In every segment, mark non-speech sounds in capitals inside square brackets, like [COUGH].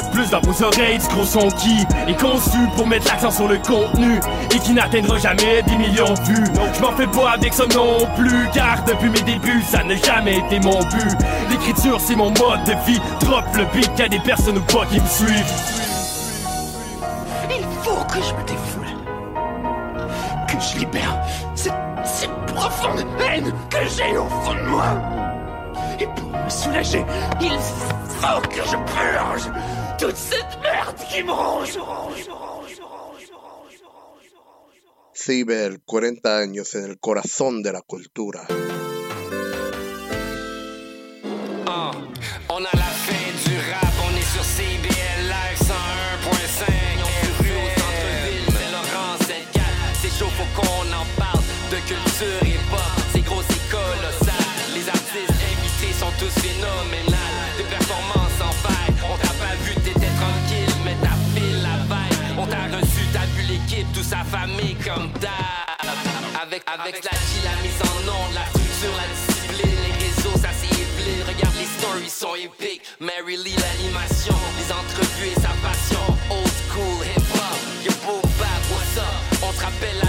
de plus dans vos oreilles, gros son qui est conçu pour mettre l'accent sur le contenu et qui n'atteindra jamais des millions de vues. Je m'en fais pas avec ça non plus, car depuis mes débuts, ça n'a jamais été mon but. L'écriture, c'est mon mode de vie. Drop le beat, y a des personnes ou pas qui me suivent. Il faut que je me défoule. Que je libère cette, cette profonde haine que j'ai au fond de moi. Et pour me soulager, il faut que je purge toute cette merde qui me ronge. Ciber, 40 años en el corazón de la cultura. Ah, on a la comme d'hab. Avec, avec la G, la mise en onde, la structure, la discipline, les réseaux, ça c'est épelé. Regarde les stories sont épiques. Mary Lee, l'animation, les entrevues et sa passion. Old school hip hop, yo beau bap, what's up? On se rappelle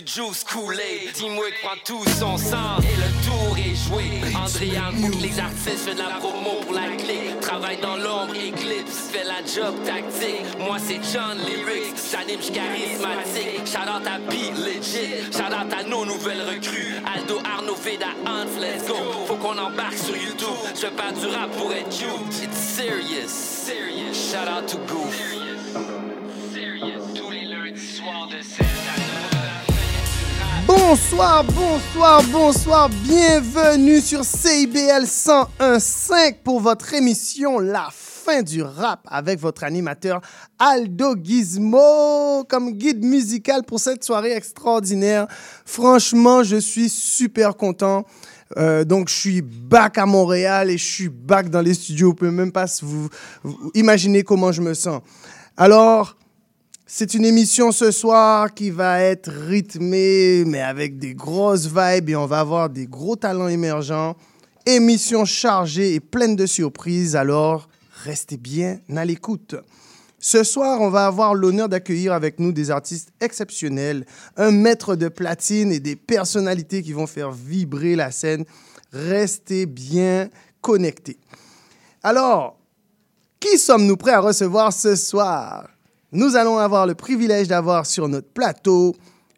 du juice coulé. Teamwork prend tout son sens? Et le tour est joué. André Hambouk, les artistes fait de la promo pour la clé. Travaille dans l'ombre, éclipse, fait la job tactique. Moi c'est John Lyrics, j'anime, charismatique. Shout out à Beat Legit, shout out à nos nouvelles recrues. Aldo, Arnaud, Veda, Hans, let's go. Faut qu'on embarque sur YouTube. Je pas du rap pour être cute. It's serious, serious. Shout out to Goof. Serious, tous les lundis soirs de 7 Bonsoir, bonsoir, bonsoir. Bienvenue sur CIBL 101.5 pour votre émission La fin du rap avec votre animateur Aldo Gizmo comme guide musical pour cette soirée extraordinaire. Franchement, je suis super content. Euh, donc, je suis back à Montréal et je suis back dans les studios. Vous pouvez même pas vous, vous imaginer comment je me sens. Alors, c'est une émission ce soir qui va être rythmée, mais avec des grosses vibes et on va avoir des gros talents émergents. Émission chargée et pleine de surprises, alors restez bien à l'écoute. Ce soir, on va avoir l'honneur d'accueillir avec nous des artistes exceptionnels, un maître de platine et des personnalités qui vont faire vibrer la scène. Restez bien connectés. Alors, qui sommes-nous prêts à recevoir ce soir? Nous allons avoir le privilège d'avoir sur notre plateau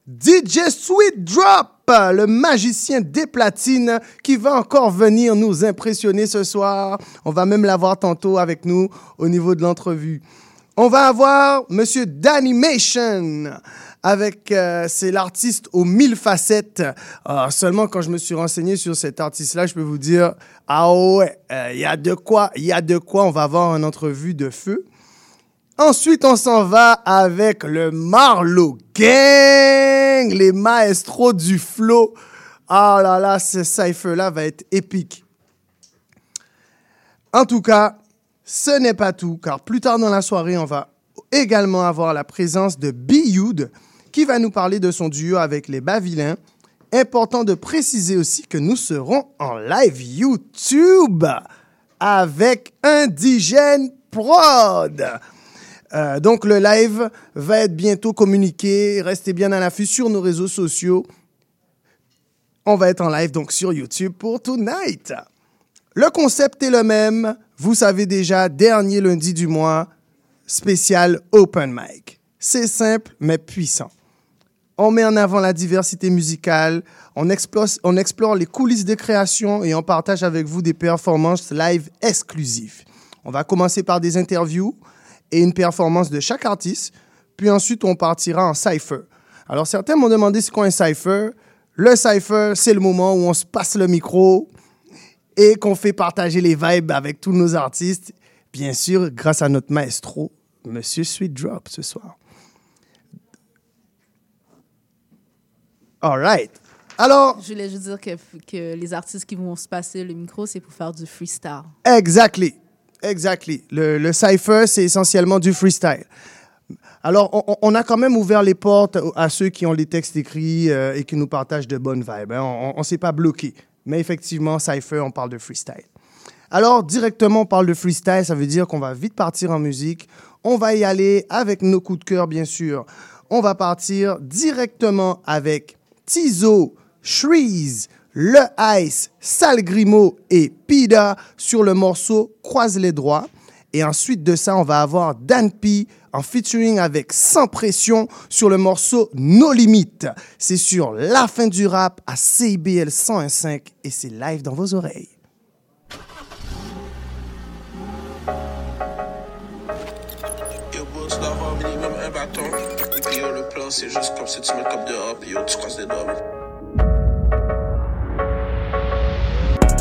DJ Sweet Drop, le magicien des platines qui va encore venir nous impressionner ce soir. On va même l'avoir tantôt avec nous au niveau de l'entrevue. On va avoir Monsieur Danimation avec euh, c'est l'artiste aux mille facettes. Alors, seulement quand je me suis renseigné sur cet artiste-là, je peux vous dire ah ouais, il y a de quoi, il y a de quoi. On va avoir une entrevue de feu. Ensuite, on s'en va avec le Marlowe Gang, les maestros du flow. Ah là là, ce cypher-là va être épique. En tout cas, ce n'est pas tout, car plus tard dans la soirée, on va également avoir la présence de Bioud, qui va nous parler de son duo avec les Bavilains. Important de préciser aussi que nous serons en live YouTube avec Indigène Prod. Euh, donc le live va être bientôt communiqué. Restez bien à l'affût sur nos réseaux sociaux. On va être en live donc sur YouTube pour tonight. Le concept est le même. Vous savez déjà, dernier lundi du mois, spécial open mic. C'est simple mais puissant. On met en avant la diversité musicale, on explore, on explore les coulisses de création et on partage avec vous des performances live exclusives. On va commencer par des interviews et une performance de chaque artiste, puis ensuite on partira en cypher. Alors certains m'ont demandé c'est quoi un cypher. Le cypher, c'est le moment où on se passe le micro et qu'on fait partager les vibes avec tous nos artistes, bien sûr grâce à notre maestro, Monsieur Sweet Drop, ce soir. All right. Alors, Je voulais juste dire que, que les artistes qui vont se passer le micro, c'est pour faire du freestyle. Exactly. Exactly. Le, le cypher, c'est essentiellement du freestyle. Alors, on, a quand même ouvert les portes à ceux qui ont les textes écrits euh, et qui nous partagent de bonnes vibes. hein. On ne s'est pas bloqué. Mais effectivement, cypher, on parle de freestyle. Alors, directement, on parle de freestyle, ça veut dire qu'on va vite partir en musique. On va y aller avec nos coups de cœur, bien sûr. On va partir directement avec Tizo, Shreeze, Le Ice, Sal Grimo et Pida sur le morceau Croise les droits. Et ensuite de ça, on va avoir Dan P en featuring avec Sans Pression sur le morceau No Limite. C'est sur la fin du rap à CIBL 101.5 et c'est live dans vos oreilles.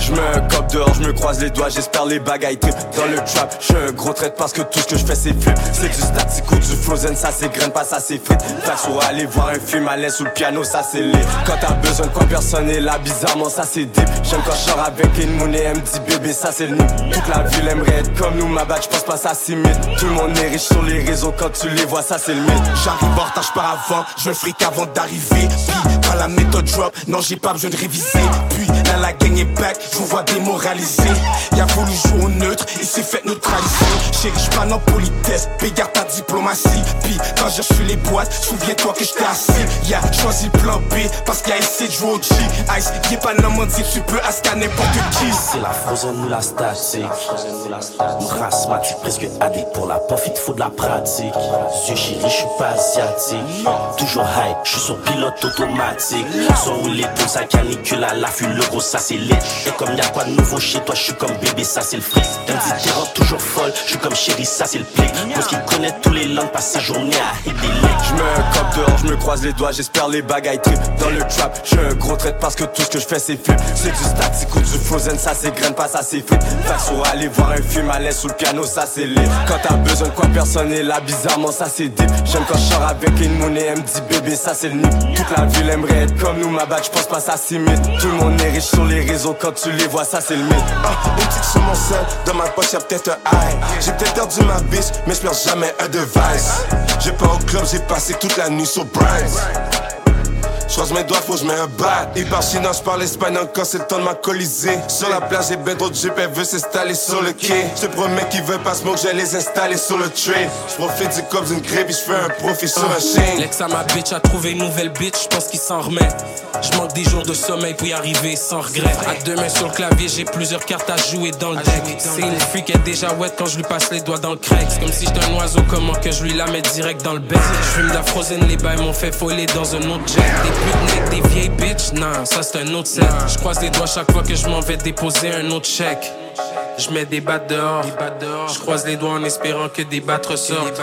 Je me cop dehors, je me croise les doigts, j'espère les bagailles trip dans le trap. Je gros trait parce que tout ce que je fais c'est flip. C'est du statique ou du frozen, ça c'est graine, pas ça c'est frites. Fax ou aller voir un film à l'aise sous le piano, ça c'est lit. Quand t'as besoin de quoi personne est là, bizarrement ça c'est deep. J'aime quand je avec une et elle me dit bébé, ça c'est le nid. Toute la ville aimerait être comme nous, ma bague, je pense pas ça s'imite. Tout le monde est riche sur les réseaux, quand tu les vois, ça c'est le mythe. J'arrive en retard, par avant, je fric avant d'arriver. Puis quand la méthode drop, non j'ai pas besoin de réviser. Puis la gang est back, je vous vois démoralisé. Il a voulu jouer au neutre, il s'est fait neutraliser. Chérie, j'suis pas en politesse, pégarde ta diplomatie. Puis quand j'ai reçu les boîtes, souviens-toi que j'étais assis. Y'a choisi le plan B parce qu'il a essayé de jouer au G. Ice, y'est pas dit tu peux ascar n'importe qui. C'est la frozen ou la statique. Nous rasmatique, presque addict pour la pof, il te faut de la pratique. Yeux chéri, je suis pas asiatique. Toujours high, je suis sur pilote automatique. Sans rouler pour sa canicule à l'affût, le gros ça c'est lit. Et comme y'a pas de nouveau chez toi, je suis comme bébé, ça c'est le fric. Elle me dit toujours folle, je suis comme chéri, ça c'est le plic. Parce qu'il connaît tous les langues, passe sa journée à hit. Je me cop dehors, je me croise les doigts, j'espère les bagailles trip dans le trap. Je un gros trait parce que tout ce que je fais c'est flip. C'est du statique ou du frozen, ça c'est graine, pas ça c'est frites. Fax ou aller voir un film à l'aise sous le piano, ça c'est lit. Quand t'as besoin de quoi personne est là, bizarrement ça c'est deep. J'aime quand je sors avec une et elle me dit bébé, ça c'est le nid. Toute la ville aimerait être comme nous, ma bague, je pense pas ça s'imite. Tout le monde est riche sur les réseaux, quand tu les vois, ça c'est le mythe. Ah, une petite sur mon seul, dans ma poche y'a peut-être un high. J'ai peut-être perdu ma biche, mais je perds jamais un device. J'ai pas au club, j'ai passé toute la nuit sur Bryce. J'croise mes doigts, faut que je mets un bat. Il part chinois, j'parle espagnol quand c'est le temps de m'alcooliser. Sur la plage, j'ai ben trop de jeep, elle veut s'installer sur le quai. J'te promets qu'ils veulent pas smoke, j'ai les installer sur le tray. J'profite du cop d'une grève, j'fais un profit sur un chain. L'ex à ma bitch a trouvé une nouvelle bitch, je pense qu'il s'en remet. Je manque des jours de sommeil pour y arriver sans regret. À deux mains sur le clavier, j'ai plusieurs cartes à jouer dans le deck. C'est une fille qui est déjà wet quand je lui passe les doigts dans le crack. C'est comme si j'étais un oiseau, comment que je lui la mets direct dans le bec. Je fume de la frozen, les bails m'ont fait foiler dans un autre jet. Des vieilles bitches, non, ça c'est un autre set. Je croise les doigts chaque fois que je m'en vais déposer un autre chèque. Je mets des battes dehors, je croise les doigts en espérant que des battes ressortent.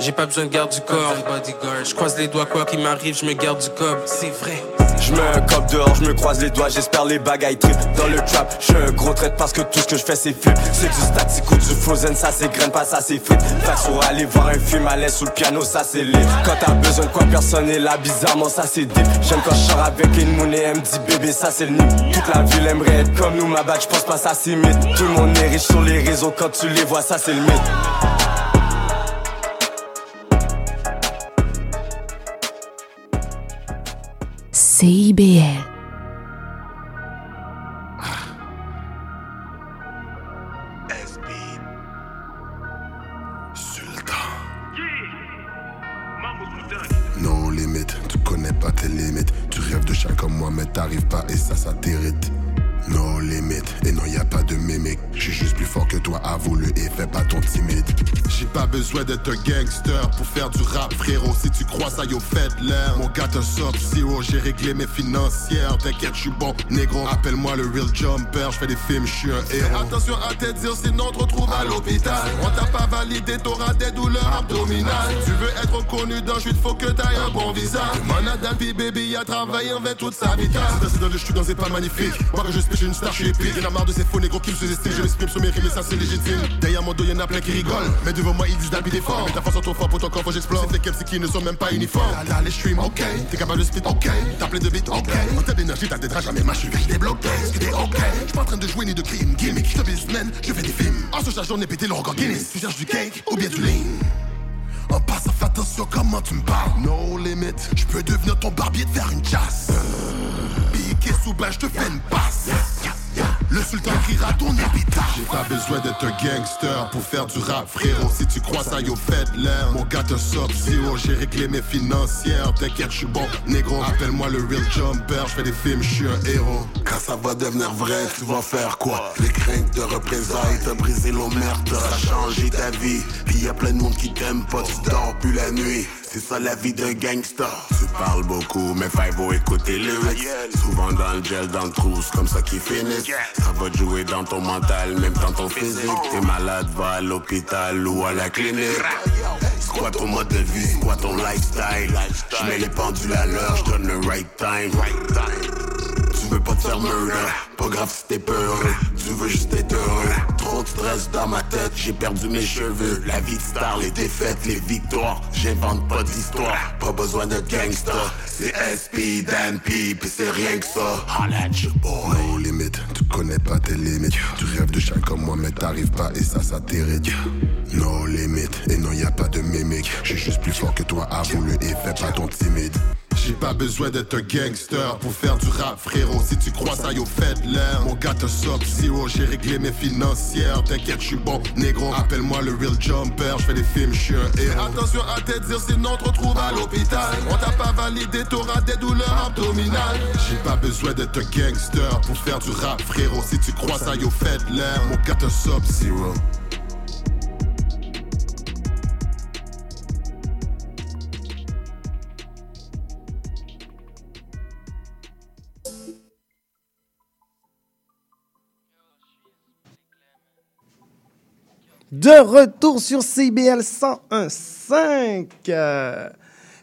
J'ai pas besoin de garde du corps. Je croise les doigts, quoi qu'il m'arrive, je me garde du cob. C'est vrai. Je me cop dehors, je me croise les doigts, j'espère les bagailles trip dans le trap. Je suis un gros trait parce que tout ce que je fais c'est flip. C'est du statique ou du frozen, ça c'est graine, pas ça c'est frites. Fax ou aller voir un film à l'aise sous le piano, ça c'est lit. Quand t'as besoin de quoi personne est là, bizarrement ça c'est deep. J'aime quand je sors avec une moune et elle me dit bébé, ça c'est le nid. Toute la ville aimerait être comme nous, ma bague, je pense pas ça s'imite. Tout le monde est riche sur les réseaux, quand tu les vois, ça c'est le mythe. CIBL. No limit, tu connais pas tes limites. Tu rêves de chien comme moi, mais t'arrives pas et ça, ça t'irrite. No limit, et non y a pas de mimique. J'suis juste plus fort que toi, avoue-le et fais pas ton timide. J'ai pas besoin d'être gangster pour faire du rap, frérot. Crois ça, yo, faites l'air. Mon gars te sort zero, j'ai réglé mes financières. T'inquiète, j'suis bon, négro. Appelle-moi le real jumper, j'fais des films, j'suis un héros. attention à tes dires, sinon on te retrouve à l'hôpital. On t'a pas validé, t'auras des douleurs abdominales. Tu veux être reconnu dans chute, faut que t'ailles un bon visage. Manadal, puis baby, a travaillé envers toute sa vie. C'est dans le chute dans des pas magnifiques. Moi que je suis une star, je suis épique. Y'en a marre de ces faux négros qui me sous-estiment. Je m'exprime sur mes rimes ça c'est légitime. Derrière mon dos, y'en a plein qui rigolent. Mais devant moi, ils disent d'habiter des forts. Mais ta force trop fort pour ton corps, faut j'explore. C'est des qui ne sont même pas uniformes. Là, les streams, ok. T'es capable de spit, ok. T'as plein de beats, ok. En d'énergie, t'as des draps, jamais ma je. Ce qui est ok. J'suis pas en train de jouer ni de crime. Gimmick, j'te businessman, je fais des films. En ce journée pété le record Guinness. Tu cherches du cake ou bien du lean. En passant, fais attention comment tu me parles. No limit, je peux devenir ton barbier de faire une chasse. Piqué sous bain, je te fais une passe. Le sultan criera ton épitaphe. J'ai pas besoin d'être gangster pour faire du rap, frérot. Si tu crois ça, yo, faites l'air. Mon gars te sort zéro, j'ai réglé mes financières. T'inquiète, je suis bon, négro. Appelle-moi le real jumper, je fais des films, je suis un héros. Quand ça va devenir vrai, tu vas faire quoi? Les craintes de représailles, t'as brisé l'omerta, t'as changé ta vie. Puis y a plein de monde qui t'aime pas, tu dors plus la nuit. C'est ça la vie d'un gangster. Tu parles beaucoup, mais faut écouter les Souvent dans le gel, dans le trou, comme ça qu'ils finissent. Ça va jouer dans ton mental, même dans ton physique. T'es malade, va à l'hôpital ou à la clinique. C'est quoi ton mode de vie, c'est quoi ton lifestyle? Je mets les pendules à l'heure, je donne le right time. Tu veux pas te faire murder, pas grave si t'es peur. Tu veux juste être heureux. Trop de stress dans ma tête, j'ai perdu mes cheveux. La vie de star, les défaites, les victoires. J'invente pas d'histoire, pas besoin de gangster. C'est SP, Dan P, pis c'est rien que ça. Holla at your boy. No limit, tu connais pas tes limites. Tu rêves de chien comme moi, mais t'arrives pas et ça, ça t'irrite. No limit, et non, y a pas de mimique. J'suis juste plus fort que toi, avoue-le et fais pas ton timide. J'ai pas besoin d'être un gangster pour faire du rap, frérot. Si tu crois ça, yo, faites l'air. Mon gars te sort zero, j'ai réglé mes financières. T'inquiète, je suis bon, négro. Appelle-moi le real jumper, je fais des films, je héros. Attention à te dire, sinon te retrouve à l'hôpital. On t'a pas validé, t'auras des douleurs abdominales. J'ai pas besoin d'être un gangster pour faire du rap, frérot. Si tu crois ça, yo, faites l'air. Mon gars te sort zero. De retour sur CBL 101.5. Euh,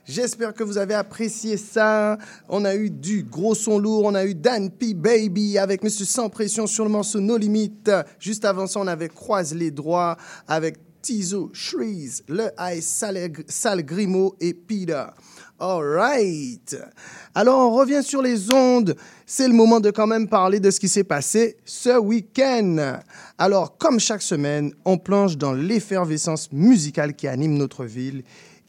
J'espère que vous avez apprécié ça. On a eu du gros son lourd. On a eu Dan P. Baby avec Monsieur Sans Pression sur le morceau No Limit. Juste avant ça, on avait Croise les Droits avec Tizo, Shreeze, Le Sal, Sal Grimaud et Peter. All right. Alors, on revient sur les ondes. C'est le moment de quand même parler de ce qui s'est passé ce week-end. Alors, comme chaque semaine, on plonge dans l'effervescence musicale qui anime notre ville.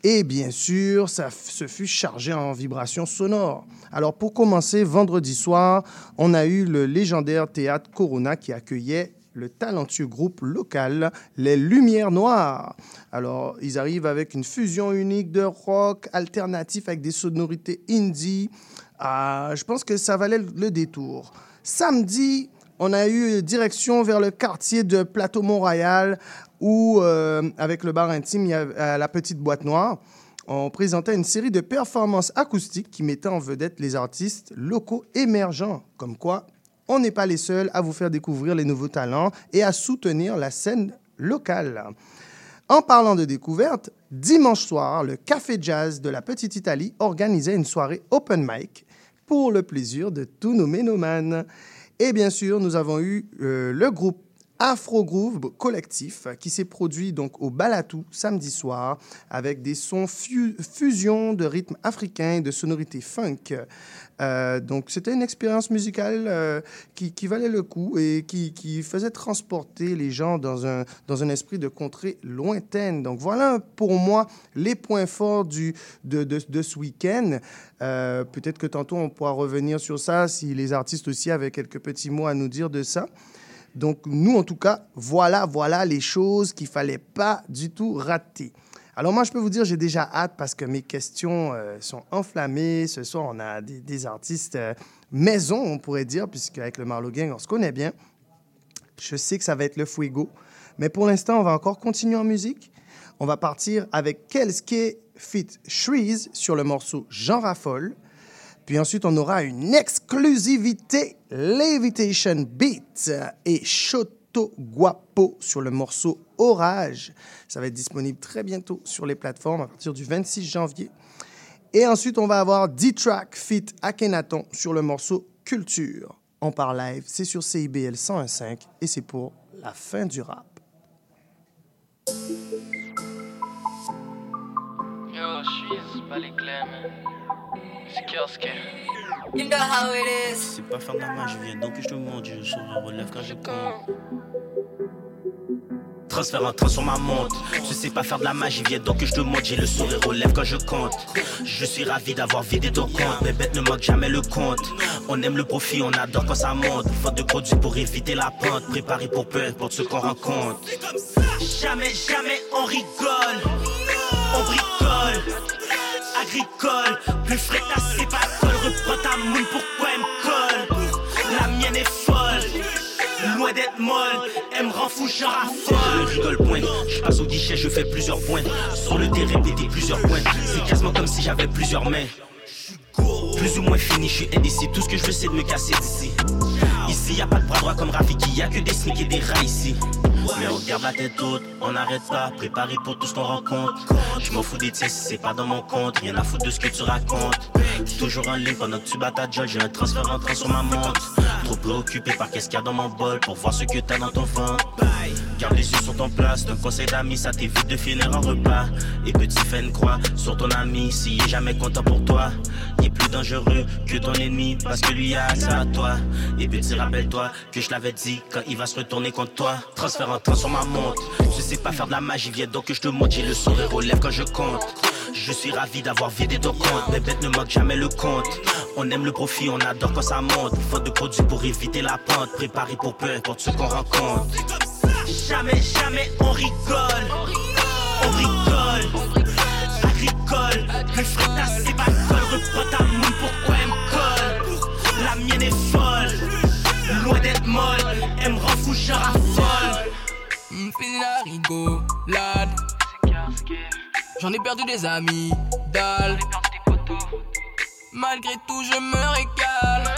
Et bien sûr, ça se fut chargé en vibrations sonores. Alors, pour commencer, vendredi soir, on a eu le légendaire théâtre Corona qui accueillait le talentueux groupe local Les Lumières Noires. Alors, ils arrivent avec une fusion unique de rock alternatif avec des sonorités indie. Ah, je pense que ça valait le détour. Samedi, on a eu direction vers le quartier de Plateau Mont-Royal où, euh, avec le bar intime, il y a la petite boîte noire. On présentait une série de performances acoustiques qui mettaient en vedette les artistes locaux émergents. Comme quoi, on n'est pas les seuls à vous faire découvrir les nouveaux talents et à soutenir la scène locale. En parlant de découverte, dimanche soir, le Café Jazz de la Petite Italie organisait une soirée open mic pour le plaisir de tous nos ménomanes. Et bien sûr, nous avons eu euh, le groupe Afro Groove collectif qui s'est produit donc au Balatou samedi soir avec des sons fusion de rythmes africains et de sonorités funk. Euh, donc c'était une expérience musicale euh, qui, valait le coup et qui, faisait transporter les gens dans un, dans un esprit de contrée lointaine. Donc voilà pour moi les points forts de, de ce week-end. Euh, Peut-être que tantôt on pourra revenir sur ça si les artistes aussi avaient quelques petits mots à nous dire de ça. Donc nous, en tout cas, voilà, voilà les choses qu'il fallait pas du tout rater. Alors moi, je peux vous dire, j'ai déjà hâte parce que mes questions euh, sont enflammées. Ce soir, on a des, artistes euh, maison, on pourrait dire, puisque avec le Marlowe Gang, on se connaît bien. Je sais que ça va être le fuego. Mais pour l'instant, on va encore continuer en musique. On va partir avec Kelske Fit Shreeze sur le morceau Jean Raffole. Puis ensuite, on aura une exclusivité Levitation Beat et Choto Guapo sur le morceau Orage. Ça va être disponible très bientôt sur les plateformes à partir du 26 janvier. Et ensuite, on va avoir D-Track Fit Akhenaton sur le morceau Culture. On part live, c'est sur CIBL 101.5 et c'est pour la fin du rap. Yo, je suis pas les You know how it is. C'est pas faire de la main, je viens donc je te montre, je relève quand je compte. Transfert en train sur ma montre. Je sais pas faire de la magie, viens donc que je te montre. J'ai le sourire aux lèvres quand je compte. Je suis ravi d'avoir vidé ton compte. Mes bêtes ne manquent jamais le compte. On aime le profit, on adore quand ça monte. Faute de produits pour éviter la pente. Préparé pour peu importe ce qu'on rencontre. Jamais, jamais on rigole. Je raffole. Rigole point, je passe au guichet, je fais plusieurs points. Sur le terrain, répéter plusieurs points. C'est quasiment comme si j'avais plusieurs mains. Plus ou moins fini, je suis indécis. Tout ce que je veux, c'est de me casser d'ici. Ici, y a pas de bras droit comme Rafiki, y a que des sneaks et des rats ici. Mais on garde la tête haute, on n'arrête pas, préparé pour tout ce qu'on rencontre. Je m'en fous des tiens si c'est pas dans mon compte, rien à foutre de ce que tu racontes. Toujours en ligne pendant que tu bats ta job, j'ai un transfert entrant sur ma montre. Trop préoccupé par qu'est-ce qu'il y a dans mon bol pour voir ce que t'as dans ton ventre. Garde les yeux sur ton place, d'un conseil d'amis, ça t'évite de finir en repas. Et petit une croix sur ton ami, s'il est jamais content pour toi. Il est plus dangereux que ton ennemi, parce que lui a accès à toi. Et petit rappelle-toi que je l'avais dit quand il va se retourner contre toi. Transfert en train sur ma montre. Je sais pas faire de la magie, viens donc que je te montre. J'ai le sourire aux lèvres quand je compte. Je suis ravi d'avoir vidé ton compte. Mes bêtes ne manquent jamais le compte. On aime le profit, on adore quand ça monte. Faute de produits pour éviter la pente. Préparé pour peu importe ce qu'on rencontre. Jamais, jamais on rigole. On rigole. Agricole. Frais ta c'est pas colle. Reprends ta moune, pourquoi elle me colle? La mienne est folle. Loin d'être molle. Elle me rend fou, je raffole. Fini la rigolade. J'en ai perdu des amis, dalle. Malgré tout, je me régale.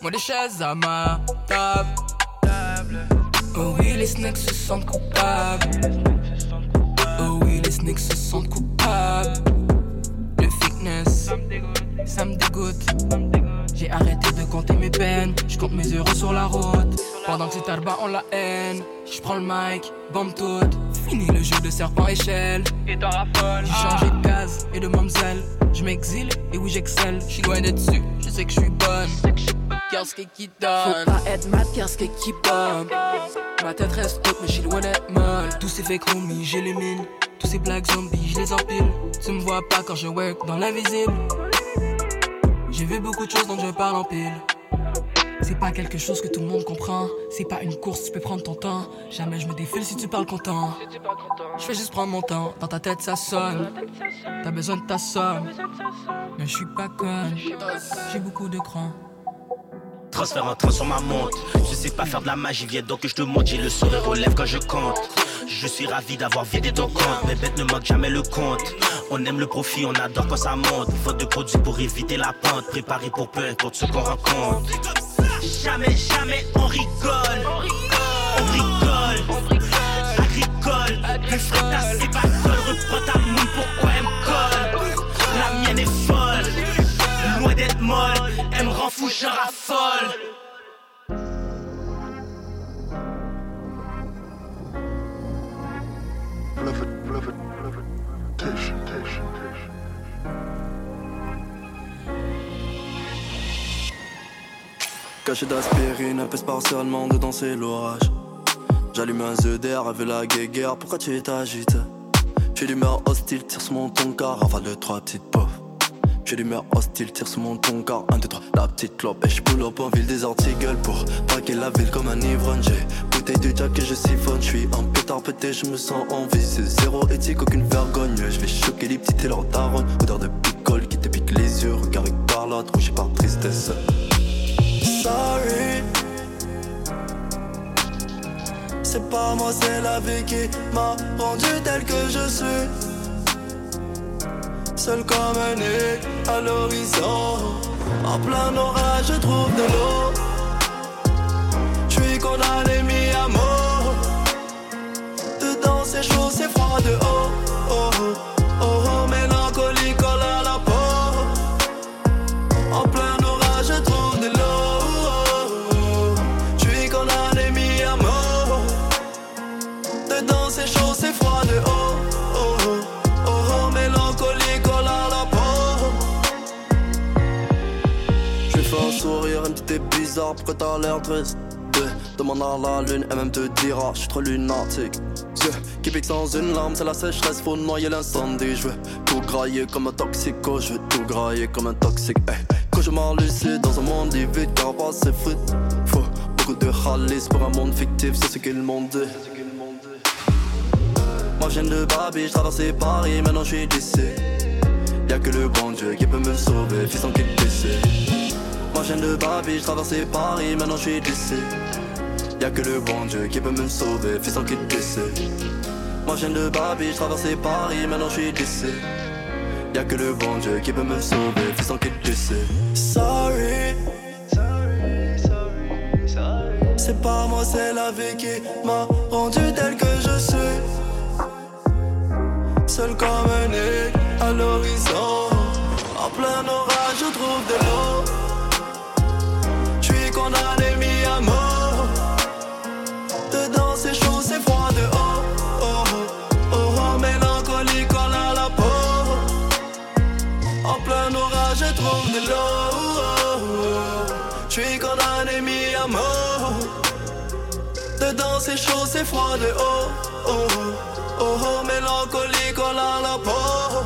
Moi, des chaises à ma table. Oh oui, les snakes se sentent coupables. Oh oui, les snakes se sentent coupables. Le fitness, ça me dégoûte. J'ai arrêté de compter mes peines. Je compte mes euros sur la route. Pendant que c'est Tarba on la haine. Je prends le mic, bombe toute. Fini le jeu de serpent échelle. Et t'en raffoles. J'ai changé de case et de mamzelle. Je m'exile et oui j'excelle. Je suis loin d'être dessus, je sais que je suis bonne. Qu'est-ce qui donne Faut pas être mad, qu'est-ce qui bombe. Ma tête reste haute, mais je suis loin d'être molle. Tous ces fake homies, j'élimine. Tous ces blagues zombies, je les empile. Tu me vois pas quand je work dans l'invisible. J'ai vu beaucoup de choses donc je parle en pile. C'est pas quelque chose que tout le monde comprend. C'est pas une course, tu peux prendre ton temps. Jamais je me défile si tu parles content. Je fais juste prendre mon temps. Dans ta tête ça sonne. T'as besoin de ta somme. Mais je suis pas conne. J'ai beaucoup de cran. Transfert en train sur ma montre. Je sais pas faire de la magie, viens donc que je te montre. J'ai le sourire aux lèvres quand je compte. Je suis ravi d'avoir vidé ton compte. Mes bêtes ne manquent jamais le compte. On aime le profit, on adore quand ça monte. Faute de produits pour éviter la pente. Préparé pour peu importe ce qu'on rencontre. Jamais, jamais on rigole. On rigole. Agricole. Plus frais ta c'est pas. Reprends ta moune, pourquoi elle me colle? La mienne est folle. Loin d'être molle. Elle me rend fou, je raffole. Caché d'aspirine, un peu seulement dedans c'est l'orage. J'allume un ZDR avec la guéguerre, pourquoi tu t'agites? J'ai l'humeur hostile, tire sur mon ton car, rafale de trois petites pauvres. J'ai l'humeur hostile, tire sur mon ton car, un, deux, trois, la petite clope. Et je up en ville des articles pour braquer la ville comme un ivrogne. J'ai bouteille de jack et je siphonne, je suis un pétard pété, je me sens en vie. C'est zéro éthique, aucune vergogne. Je vais choquer les petites et leurs darons. Odeur de picole qui te pique les yeux, regard écarlate, rouge par tristesse. Sorry. C'est pas moi, c'est la vie qui m'a rendu tel que je suis. Seul comme un nez à l'horizon. En plein orage, je trouve de l'eau. Je suis condamné, à pourquoi t'as l'air triste? Demande à la lune, elle même te dira, je suis trop lunatique. Yeux qui pique sans une larme, c'est la sécheresse, faut noyer l'incendie. Je veux tout grailler comme un toxico, je veux tout grailler comme un toxique. Quand je lucide dans un monde vide, carapace c'est frites. Faut beaucoup de ralice pour un monde fictif, c'est ce qu'ils m'ont dit. Moi je viens de Babi, je Paris, maintenant je suis d'ici. Y'a que le bon Dieu qui peut me sauver, fils en Moi viens de Babi, je Paris, maintenant je suis d'ici. Y'a que le bon Dieu qui peut me sauver, fils en quitte Moi je de Babi, je Paris, maintenant je suis d'ici. Y'a que le bon Dieu qui peut me sauver, fils en quitte Sorry. C'est pas moi, c'est la vie qui m'a rendu tel que je suis seul comme un aigle à l'horizon. En plein orage, je trouve de l'eau. C'est chaud, c'est froid dehors. Oh, oh, oh, oh, mélancolie colle à la peau. En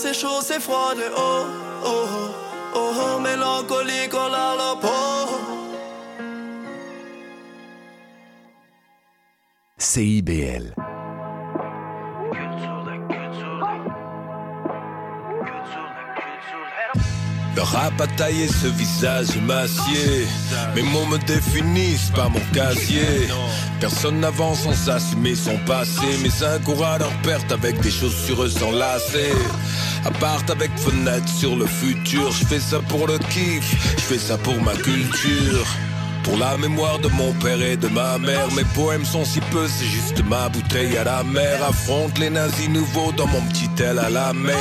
c'est chaud, c'est froid de haut. Oh oh. Oh, oh, mélancolique, oh la la peau. CIBL. Le rap a taillé ce visage massier. Mes mots me définissent, pas mon casier. Personne n'avance sans assumer son passé. Mais un courage leur perte avec des chaussures enlacées. Appart avec fenêtre sur le futur. Je fais ça pour le kiff, je fais ça pour ma culture. Pour la mémoire de mon père et de ma mère, mes poèmes sont si peu, c'est juste ma bouteille à la mer. Affronte les nazis nouveaux dans mon petit aile à la main.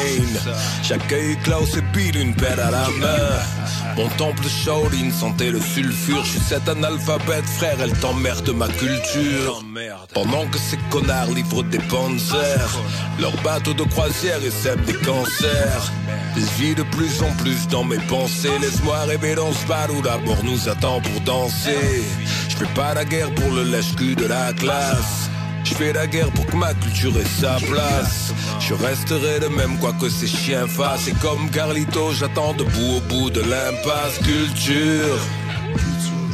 J'accueille Klaus et pile une pelle à la main. Mon temple Shaolin sentait le sulfure. Je suis cet analphabète, frère, elle t'emmerde ma culture. Pendant que ces connards livrent des panzers, leurs bateaux de croisière et sèment des cancers. Je vis de plus en plus dans mes pensées. Laisse-moi rêver dans ce bar où la mort nous attend pour danser. Je fais pas la guerre pour le lèche-cul de la classe. Je fais la guerre pour que ma culture ait sa place. Je resterai le même quoi que ces chiens fassent. Et comme Carlito, j'attends debout au bout de l'impasse. Culture,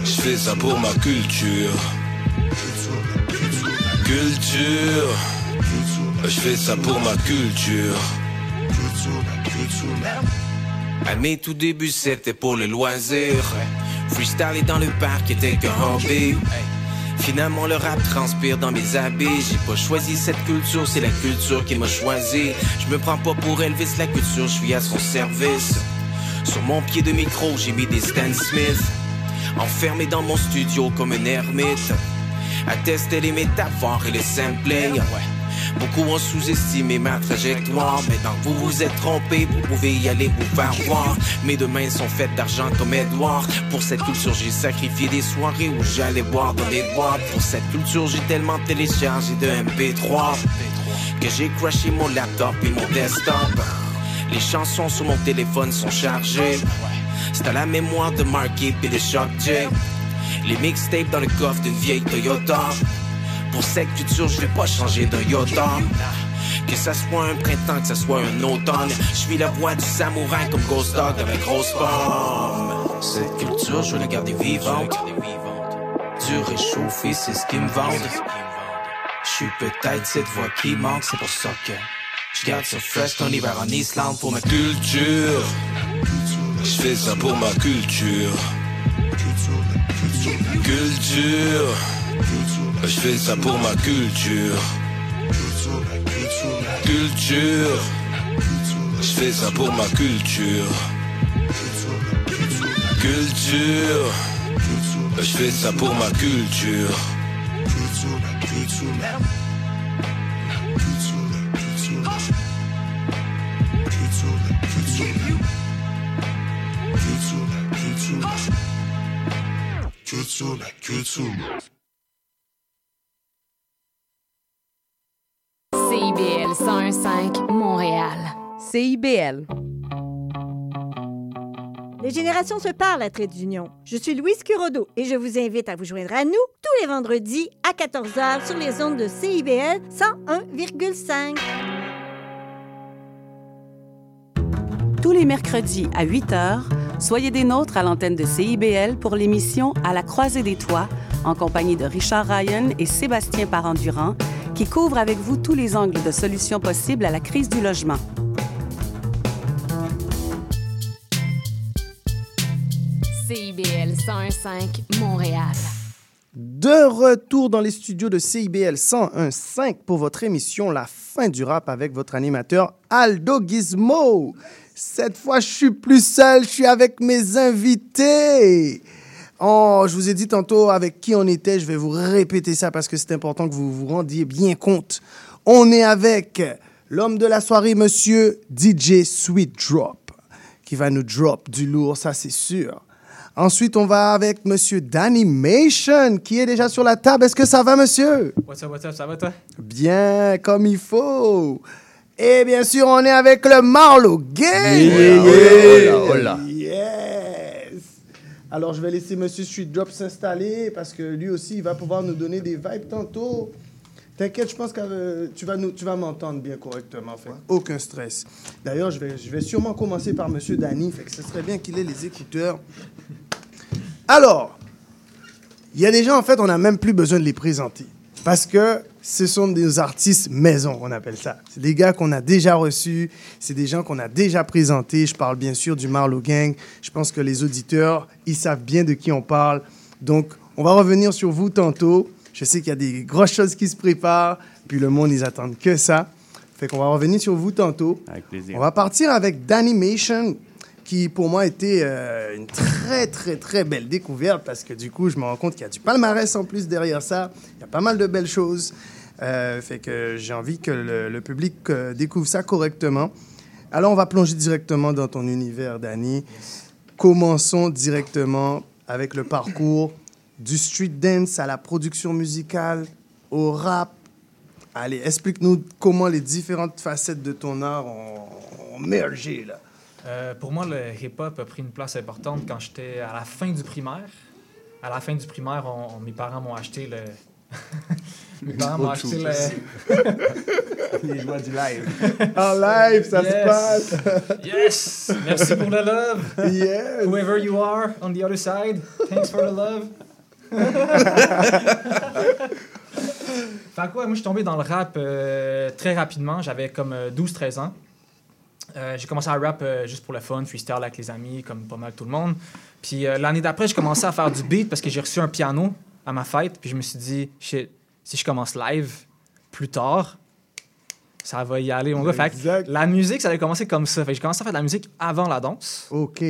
je fais ça pour ma culture. Culture, je fais ça pour ma culture. À mes tout débuts, c'était pour le loisir. Freestyle dans le parc était qu'un hobby. Finalement, le rap transpire dans mes habits. J'ai pas choisi cette culture, c'est la culture qui m'a choisi. Je me prends pas pour Elvis, la culture, je suis à son service. Sur mon pied de micro, j'ai mis des Stan Smith. Enfermé dans mon studio comme un ermite. À tester les métaphores et les sampling. Beaucoup ont sous-estimé ma trajectoire, mais que vous vous êtes trompé, vous pouvez y aller vous faire voir. Mes deux mains sont faites d'argent comme Edouard. Pour cette culture, j'ai sacrifié des soirées où j'allais boire dans des boîtes. Pour cette culture, j'ai tellement téléchargé de MP3 que j'ai crashé mon laptop et mon desktop. Les chansons sur mon téléphone sont chargées. C'est à la mémoire de Marky et de Shock J. Les mixtapes dans le coffre d'une vieille Toyota. Pour cette culture, je vais pas changer d'un iota. Que ça soit un printemps, que ça soit un automne. Je suis la voix du samouraï comme Ghost Dog avec grosse pomme. Cette culture, je veux la garder vivante. Du réchauffé, c'est ce qui me vendent. Je suis peut-être cette voix qui manque, c'est pour ça que je garde ça fresh ton hiver en Islande pour ma culture. Je fais ça pour ma culture. Culture. Je fais ça pour ma culture. Culture. Je fais ça pour ma culture. Culture. Je fais ça pour ma culture. Culture, la culture. CIBL 101.5 Montréal. CIBL. Les générations se parlent à Trait d'Union. Je suis Louise Curodo et je vous invite à vous joindre à nous tous les vendredis à 14h sur les ondes de CIBL 101,5. Tous les mercredis à 8 h, soyez des nôtres à l'antenne de CIBL pour l'émission À la croisée des toits, en compagnie de Richard Ryan et Sébastien Parent-Durand, qui couvrent avec vous tous les angles de solutions possibles à la crise du logement. CIBL 101.5 Montréal. De retour dans les studios de CIBL 101.5 pour votre émission La fin du rap avec votre animateur Aldo Gizmo. Cette fois, je suis plus seul, je suis avec mes invités. Oh, je vous ai dit tantôt avec qui on était, je vais vous répéter ça parce que c'est important que vous vous rendiez bien compte. On est avec l'homme de la soirée, monsieur DJ Sweet Drop, qui va nous drop du lourd, ça c'est sûr. Ensuite, on va avec monsieur Danimation, qui est déjà sur la table. Est-ce que ça va, monsieur? What's up, what's up, ça va toi? Bien, comme il faut. Et bien sûr, on est avec le Marlowe Gang. Yeah, hola, hola. Alors, je vais laisser Monsieur Street Drop s'installer parce que lui aussi, il va pouvoir nous donner des vibes tantôt. T'inquiète, je pense que euh, tu vas, nous, tu vas m'entendre bien correctement. Fait. Aucun stress. D'ailleurs, je vais, je vais sûrement commencer par Monsieur Danny. Fait que ce serait bien qu'il ait les écouteurs. Alors, il y a des gens, en fait, on n'a même plus besoin de les présenter. Parce que ce sont des artistes maison, on appelle ça. C'est des gars qu'on a déjà reçus, c'est des gens qu'on a déjà présentés. Je parle bien sûr du Marlowe Gang. Je pense que les auditeurs, ils savent bien de qui on parle. Donc, on va revenir sur vous tantôt. Je sais qu'il y a des grosses choses qui se préparent, puis le monde, ils attendent que ça. Fait qu'on va revenir sur vous tantôt. Avec plaisir. On va partir avec Danimation, qui pour moi était euh, une très, très, très belle découverte parce que du coup, je me rends compte qu'il y a du palmarès en plus derrière ça. Il y a pas mal de belles choses. Euh, fait que j'ai envie que le, public euh, découvre ça correctement. Alors, on va plonger directement dans ton univers, Danny. Commençons directement avec le parcours du street dance à la production musicale, au rap. Allez, explique-nous comment les différentes facettes de ton art ont, ont mergé, là. Euh, pour moi, le hip-hop a pris une place importante quand j'étais à la fin du primaire. À la fin du primaire, mes parents m'ont acheté le. Mes parents m'ont acheté le. Les joies du live. En live, ça se Yes. passe. yes! Merci pour le love. Yes. Whoever you are on the other side, thanks for the love. [LAUGHS] fait quoi, moi, je suis tombé dans le rap euh, très rapidement. J'avais comme euh, 12-13 ans. Euh, j'ai commencé à rap euh, juste pour le fun, freestyle avec les amis, comme pas mal tout le monde. Puis euh, l'année d'après, j'ai commencé à faire du beat parce que j'ai reçu un piano à ma fête. Puis je me suis dit, shit, si je commence live plus tard, ça va y aller, mon gars. Fait que la musique, ça allait commencer comme ça. Fait que j'ai commencé à faire de la musique avant la danse. OK.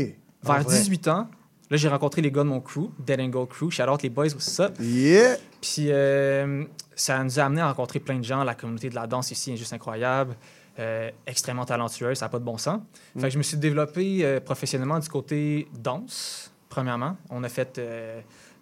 En Vers vrai. 18 ans, là, j'ai rencontré les gars de mon crew, Dead and Go Crew. Shout out les boys, what's up? Yeah! Puis euh, ça nous a amené à rencontrer plein de gens. La communauté de la danse ici est juste incroyable. euh, extrêmement talentueuse, ça n'a pas de bon sens. Mm. Fait que je me suis développé euh, professionnellement du côté danse, premièrement. On a fait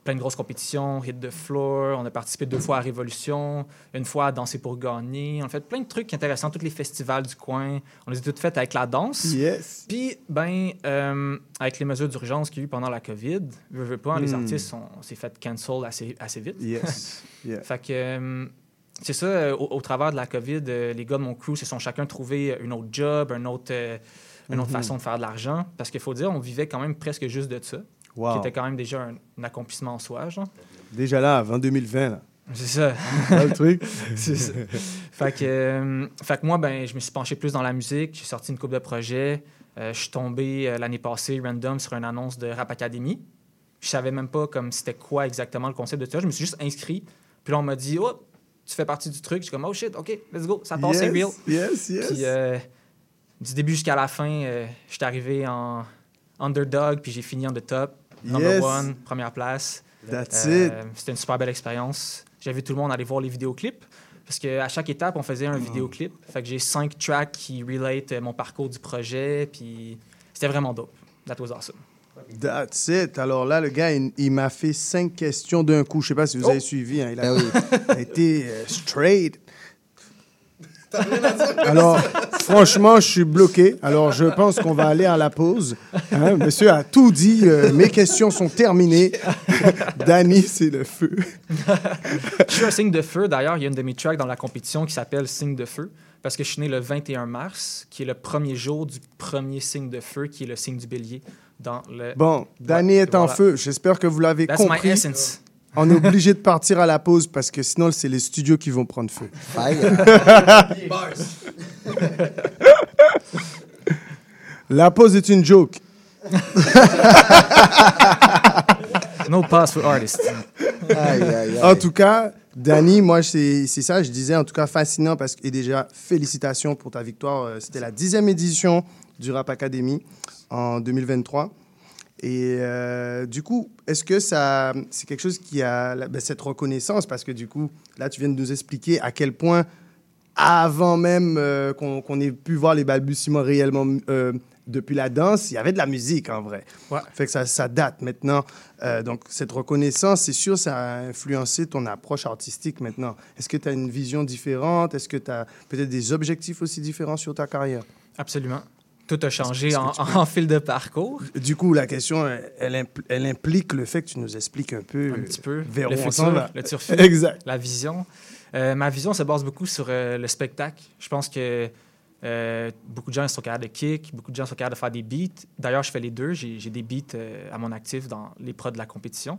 plein de grosses compétitions, hit the floor, on a participé deux fois à Révolution, une fois à Danser pour gagner. On a fait plein de trucs intéressants, tous les festivals du coin. On les a toutes faites avec la danse. Yes. Puis, ben, euh, avec les mesures d'urgence qu'il y a eu pendant la COVID, veux, veux pas, les Mm. artistes, on s'est fait cancel assez, assez vite. Yes. [LAUGHS] Yeah. fait que, euh, c'est ça, euh, au, au travers de la COVID, euh, les gars de mon crew se sont chacun trouvé une autre job, un autre, euh, une autre Mhm. façon de faire de l'argent. Parce qu'il faut dire, on vivait quand même presque juste de ça. Wow. Qui était quand même déjà un, un accomplissement en soi, genre. Déjà là, avant 2020, là. C'est ça. Le truc. [LAUGHS] c'est ça. Fait que, euh, fait que moi, ben, je me suis penché plus dans la musique. J'ai sorti une couple de projets. Euh, je suis tombé euh, l'année passée, random, sur une annonce de Rap Academy. Je savais même pas comme c'était quoi exactement le concept de ça. Je me suis juste inscrit. Puis là, on m'a dit, oh, tu fais partie du truc. Je suis comme, oh shit, OK, let's go. Ça passe, c'est Yes, real. yes, yes. Puis du début jusqu'à la fin, je suis arrivé en underdog, puis j'ai fini en the top. Number Yes. one, première place. That's Euh, it. C'était une super belle expérience. J'ai vu tout le monde aller voir les vidéoclips. Parce qu'à chaque étape, on faisait un Mm. vidéoclip. Fait que j'ai cinq tracks qui relate euh, mon parcours du projet. Puis c'était vraiment dope. That was awesome. That's it. Alors là, le gars, il, il m'a fait cinq questions d'un coup. Je sais pas si vous Oh. avez suivi. hein. Il a, Ben oui. a [LAUGHS] été euh, straight. Alors, franchement, je suis bloqué. Alors, je pense qu'on va aller à la pause. Hein, monsieur a tout dit. euh, mes questions sont terminées. [LAUGHS] Danny, c'est le feu. Je suis un signe de feu. D'ailleurs, il y a une de mes tracks dans la compétition qui s'appelle Signe de feu. Parce que je suis né le 21 mars, qui est le premier jour du premier signe de feu, qui est le signe du bélier dans le. Bon, Danny Ouais, est en voilà. feu. J'espère que vous l'avez That's my compris. essence. On est obligé de partir à la pause parce que sinon, c'est les studios qui vont prendre feu. la pause est une joke. [LAUGHS] No pass for artists. En tout cas, Danny, moi, c'est ça, je disais, en tout cas, fascinant parce que, et déjà, félicitations pour ta victoire. Euh, C'était la dixième édition du Rap Academy en 2023. Et euh, du coup, est-ce que ça, c'est quelque chose qui a ben, cette reconnaissance? Parce que du coup, là, tu viens de nous expliquer à quel point, avant même euh, qu'on ait pu voir les balbutiements réellement euh, depuis la danse, il y avait de la musique en vrai. Ouais. Fait que ça, ça date maintenant. Donc, cette reconnaissance, c'est sûr, ça a influencé ton approche artistique maintenant. Est-ce que tu as une vision différente? Est-ce que tu as peut-être des objectifs aussi différents sur ta carrière? Absolument. Tout a changé en, tu peux- en fil de parcours. Du coup, la question, elle, elle impl- elle implique le fait que tu nous expliques un peu, un petit peu vers le où on s'en futur, va. le turfu, Exact. la vision. Euh, ma vision se base beaucoup sur euh, le spectacle. Je pense que euh, beaucoup de gens sont capables de kick, beaucoup de gens sont capables de faire des beats. D'ailleurs, je fais les deux. J'ai des beats euh, à mon actif dans les prods de la compétition.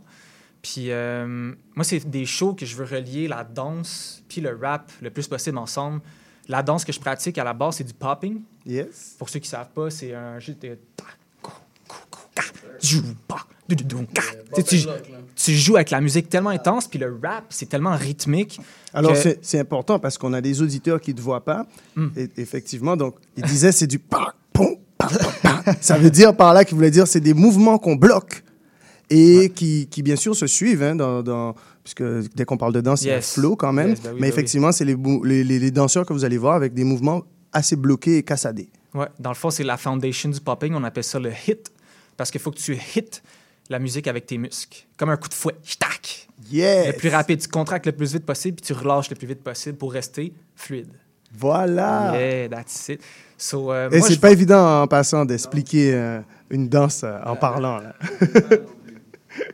Puis euh, moi, c'est des shows que je veux relier la danse puis le rap le plus possible ensemble. La danse que je pratique à la base, c'est du popping. Yes. Pour ceux qui ne savent pas, c'est un jeu de... Tu, tu- tu joues avec la musique tellement intense, puis le rap, c'est tellement rythmique. Alors, que- c'est important parce qu'on a des auditeurs qui ne te voient pas. Et, effectivement, donc, il disait c'est du pa, pom, pa, pa, pa. Ça veut dire par là qu'il voulait dire c'est des mouvements qu'on bloque et qui, qui, bien sûr, se suivent. Hein, dans, dans- puisque dès qu'on parle de danse, il y a un Yes. flow quand même. Yes, oui, Mais oui. effectivement, c'est les, bou- les, les- les danseurs que vous allez voir avec des mouvements assez bloqués et cassadés. Ouais, dans le fond, c'est la foundation du popping. On appelle ça le hit. Parce qu'il faut que tu hit la musique avec tes muscles. Comme un coup de fouet. Tac! Yes! Le plus rapide. Tu contractes le plus vite possible, puis tu relâches le plus vite possible pour rester fluide. Voilà. Yeah, that's it. So, euh, Et c'est pas évident en passant d'expliquer euh, une danse euh, en parlant. Là. [LAUGHS]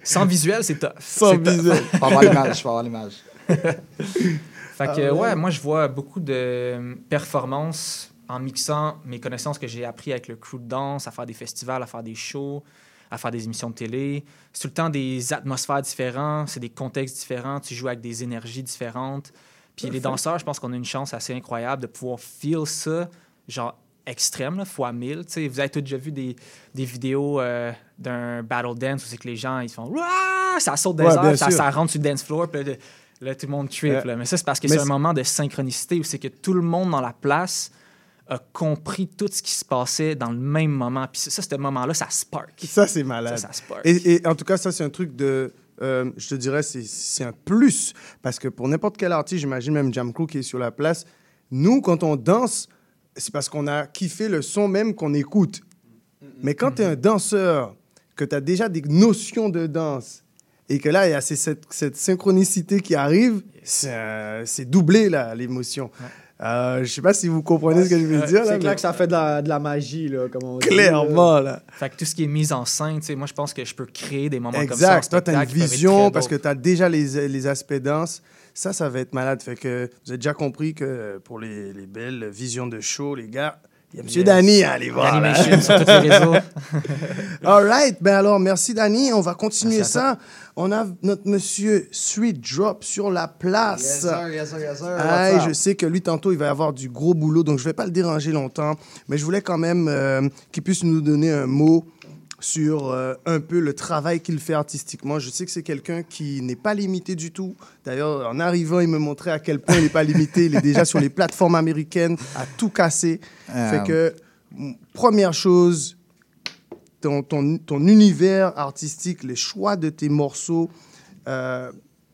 Sans visuel, c'est tough. Sans C'est tough. visuel. [LAUGHS] Faut avoir l'image, faut avoir l'image. Fait que, Ah ouais. ouais. moi, je vois beaucoup de performances en mixant mes connaissances que j'ai appris avec le crew de danse, à faire des festivals, à faire des shows, à faire des émissions de télé. C'est tout le temps des atmosphères différentes, c'est des contextes différents, tu joues avec des énergies différentes. Puis les Parfait. danseurs, je pense qu'on a une chance assez incroyable de pouvoir feel ça, genre extrême, là, fois 1000. Tu sais, vous avez tous déjà vu des, des vidéos euh, d'un battle dance où c'est que les gens, ils font ça saute des Ouais, airs, ça, rentre sur le dance floor, puis là, là, tout le monde trip. Euh, là. Mais ça, c'est parce que c'est un moment de synchronicité où c'est que tout le monde dans la place a compris tout ce qui se passait dans le même moment. Puis ça, ce moment-là, ça spark. Ça, c'est malade. Ça, ça spark. Et, et en tout cas, ça, c'est un truc de. euh, je te dirais, c'est- c'est un plus. Parce que pour n'importe quel artiste, j'imagine même Jam Crew qui est sur la place, nous, quand on danse, c'est parce qu'on a kiffé le son même qu'on écoute. Mais quand tu es un danseur, que tu as déjà des notions de danse, et que là, il y a cette, cette synchronicité qui arrive, c'est euh, c'est doublé, là, l'émotion. Euh, je sais pas si vous comprenez ce que je veux dire. là, C'est clair mais- que ça fait de la, de la magie, là, comme on dit. Clairement, là. Fait que tout ce qui est mise en scène, moi, je pense que je peux créer des moments comme ça. Exact. Toi, tu as une vision parce que tu as déjà les, les aspects danse. Ça, ça va être malade. Fait que vous avez déjà compris que pour les, les belles visions de show, les gars, il y a M. Yes. Danny à aller voir. là. Animation sur tous les réseaux. [LAUGHS] All right. Ben alors, merci, Danny. On va continuer Merci ça. On a notre monsieur Street Drop sur la place. Yes, sir, yes, sir, sir. Je sais que lui, tantôt, il va avoir du gros boulot, donc je vais pas le déranger longtemps. Mais je voulais quand même euh, qu'il puisse nous donner un mot sur euh, un peu le travail qu'il fait artistiquement. Je sais que c'est quelqu'un qui n'est pas limité du tout. D'ailleurs, en arrivant, il me montrait à quel point il n'est pas limité. Il est déjà sur les plateformes américaines à tout casser. Euh. Fait que, première chose, ton, ton, ton univers artistique, les choix de tes morceaux, euh,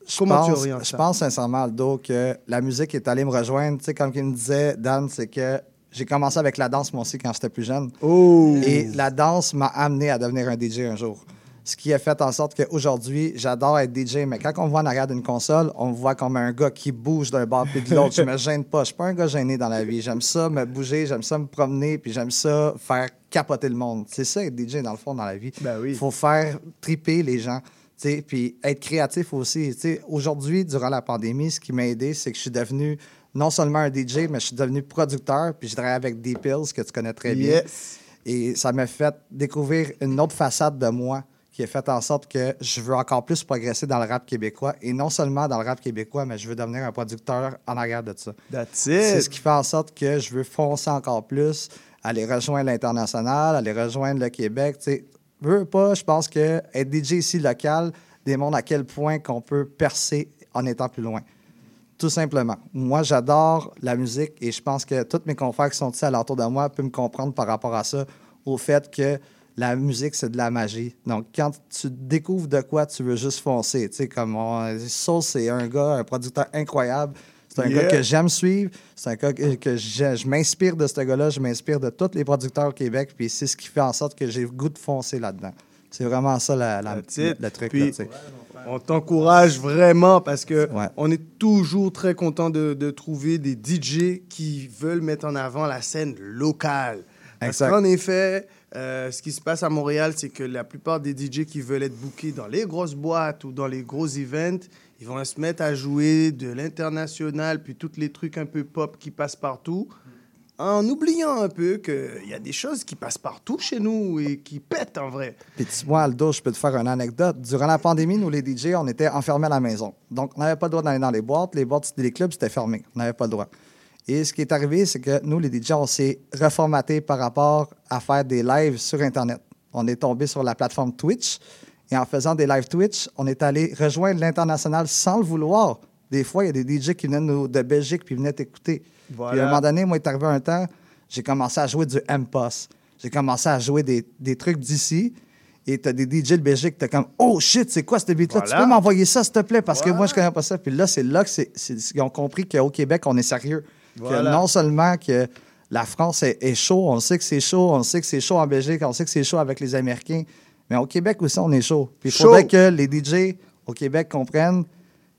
Je comment tu pense- Je pense sincèrement, Aldo, que la musique est allée me rejoindre. Tu sais, comme il me disait, Dan, c'est que j'ai commencé avec la danse, moi aussi, quand j'étais plus jeune. Oh! Et la danse m'a amené à devenir un DJ un jour. Ce qui a fait en sorte qu'aujourd'hui, j'adore être DJ, mais quand on me voit en arrière d'une console, on me voit comme un gars qui bouge d'un bord puis de l'autre. Je me [LAUGHS] gêne pas. Je suis pas un gars gêné dans la vie. J'aime ça me bouger, j'aime ça me promener, puis j'aime ça faire capoter le monde. C'est ça être DJ dans le fond dans la vie. Ben oui. faut faire triper les gens. Puis être créatif aussi. Aujourd'hui, durant la pandémie, ce qui m'a aidé, c'est que je suis devenu non seulement un DJ, mais je suis devenu producteur, puis je travaille avec Deep Pills, que tu connais très bien. Yes. Et ça m'a fait découvrir une autre façade de moi qui a fait en sorte que je veux encore plus progresser dans le rap québécois. Et non seulement dans le rap québécois, mais je veux devenir un producteur en arrière de ça. That's C'est ce qui fait en sorte que je veux foncer encore plus, aller rejoindre l'international, aller rejoindre le Québec. Tu sais, veux pas, je pense que être DJ ici local démontre à quel point qu'on peut percer en étant plus loin. Tout simplement. Moi, j'adore la musique et je pense que tous mes confrères qui sont ici alentour de moi peuvent me comprendre par rapport à ça, au fait que la musique, c'est de la magie. Donc, quand tu découvres de quoi, tu veux juste foncer. Tu sais, comme on, Soul, c'est un gars, un producteur incroyable. C'est un Yeah. gars que j'aime suivre. C'est un gars que, que je, je m'inspire de ce gars-là. Je m'inspire de tous les producteurs au Québec. Puis c'est ce qui fait en sorte que j'ai le goût de foncer là-dedans. C'est vraiment ça la, le truc. Puis, là, tu sais. On t'encourage vraiment parce que on est toujours très content de, de trouver des DJ qui veulent mettre en avant la scène locale. Parce qu'en effet, euh, ce qui se passe à Montréal, c'est que la plupart des DJ qui veulent être bookés dans les grosses boîtes ou dans les gros events, ils vont se mettre à jouer de l'international, puis tous les trucs un peu pop qui passent partout, en oubliant un peu qu'il y a des choses qui passent partout chez nous et qui pètent en vrai. Puis vois, Aldo, je peux te faire une anecdote. Durant la pandémie, nous, les DJ, on était enfermés à la maison. Donc, on n'avait pas le droit d'aller dans les boîtes. Les boîtes, les clubs, c'était fermé. On n'avait pas le droit. Et ce qui est arrivé, c'est que nous, les DJ, on s'est reformaté par rapport à faire des lives sur Internet. On est tombé sur la plateforme Twitch. Et en faisant des lives Twitch, on est allé rejoindre l'international sans le vouloir. Des fois, il y a des DJ qui venaient de Belgique puis venaient t'écouter. Voilà. Puis à un moment donné, moi, il est arrivé un temps, j'ai commencé à jouer du M-Post. J'ai commencé à jouer des, des trucs d'ici. Et t'as des DJ de Belgique, t'es comme, oh shit, c'est quoi ce beat-là? Tu peux m'envoyer ça, s'il te plaît? Parce que moi, je connais pas ça. Puis là, c'est là que c'est, c'est- ils ont compris qu'au Québec, on est sérieux. Que non seulement que la France est, est chaud, on sait que c'est chaud, on sait que c'est chaud en Belgique, on sait que c'est chaud avec les Américains. Mais au Québec aussi, on est chaud. Puis il faudrait que les DJ au Québec comprennent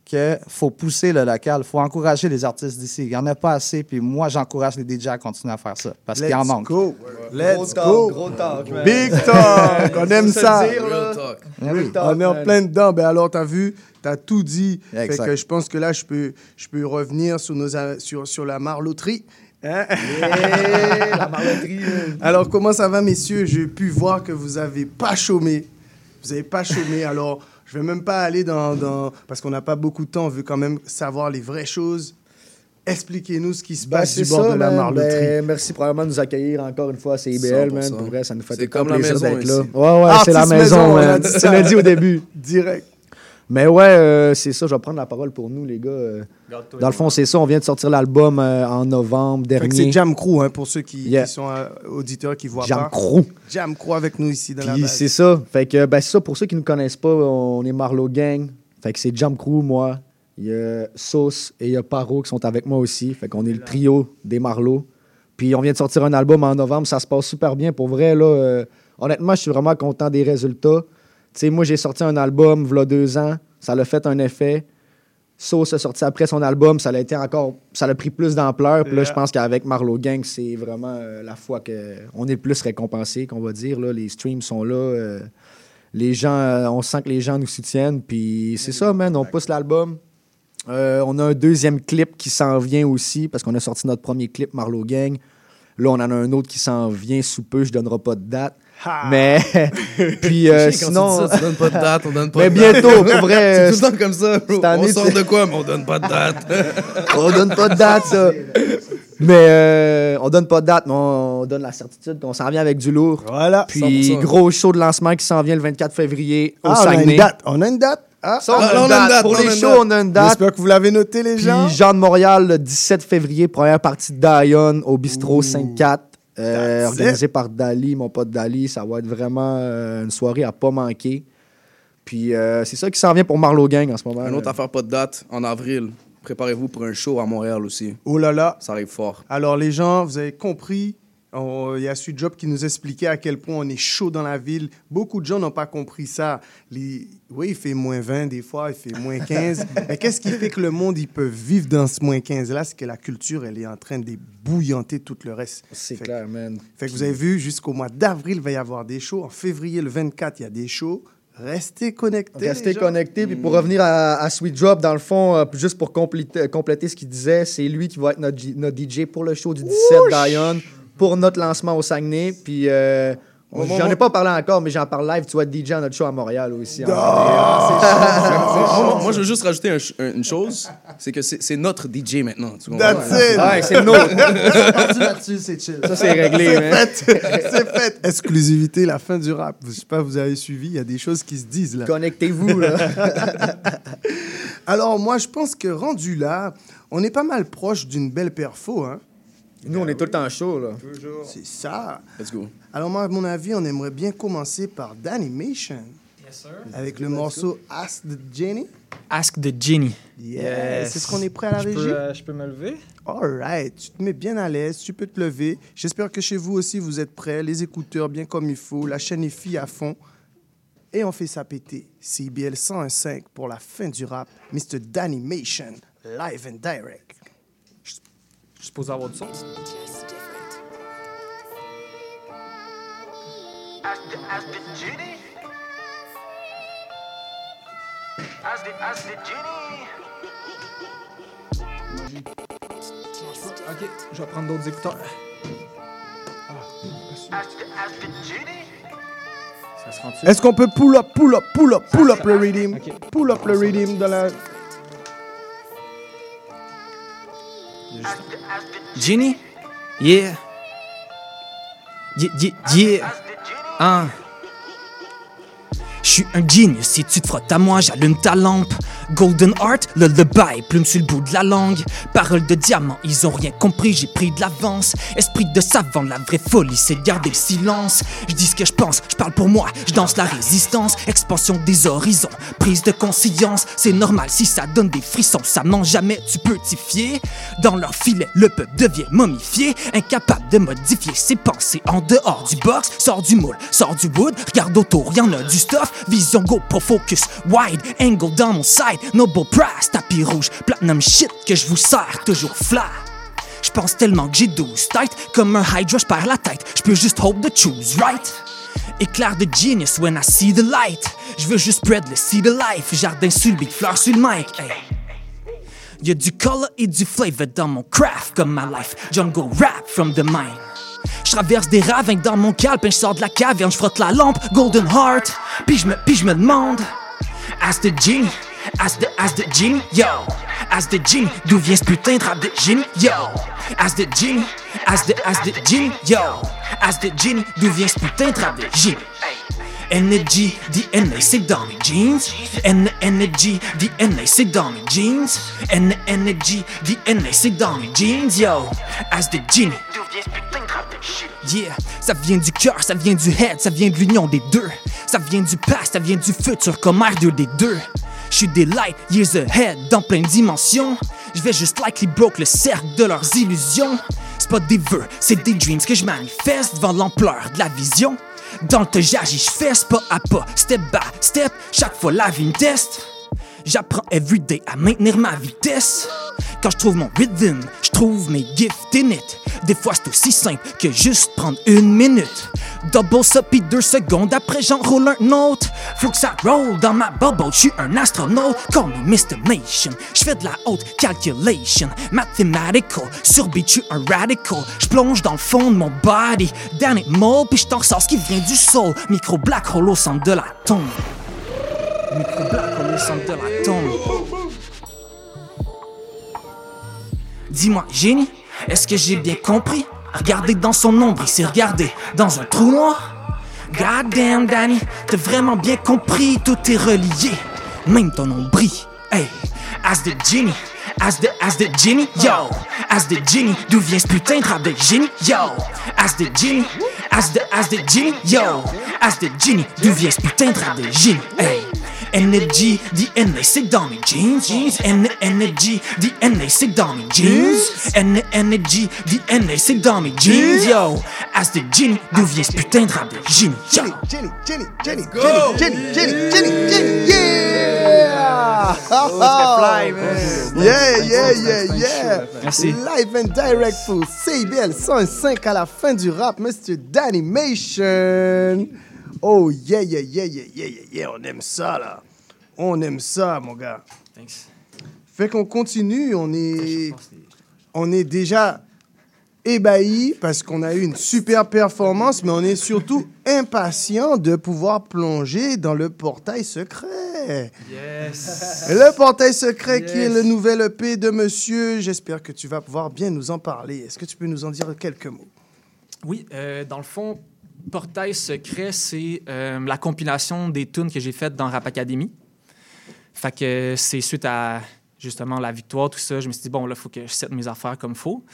qu'il faut pousser le local, il faut encourager les artistes d'ici. Il n'y en a pas assez, puis moi, j'encourage les DJ à continuer à faire ça, parce qu'il en Let's manque. go. Let's Gros talk, go. gros talk, man. Big talk. On [LAUGHS] aime ça. le dire, là. Real talk. Oui. Real talk, On est en man. plein dedans. Ben alors, t'as vu, t'as tout dit. Fait que je pense que là, je peux, je peux revenir sur, nos, sur, sur la marloterie. Hein? la marloterie, [LAUGHS] Alors, comment ça va, messieurs? J'ai pu voir que vous n'avez pas chômé. Vous n'avez pas chômé. Alors, je vais même pas aller dans... dans- Parce qu'on n'a pas beaucoup de temps. On veut quand même savoir les vraies choses. Expliquez-nous ce qui se Ben, passe du bord ça, de la marloterie. Ben, merci probablement de nous accueillir encore une fois à CIBL, man. 100%. Pour vrai, ça nous fait comme la plaisir maison d'être là. Ouais, ouais, c'est la maison, maison, on a man. dit Tu ça. l'as dit au début. [LAUGHS] Direct. Mais ouais, euh, c'est ça, je vais prendre la parole pour nous, les gars. Euh, Dans le fond, c'est ça, on vient de sortir l'album euh, en novembre dernier. C'est Jam Crew, hein, pour ceux qui, Yeah. qui sont euh, auditeurs qui voient Jam pas. Crew. Jam Crew avec nous ici dans la Puis base. c'est ça. Fait que, ben, c'est ça, pour ceux qui ne nous connaissent pas, on est Marlowe Gang. Fait que c'est Jam Crew, moi. Il y a Sauce et il y a Paro qui sont avec moi aussi. Fait qu'on est le trio des Marlowe. Puis on vient de sortir un album en novembre. Ça se passe super bien. Pour vrai, là, euh, honnêtement, je suis vraiment content des résultats. Tu sais, moi, j'ai sorti un album, v'là deux ans. Ça l'a fait un effet. Sauce a sorti après son album, ça a été encore, ça a pris plus d'ampleur. Puis là, je pense qu'avec Marlowe Gang, c'est vraiment euh, la fois qu'on est le plus récompensé, qu'on va dire. Là. Les streams sont là. euh, les gens, euh, on sent que les gens nous soutiennent. Puis c'est ça, man. On pousse l'album. On a un deuxième clip qui s'en vient aussi, parce qu'on a sorti notre premier clip, Marlowe Gang. Là, on en a un autre qui s'en vient sous peu, je donnerai pas de date. Mais, [LAUGHS] puis euh, sinon. ça, tu donnes pas de date, on donne pas [LAUGHS] Mais de date. bientôt, pour vrai. [LAUGHS] C'est tout le temps comme ça, bro. cette année, on sort de quoi, mais on donne pas de date. on donne pas de date, ça. Mais euh, on donne pas de date, mais on donne la certitude qu'on s'en vient avec du lourd. Voilà. Puis 100%. gros show de lancement qui s'en vient le 24 février au Ah, on a une date. On a une date. Ah, Ça, on a une date. Pour les shows, on a une date. J'espère que vous l'avez noté, les Puis gens. Jean de Montréal, le 17 février, première partie de Dion au bistrot 5-4. Euh, organisé par Dali, mon pote Dali. Ça va être vraiment euh, une soirée à pas manquer. Puis euh, c'est ça qui s'en vient pour Marlowe Gang en ce moment. Un autre affaire pas de date, en avril. préparez-vous pour un show à Montréal aussi. Oh là là. Ça arrive fort. Alors, les gens, vous avez compris. Il y a Sweet Job qui nous expliquait à quel point on est chaud dans la ville. Beaucoup de gens n'ont pas compris ça. Les... Oui, il fait moins 20 des fois, il fait moins 15. [LAUGHS] Mais qu'est-ce qui fait que le monde, il peut vivre dans ce moins 15-là? C'est que la culture, elle est en train d'ébouillanter tout le reste. C'est clair, man. Fait que vous avez vu, jusqu'au mois d'avril, il va y avoir des shows. En février, le 24, il y a des shows. Restez connectés. Rester les gens. connecté. Puis pour revenir à, à Sweet Drop, dans le fond, euh, juste pour compléter, compléter ce qu'il disait, c'est lui qui va être notre, notre DJ pour le show du 17 Dion, pour notre lancement au Saguenay. Puis euh, on- Bon, bon, j'en ai bon. pas parlé encore, mais j'en parle live. Tu être DJ à notre show à Montréal aussi. en moi, moi- moi, je veux juste rajouter un une chose, c'est que c'est notre DJ maintenant. Tu comprends? That's it. Ouais, c'est. Parti là-dessus, c'est chill. Ça, c'est réglé, C'est fait. C'est fait. Exclusivité, la fin du rap. Je sais pas, vous avez suivi, il y a des choses qui se disent là. Connectez-vous, là. [LAUGHS] Alors, moi, je pense que rendu là, on est pas mal proche d'une belle perfo, hein? Nous, on est tout le temps chaud, là. C'est ça. Let's go. Alors, moi, à mon avis, on aimerait bien commencer par D'Animation. Avec le morceau Ask the Jenny. Ask the Genie. Yes. Est-ce qu'on est prêt à la Je peux, régie? euh, je peux me lever? All right. Tu te mets bien à l'aise, tu peux te lever. J'espère que chez vous aussi, vous êtes prêts. Les écouteurs bien comme il faut. La chaîne est fille à fond. Et on fait ça péter. CBL 101.5 pour la fin du rap. Mr. D'Animation, live and direct. Supposé avoir du son. Ask the, ask the genie. Ask the, ask the genie. Ok, je vais prendre d'autres écouteurs. Rend Est-ce qu'on peut pull up, pull up, pull up, pull up le rhythm? Pull up le rhythm dans la. Genie? Yeah. Yeah, yeah. Hein. Je suis un genius, si tu te frottes à moi, j'allume ta lampe. Golden Heart, le le bail, plume sur le bout de la langue. Paroles de diamant, ils ont rien compris, j'ai pris de l'avance. Esprit de savant, la vraie folie, c'est de garder le silence. Je dis ce que je pense, je parle pour moi, je danse la résistance. Expansion des horizons, prise de conscience. C'est normal si ça donne des frissons, ça ment jamais, tu peux t'y fier. Dans leur filet, le peuple devient momifié, incapable de modifier ses pensées en dehors du box. Sors du moule, sors du wood, regarde autour, y'en a du stuff. Vision go pro focus, wide angle dans mon side. Noble price, tapis rouge, platinum shit que je vous sers, toujours flat. Je pense tellement que j'ai 12 têtes, comme un hydra, je la tête. Je peux juste hope de choose right. Éclair de genius when I see the light. Je veux juste spread le seed of life. Jardin sur le beat, fleurs sur le mic. Hey. Y'a du color et du flavor dans mon craft comme ma life. Jungle rap from the mind. Je traverse des ravins dans mon calepin, je sors de la caverne, je frotte la lampe, golden heart. Puis je me, puis je me demande, Ask the genie, ask the, ask the genie, yo. Ask the genie, d'où vient ce putain de rap de genie, yo? Ask the genie, ask the, ask the genie, yo. Ask the genie, d'où vient ce putain de rap de genie? Energy, DNA, c'est dans mes jeans. N energy, DNA, c'est dans mes jeans. N energy, DNA, c'est dans mes jeans, yo. As the genie. D'où vient ce putain de rap de? Yeah, ça vient du cœur, ça vient du head, ça vient de l'union des deux. Ça vient du past, ça vient du futur comme R2 des deux. Je suis des light years ahead dans plein de dimensions. Je vais juste likely broke le cercle de leurs illusions. C'est pas des vœux, c'est des dreams que je manifeste devant l'ampleur de la vision. Dans le j'agis, je fesse pas à pas, step by step, chaque fois la vie me teste. J'apprends everyday à maintenir ma vitesse. Quand je trouve mon rhythm, je trouve mes gifts in it. Des fois c'est aussi simple que juste prendre une minute. Double ça puis deux secondes après j'en roule un autre. Faut que roll dans ma bubble, je suis un astronaute. Call me Mr. Nation, je fais de la haute calculation. Mathematical, sur beat je un radical. Je plonge dans le fond de mon body, damn it mold, puis je t'en ressors ce qui vient du soul. Micro black hole au centre de la tombe. Micro black hole au centre de la tombe. Dis-moi, génie, est-ce que j'ai bien compris? Regarder dans son ombre, il s'est regardé dans un trou noir. God damn, Danny, t'as vraiment bien compris, tout est relié, même ton nombril. Hey, as the genie, as the, as the genie, yo, as the genie, d'où vient ce putain de rap de génie, yo, as the genie, as the, as the genie, yo, as the genie, d'où vient ce putain de rap de génie, hey. Energy, DNA, c'est dans mes jeans. jeans. N- Energy, DNA, c'est dans mes jeans. N- Energy, DNA, c'est dans mes jeans. Yo, as the genie, d'où vient ce putain de rap de Jimmy? Yo. Jenny, Jenny, Jenny, Jenny, Jenny, Jenny, Jenny, Jenny, yeah! fly, man. [LAUGHS] Yeah, yeah, yeah, yeah! Merci. Live and direct pour CIBL 105 à la fin du rap, Mr. Danimation. Oh, yeah, yeah, yeah, yeah, yeah, yeah, yeah, on aime ça, là. On aime ça, mon gars. Thanks. Fait qu'on continue, on est, on est déjà ébahi parce qu'on a eu une super performance, mais on est surtout impatient de pouvoir plonger dans le portail secret. Yes. Le portail secret qui est le nouvel EP de monsieur. J'espère que tu vas pouvoir bien nous en parler. Est-ce que tu peux nous en dire quelques mots? Oui, euh, dans le fond, Portail Secret, c'est euh, la compilation des tunes que j'ai faites dans Rap Academy. Fait que c'est suite à justement la victoire, tout ça, je me suis dit, bon, là, il faut que je sette mes affaires comme faut.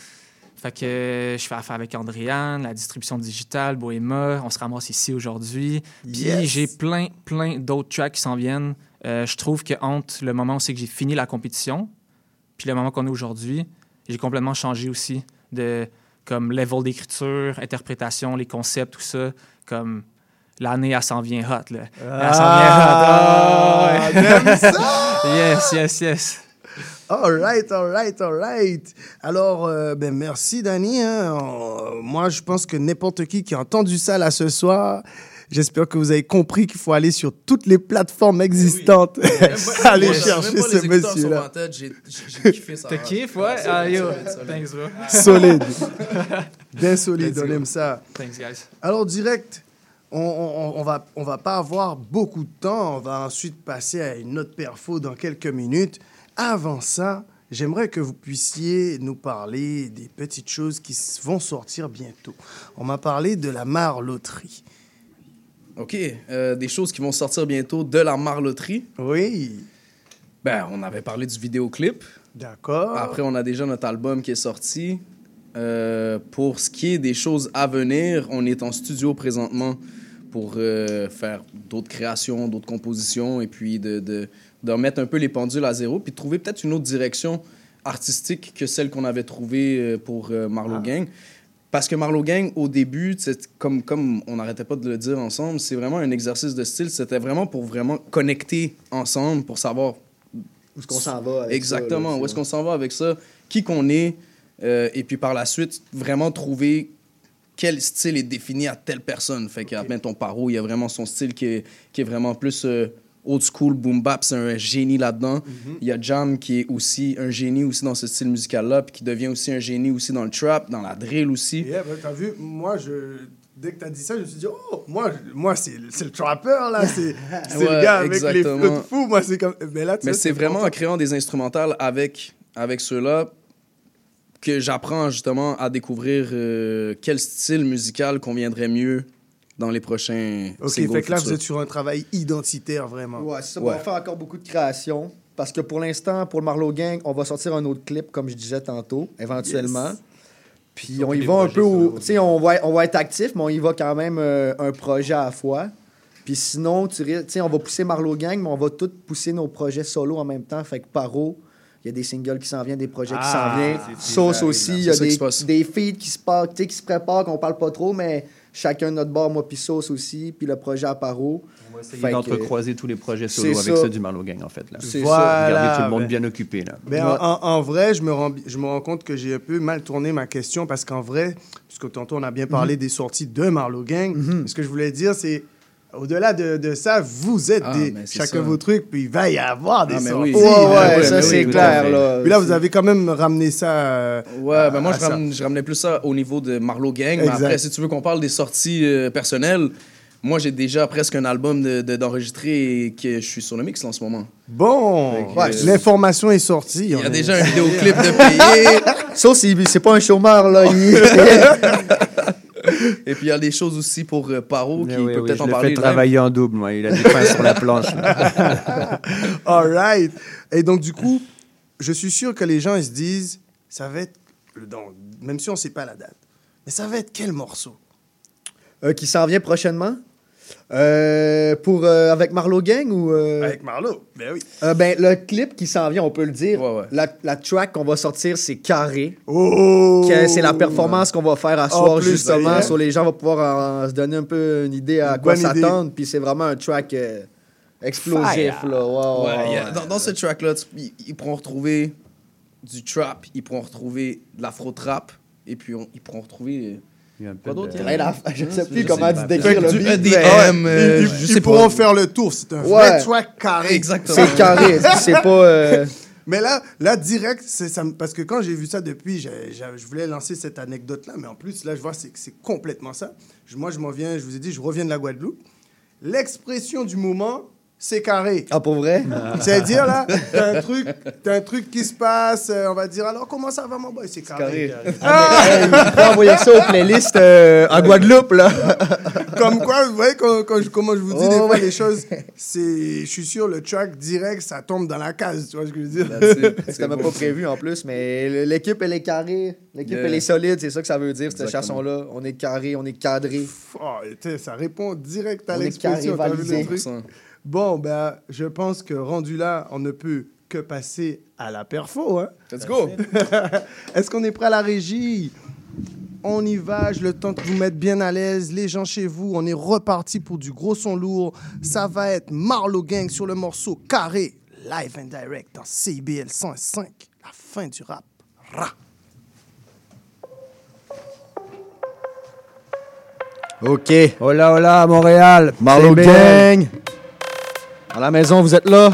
Fait que euh, je fais affaire avec Andréane, la distribution digitale, Bohéma, on se ramasse ici aujourd'hui. Puis j'ai plein, plein d'autres tracks qui s'en viennent. Euh, je trouve que entre le moment où c'est que j'ai fini la compétition, puis le moment qu'on est aujourd'hui, j'ai complètement changé aussi de comme level d'écriture, interprétation, les concepts, tout ça. Comme l'année, elle s'en vient hot. Là. Elle s'en vient hot. Ah, ouais. ça! [LAUGHS] yes, yes, yes. All right, all right, all right. Alors, euh, ben merci, Danny. hein. Euh, moi, je pense que n'importe qui qui a entendu ça là ce soir, j'espère que vous avez compris qu'il faut aller sur toutes les plateformes existantes. [LAUGHS] aller Même chercher ce monsieur-là. j'ai kiffé ça. T'as kiffé, ouais? solide, Ah, yo. solide, solide. Thanks, bro. Solide. [LAUGHS] Bien solide, on aime ça. Thanks, guys. Alors, direct, on, on, on va, on va pas avoir beaucoup de temps. On va ensuite passer à une autre perfo dans quelques minutes. Avant ça, j'aimerais que vous puissiez nous parler des petites choses qui vont sortir bientôt. On m'a parlé de la marloterie. OK. euh, des choses qui vont sortir bientôt de la marloterie. Oui. Ben, on avait parlé du vidéoclip. D'accord. Après, on a déjà notre album qui est sorti. Euh, pour ce qui est des choses à venir, on est en studio présentement pour euh, faire d'autres créations, d'autres compositions et puis de, de, de remettre un peu les pendules à zéro puis de trouver peut-être une autre direction artistique que celle qu'on avait trouvée pour euh, Marlowe Gang. Parce que Marlowe Gang, au début, comme, comme on n'arrêtait pas de le dire ensemble, c'est vraiment un exercice de style. C'était vraiment pour vraiment connecter ensemble, pour savoir Où est-ce qu'on s'en va avec ça, Exactement. là, où est-ce qu'on s'en va avec ça? Qui qu'on est? euh, et puis par la suite, vraiment trouver quel style est défini à telle personne. Fait qu'à okay. ton paro, il y a vraiment son style qui est, qui est vraiment plus euh, old school, boom bap. C'est un génie là-dedans. Mhm. Il y a Jam qui est aussi un génie aussi dans ce style musical-là, puis qui devient aussi un génie aussi dans le trap, dans la drill aussi. Yeah, ben, t'as vu, moi, je... dès que t'as dit ça, je me suis dit, oh, moi, moi c'est c'est le trapper, là. C'est [LAUGHS] c'est Ouais, le gars avec exactement. les flots fous. Moi, c'est comme. Mais là, tu Mais vois, c'est vraiment en créant des instrumentales avec, avec ceux-là que j'apprends justement à découvrir euh, quel style musical conviendrait mieux dans les prochains Ok, fait que là, futurs. vous êtes sur un travail identitaire, vraiment. Ouais, c'est ça. Ouais. On va faire encore beaucoup de créations. Parce que pour l'instant, pour le Marlowe Gang, on va sortir un autre clip, comme je disais tantôt, éventuellement. Yes. Puis on y va un peu au. Tu sais, on va, on va être actif, mais on y va quand même euh, un projet à la fois. Puis sinon, tu sais, on va pousser Marlowe Gang, mais on va tous pousser nos projets solo en même temps. Fait que Paro, il y a des singles qui s'en viennent, des projets qui s'en Ah, viennent. Sauce aussi, il y a des, feeds qui se, par- tu sais, qui se préparent, qu'on parle pas trop, mais chacun de notre bord, moi puis Sauce aussi, puis le projet à Paro. On va essayer que- d'entrecroiser tous les projets solo avec ça. ceux du Marlowe Gang, en fait. Là. C'est Voilà, Garder tout le monde ben- bien occupé. Là. Ben, en, en- en vrai, je me, rends, je me rends compte que j'ai un peu mal tourné ma question parce qu'en vrai, puisque tantôt on a bien Mhm. parlé des sorties de Marlowe Gang, ce que je voulais dire, c'est au-delà de, de ça, vous êtes Ah, des, chacun ça. vos trucs, puis il va y avoir des Ah, mais sorties. oui. Ouais, Ah, ouais, ouais, ça c'est oui, clair. Là, Puis là, vous avez quand même ramené ça. euh, Ouais, à- ben moi, je, ramenais plus ça au niveau de Marlowe Gang. Mais après, si tu veux qu'on parle des sorties euh, personnelles, moi, j'ai déjà presque un album de- de- d'enregistrer et que je suis sur le mix en ce moment. Bon, Ouais, euh, l'information est sortie. Il y on a est- déjà [LAUGHS] un vidéoclip de payer. Sauce, il- c'est pas un chômeur, là. [LAUGHS] il- [LAUGHS] et puis, il y a des choses aussi pour euh, Paro qui oui, peut oui, peut-être en le parler. live. travailler en double, moi. Il a des [LAUGHS] pains sur la planche. [LAUGHS] All right. Et donc, du coup, je suis sûr que les gens, ils se disent, ça va être, le- donc, même si on ne sait pas la date, mais ça va être quel morceau? Euh, qui s'en vient prochainement? Euh, pour, euh, avec Marlowe Gang ou. euh, Avec Marlowe, ben oui. euh, ben, le clip qui s'en vient, on peut le dire. La, la track qu'on va sortir, c'est Carré. Oh! Que C'est la performance qu'on va faire à En soir, plus, justement. d'ailleurs. Sur les gens vont pouvoir en- se donner un peu une idée à Une quoi bonne s'attendre. Puis c'est vraiment un track euh, explosif. Fire. Là. Ouais, ouais, Ouais, il y a- ouais. dans, dans ce track-là, tu- ils, ils pourront retrouver du trap, ils pourront retrouver de l'afro-trap, et puis on- ils pourront retrouver. Quoi d'autre de- Hey, la- je sais plus sais comment pas. tu décrire le beat, EDM, mais- euh, Ils, je ils sais pourront pas. faire le tour. C'est un Ouais. vrai track carré. Exactement. C'est carré, [LAUGHS] c'est pas. euh, Mais là, là direct, c'est ça, me- parce que quand j'ai vu ça depuis, j'ai- j'ai- je voulais lancer cette anecdote-là, mais en plus, là, je vois c'est que c'est complètement ça. Je- moi, je m'en viens, je vous ai dit, je reviens de la Guadeloupe. L'expression du moment, c'est carré. Ah, pour vrai? C'est-à-dire, là, t'as un, truc, t'as un truc qui se passe, euh, on va dire, alors comment ça va, mon boy? C'est carré. carré. [LAUGHS] Hey, il faut envoyer ça aux playlists euh, en Guadeloupe, là. [LAUGHS] Comme quoi, vous voyez quand, quand je, comment je vous dis Oh, des fois ouais. les choses, c'est, je suis sûr, le track direct, ça tombe dans la case, tu vois ce que je veux dire? [LAUGHS] C'était même pas prévu en plus, mais l'équipe, elle est carrée. L'équipe, Yeah. elle est solide, c'est ça que ça veut dire, cette Exactement. chanson-là. On est carré, on est cadré. Oh, ça répond direct à On est l'expression. carré t'as vu le validé. truc? 100%. Bon, ben, je pense que rendu là, on ne peut que passer à la perfo. Hein? Let's go. [LAUGHS] Est-ce qu'on est prêt à la régie? On y va, je le temps de vous mettre bien à l'aise. Les gens chez vous, on est reparti pour du gros son lourd. Ça va être Marlowe Gang sur le morceau Carré, live and direct dans CIBL 105, la fin du rap. Ra. OK. Hola, hola, Montréal. Marlowe CBL. Gang. À la maison, vous êtes là?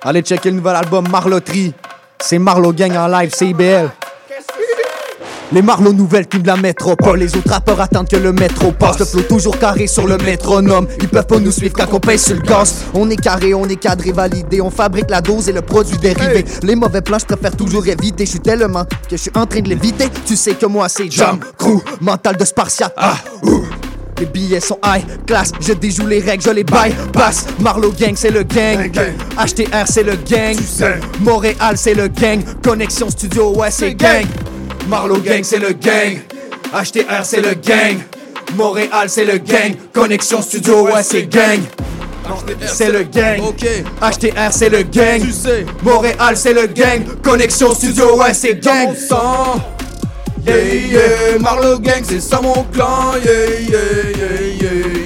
Allez checker le nouvel album Marloterie. C'est Marlowe Gang en live, CIBL. Les Marlots nouvelles team de la métropole. Les autres rappeurs attendent que le métro passe. Le flow toujours carré sur le métronome. Ils peuvent pas nous suivre quand on pèse sur le gaz. On est carré, on est cadré, validé. On fabrique la dose et le produit dérivé. Les mauvais plans, je préfère toujours éviter. Je suis tellement que je suis en train de l'éviter. Tu sais que moi c'est Jam Crew. Mental de Spartiate. Ah, ouh. Les billets sont high class, je déjoue les règles, je les bypass. Marlowe Gang, c'est le gang. HTR, c'est le gang. Montréal, c'est le gang. Connexion Studio, ouais, c'est gang. Marlowe Gang, c'est le gang. HTR, c'est le gang. Montréal, c'est le gang. Connexion Studio, ouais, c'est gang. C'est le gang. HTR, c'est le gang. Montréal, c'est le gang. Connexion Studio, ouais, c'est gang. Yeah, yeah, Marlowe Gang, c'est ça mon clan. Yeah, yeah, yeah, yeah,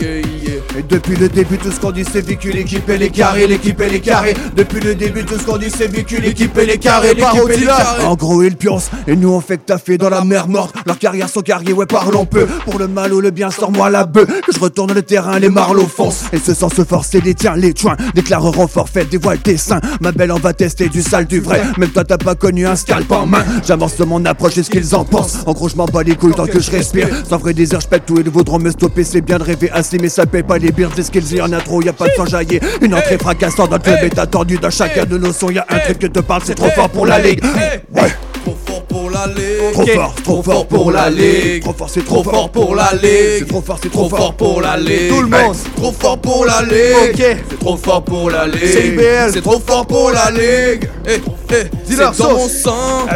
Et depuis le début, tout ce qu'on dit, c'est vécu l'équipe et les carrés, l'équipe et les carrés. Depuis le début, tout ce qu'on dit, c'est vécu l'équipe et les carrés, l'équipe et les carrés. En gros, ils pioncent, et nous on fait que taffer dans la mer morte. Leurs carrières sont carriées, ouais, parlons peu. Pour le mal ou le bien, sors-moi la bœuf. Que je retourne le terrain, les marlots foncent. Et ce sans se forcer, les tiens, les joints. Déclareront forfait, dévoile tes seins. Ma belle, on va tester du sale, du vrai. Même toi, t'as pas connu un scalp en main. J'avance de mon approche et ce qu'ils en pensent. En gros, je m'en bats les couilles tant que je respire. Sans vrai désir, je pète tout et ils voudront me stopper. C'est bien de rêver assez, mais ça paye pas les bières. C'est ce qu'ils y en a trop, y a pas de s'enjailler. Une entrée fracassante dans le club est attendue dans chacun de nos sons. Y a un truc que te parle, c'est trop fort pour la ligue. Ouais. Trop fort pour la ligue. Trop fort, trop fort pour la ligue. Trop fort, c'est trop fort pour la ligue. C'est trop fort, c'est trop fort pour la ligue. Tout le monde. Trop fort pour la ligue. Ok. C'est trop fort pour la ligue. C'est IBL. C'est trop fort pour la ligue. Eh, eh, c'est Dis-leur dans mon sang.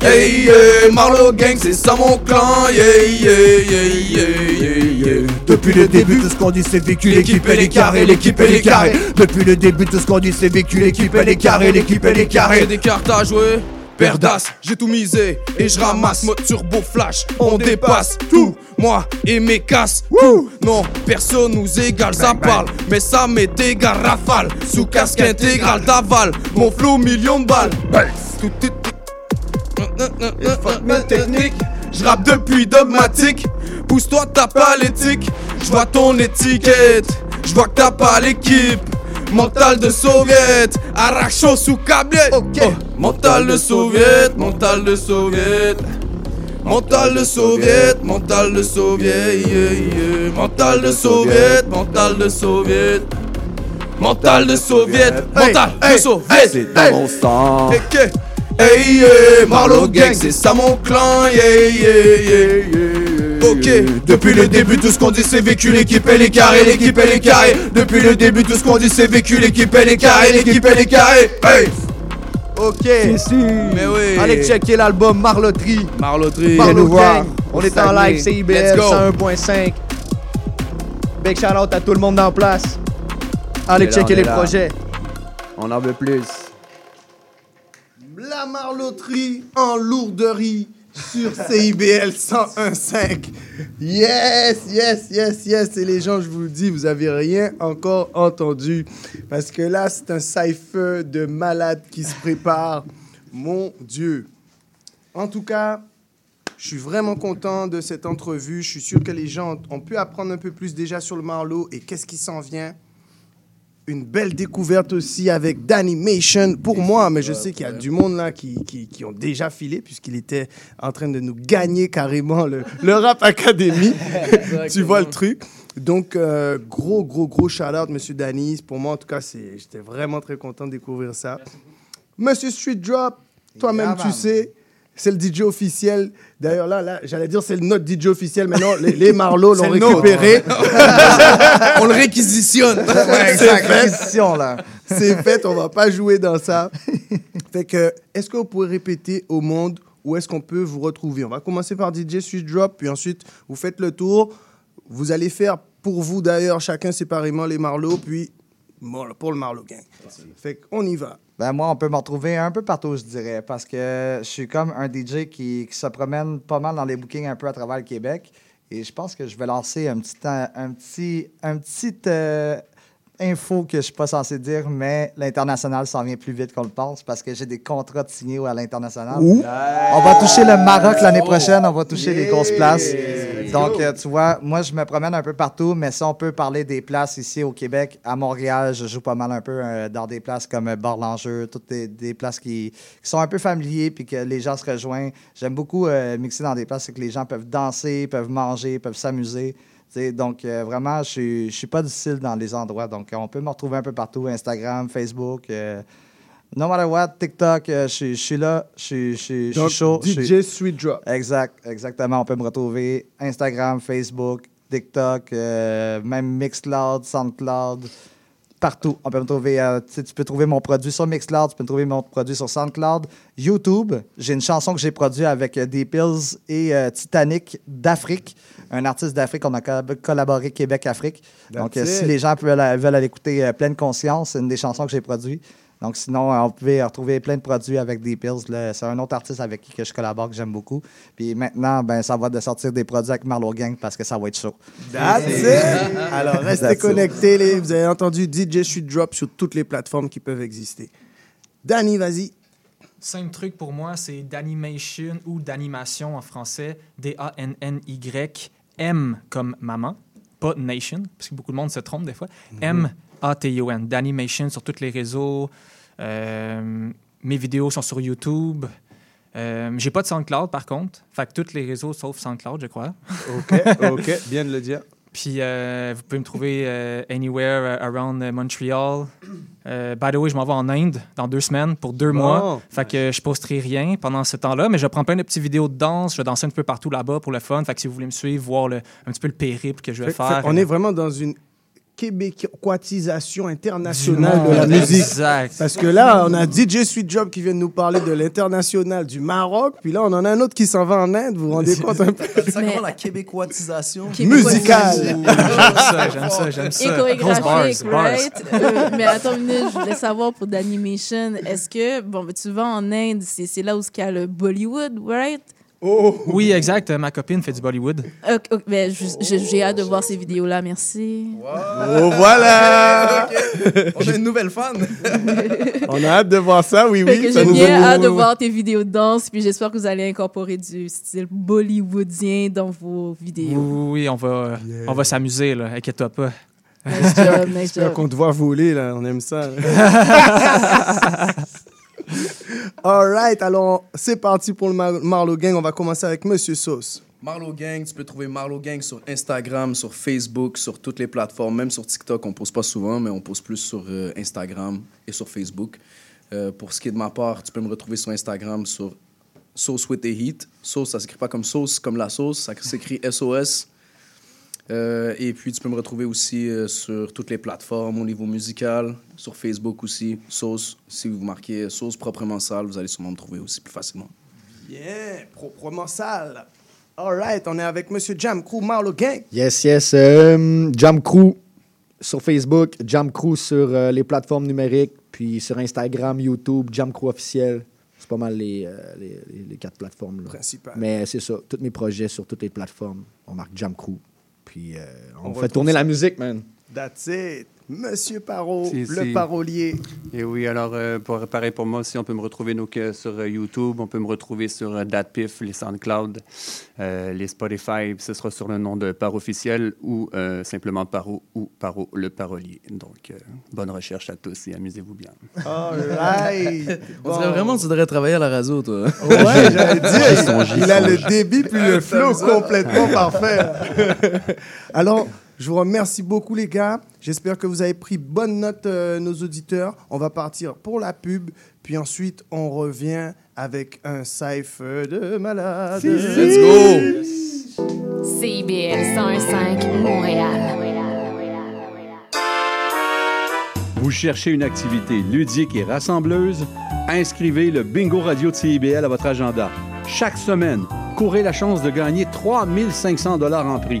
Yeah, yeah, Marlowe Gang, c'est ça mon clan. Yeah, yeah, yeah, yeah, yeah, yeah. Depuis le début, tout ce qu'on dit, c'est vécu l'équipe et les carrés, l'équipe et les carrés. Depuis le début, tout ce qu'on dit, c'est vécu l'équipe et les carrés, l'équipe et les J'ai carrés. des cartes à jouer. Perdas, j'ai tout misé et je ramasse mode turbo flash. On dépasse tout, moi et mes casses. Non, personne nous égale, ça parle, mais ça m'est égal. Rafale, sous casque intégral d'aval. Mon flow million de balles. Tout, technique. Je rappe depuis dogmatique. Pousse-toi, t'as pas l'éthique. Je vois ton étiquette. Je vois que t'as pas l'équipe. Mental de soviet, arracho sous câblé. Oh, mental de soviet, mental de soviet. Mental de soviet, mental de soviet, yeah, yeah. mental de soviet, mental de soviet. Mental de soviet, mental de soviet. C'est dans mon sang. Hey, yeah, Gang, c'est ça mon clan, yeah, yeah, yeah, yeah. Ok, Depuis le début, tout ce qu'on dit, c'est vécu l'équipe et les carrés, l'équipe et les carrés. Depuis le début, tout ce qu'on dit, c'est vécu l'équipe et les carrés, l'équipe et les carrés. Hey! OK. mais oui. Allez checker l'album Marloterie. Marloterie. Voir. Gang. On est en live, Let's CIBL go. 101.5. Big shout out à tout le monde en place. Allez est checker est les là. projets. On en veut plus. La marloterie en lourderie sur CIBL 101.5. Yes, yes, yes, yes. Et les gens, je vous le dis, vous avez rien encore entendu. Parce que là, c'est un cypher de malade qui se prépare. Mon Dieu. En tout cas, je suis vraiment content de cette entrevue. Je suis sûr que les gens ont pu apprendre un peu plus déjà sur le Marlowe et qu'est-ce qui s'en vient. Une belle découverte aussi avec Danimation pour moi, mais je sais qu'il y a du monde là qui, qui, qui ont déjà filé puisqu'il était en train de nous gagner carrément le, le Rap Academy. [LAUGHS] tu vois le truc. Donc, euh, gros, gros, gros shout-out, Monsieur Danis. Pour moi, en tout cas, j'étais vraiment très content de découvrir ça. Monsieur Street Drop, toi-même, Yeah, tu sais, c'est le DJ officiel. D'ailleurs, là, là j'allais dire c'est le notre DJ officiel, mais non, les, les [LAUGHS] Marlots l'ont récupéré. [LAUGHS] On le réquisitionne. [LAUGHS] Ouais, C'est fait. réquisition, là. C'est fait, on va pas jouer dans ça. fait que, est-ce que vous pouvez répéter au monde où est-ce qu'on peut vous retrouver? On va commencer par DJ Switch Drop, puis ensuite, vous faites le tour. Vous allez faire pour vous d'ailleurs, chacun séparément, les Marlots, puis bon, pour le Marlow Gang. Fait qu'on y va. Ben moi, on peut me retrouver un peu partout, je dirais, parce que je suis comme un DJ qui, qui se promène pas mal dans les bookings un peu à travers le Québec. Et je pense que je vais lancer un petit, un, petit, un petit euh, info que je suis pas censé dire, mais l'international s'en vient plus vite qu'on le pense parce que j'ai des contrats de signés à l'international. Ouh. On va toucher le Maroc l'année Oh. prochaine, on va toucher les grosses places. Donc, euh, tu vois, moi, je me promène un peu partout, mais si on peut parler des places ici au Québec, à Montréal, je joue pas mal un peu euh, dans des places comme euh, Bar-Langeux, toutes des, des places qui, qui sont un peu familiers puis que les gens se rejoignent. J'aime beaucoup euh, mixer dans des places où que les gens peuvent danser, peuvent manger, peuvent s'amuser. Donc, euh, vraiment, je suis- je suis pas difficile dans les endroits. Donc, on peut me retrouver un peu partout, Instagram, Facebook. euh, no matter what, TikTok, euh, je suis- là, je suis- chaud. DJ Sweet Drop. Exact, exactement. On peut me retrouver Instagram, Facebook, TikTok, euh, même Mixcloud, Soundcloud, partout. On peut me trouver. euh, tu peux trouver mon produit sur Mixcloud, tu peux trouver mon produit sur Soundcloud, YouTube. J'ai une chanson que j'ai produite avec euh, Des Pills et euh, Titanic d'Afrique, un artiste d'Afrique. On a collab- collaboré Québec-Afrique. Donc, euh, si les gens veulent, veulent aller écouter euh, Pleine Conscience, c'est une des chansons que j'ai produites. Donc, sinon, euh, on pouvait retrouver plein de produits avec des pills. là. C'est un autre artiste avec qui que je collabore, que j'aime beaucoup. Puis maintenant, ben, ça va de sortir des produits avec Marlowe Gang parce que ça va être chaud. That's it. [LAUGHS] Alors, restez connectés. Les, vous avez entendu DJ Sweet Drop sur toutes les plateformes qui peuvent exister. Danny, vas-y. Simple truc pour moi, c'est d'animation ou d'animation en français. D-A-N-N-Y. M comme maman, pas nation, parce que beaucoup de monde se trompe des fois. M-A-T-I-O-N. D'animation sur tous les réseaux. Euh, mes vidéos sont sur YouTube. Euh, J'ai pas de SoundCloud par contre. Fait que tous les réseaux sauf SoundCloud, je crois. OK, OK, [LAUGHS] bien de le dire. Puis euh, vous pouvez me trouver euh, anywhere euh, around Montreal. By the way, je m'en vais en Inde dans deux semaines pour deux Bon. mois. Fait que je posterai rien pendant ce temps-là, mais je prends plein de petites vidéos de danse. Je vais danser un peu partout là-bas pour le fun. Fait que si vous voulez me suivre, voir le- un petit peu le périple que je vais Fait- faire. fait- on est vraiment dans une québécoisation internationale de la musique. Exact. Parce que là, on a DJ Sweet Job qui vient de nous parler de l'international du Maroc, puis là, on en a un autre qui s'en va en Inde. Vous vous rendez [LAUGHS] compte un peu? Ça comment la québécoisation Musicale. J'aime ça, j'aime ça, j'aime Et ça. chorégraphique, bars, bars. right? Euh, mais attends une minute, je voulais savoir pour d'animation, est-ce que, bon, tu vas en Inde, c'est c'est là où il y a le Bollywood, right? Oui, exact. Ma copine fait du Bollywood. Ok, ok, ben, j'ai hâte de voir ces vidéos-là, merci. Oh, voilà! On a une nouvelle fan. [LAUGHS] On a hâte de voir ça, oui, Fait oui. que ça j'ai nous bien va- hâte de voir tes vidéos de danse, puis j'espère que vous allez incorporer du style bollywoodien dans vos Oui, vidéos. oui, on va, euh, on va s'amuser, là. Inquiète-toi pas. Nice job, nice J'espère job. qu'on te voit voler, là. On aime ça. là. [LAUGHS] [LAUGHS] All right, alors c'est parti pour le Mar- Gang. On va commencer avec Monsieur Sauce. Marlowe Gang, tu peux trouver Marlowe Gang sur Instagram, sur Facebook, sur toutes les plateformes, même sur TikTok. On pose pas souvent, mais on pose plus sur euh, Instagram et sur Facebook. Euh, pour ce qui est de ma part, tu peux me retrouver sur Instagram sur Sauce with the Heat. Sauce, ça s'écrit pas comme sauce, comme la sauce, ça s'écrit SOS. Euh, et puis, tu peux me retrouver aussi euh, sur toutes les plateformes au niveau musical, sur Facebook aussi, Sauce. Si vous marquez Sauce proprement sale, vous allez sûrement me trouver aussi plus facilement. Yeah, proprement sale. All right, on est avec Monsieur Jam Crew Marlo Gang. Yes, yes. euh, Jam Crew sur Facebook, Jam Crew sur euh, les plateformes numériques, puis sur Instagram, YouTube, Jam Crew officiel. C'est pas mal les, euh, les, les- les quatre plateformes. Là. Principal. Mais c'est ça, tous mes projets sur toutes les plateformes, on marque Jam Crew. Puis euh, on, On fait tourner ça. la musique, man. That's it. Monsieur Parot, Si, le si. parolier. Et oui, alors, euh, pour, pareil pour moi aussi, on peut me retrouver donc, euh, sur euh, YouTube, on peut me retrouver sur euh, DatPiff, les SoundCloud, euh, les Spotify, ce sera sur le nom de Paro officiel ou euh, simplement Paro ou Paro le parolier. Donc, euh, bonne recherche à tous et amusez-vous bien. All right. [LAUGHS] On dirait vraiment que tu devrais travailler à la radio, toi. Ouais, j'allais dire, [LAUGHS] il a le débit puis le [LAUGHS] flow complètement parfait. Alors, je vous remercie beaucoup, les gars. J'espère que vous avez pris bonne note, euh, nos auditeurs. On va partir pour la pub, puis ensuite, on revient avec un cypher de malade. Let's go! CIBL 101.5 Montréal. Vous cherchez une activité ludique et rassembleuse? Inscrivez le Bingo Radio de CIBL à votre agenda. Chaque semaine, courez la chance de gagner 3500 dollars en prix.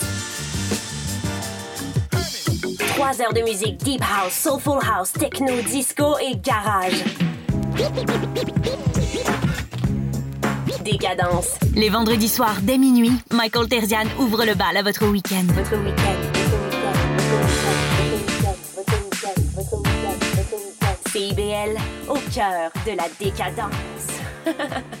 Heures de musique deep house, soulful house, techno, disco et garage. Décadence. Les vendredis soirs dès minuit, Michael Terzian ouvre le bal à votre week-end. Votre week-end. CIBL au cœur de la décadence. [LAUGHS]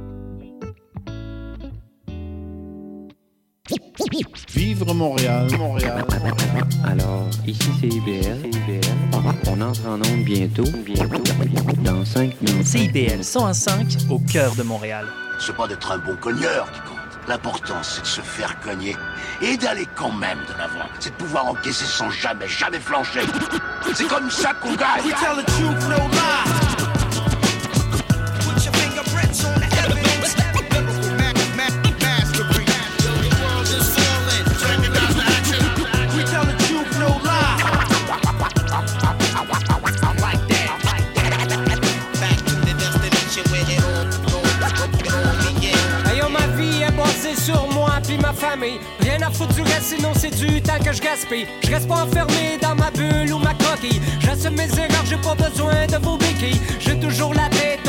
Vivre Montréal, Montréal. Alors, ici c'est IBL. On entre en onde bientôt. Bientôt. Dans 5 minutes. CIBL 101.5 au cœur de Montréal. C'est pas d'être un bon cogneur qui compte. L'important, c'est de se faire cogner et d'aller quand même de l'avant. C'est de pouvoir encaisser sans jamais, jamais flancher. C'est comme ça qu'on gagne. Rien à foutre du reste, sinon c'est du temps que je gaspille. Je reste pas enfermé dans ma bulle ou ma coquille. J'assume mes erreurs, j'ai pas besoin de vos béquilles. J'ai toujours la tête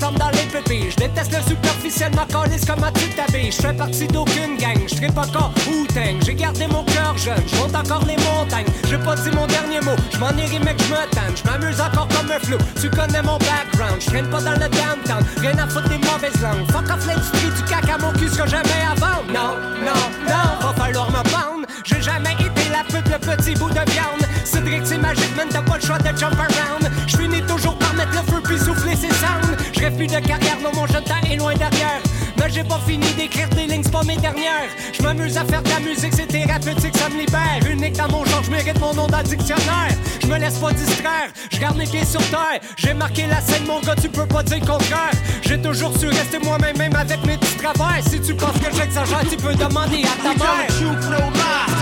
dans les. Je déteste le superficiel, ma calisse comme un tu t'habilles? Je fais partie d'aucune gang, je tripe encore ou J'ai gardé mon cœur jeune, je monte encore les montagnes. J'ai pas dit mon dernier mot, je m'en irai mec, je me tanne. Je m'amuse encore comme un flou, tu connais mon background. Je traîne pas dans le downtown, rien à foutre des mauvaises langues. Fuck off l'industrie du caca, mon cul sera jamais à vendre. Non, non, non, va falloir me pendre. J'ai jamais été la pute, le petit bout de viande. Cédric, c'est magique, man, t'as pas le choix de jump around. Je finis toujours par mettre le feu puis souffler ses sounds. Plus de carrière, non, mon jeune temps est loin derrière. Mais j'ai pas fini d'écrire des lignes, c'est pas mes dernières. Je m'amuse à faire de la musique, c'est thérapeutique, ça me libère. Unique dans mon genre, je mérite mon nom dans le dictionnaire. Je me laisse pas distraire, je garde les pieds sur terre. J'ai marqué la scène, mon gars, tu peux pas dire le contraire. J'ai toujours su rester moi-même, même avec mes petits travers. Si tu penses que j'exagère, tu peux demander à ta mère.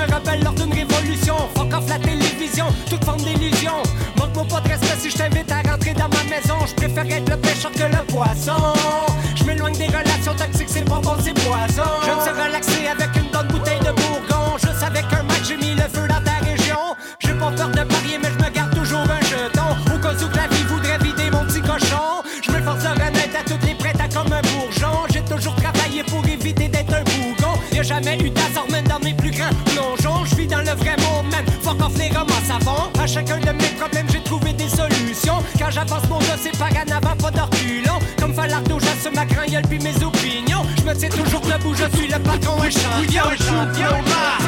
Un rebelle lors d'une révolution. Fuck off la télévision, toute forme d'illusion. Manque-moi pas de respect si je t'invite à rentrer dans ma maison. Je préfère être le pêcheur que le poisson. Je suis le patron, un champion. Un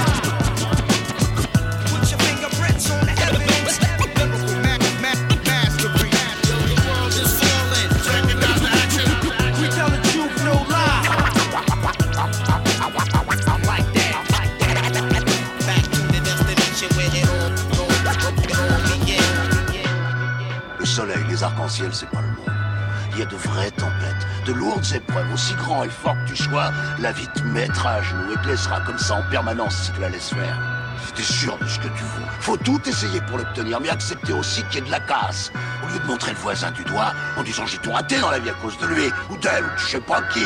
aussi grand et fort que tu sois, la vie te mettra à genoux et te laissera comme ça en permanence si tu la laisses faire. T'es sûr de ce que tu veux. Faut tout essayer pour l'obtenir, mais accepter aussi qu'il y ait de la casse. Au lieu de montrer le voisin du doigt en disant j'ai tout raté dans la vie à cause de lui, ou d'elle, ou de je sais pas qui.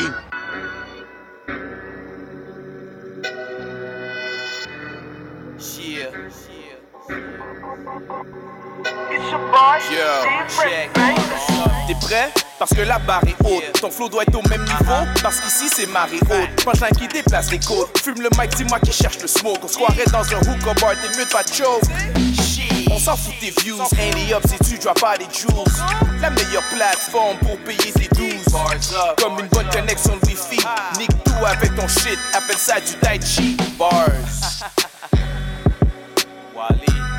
Que la barre est haute. Ton flow doit être au même niveau. Parce qu'ici c'est marée haute. Punchline qui déplace les côtes. Fume le mic, dis-moi qui cherche le smoke. On se croirait dans un hookah bar, t'es mieux de pas choke. On s'en fout tes views. Any up si tu drop pas des jewels. La meilleure plateforme pour payer tes dues. Comme une bonne connexion de wifi. Nique tout avec ton shit. Appelle ça du tai chi. Bars. [LAUGHS] Wally.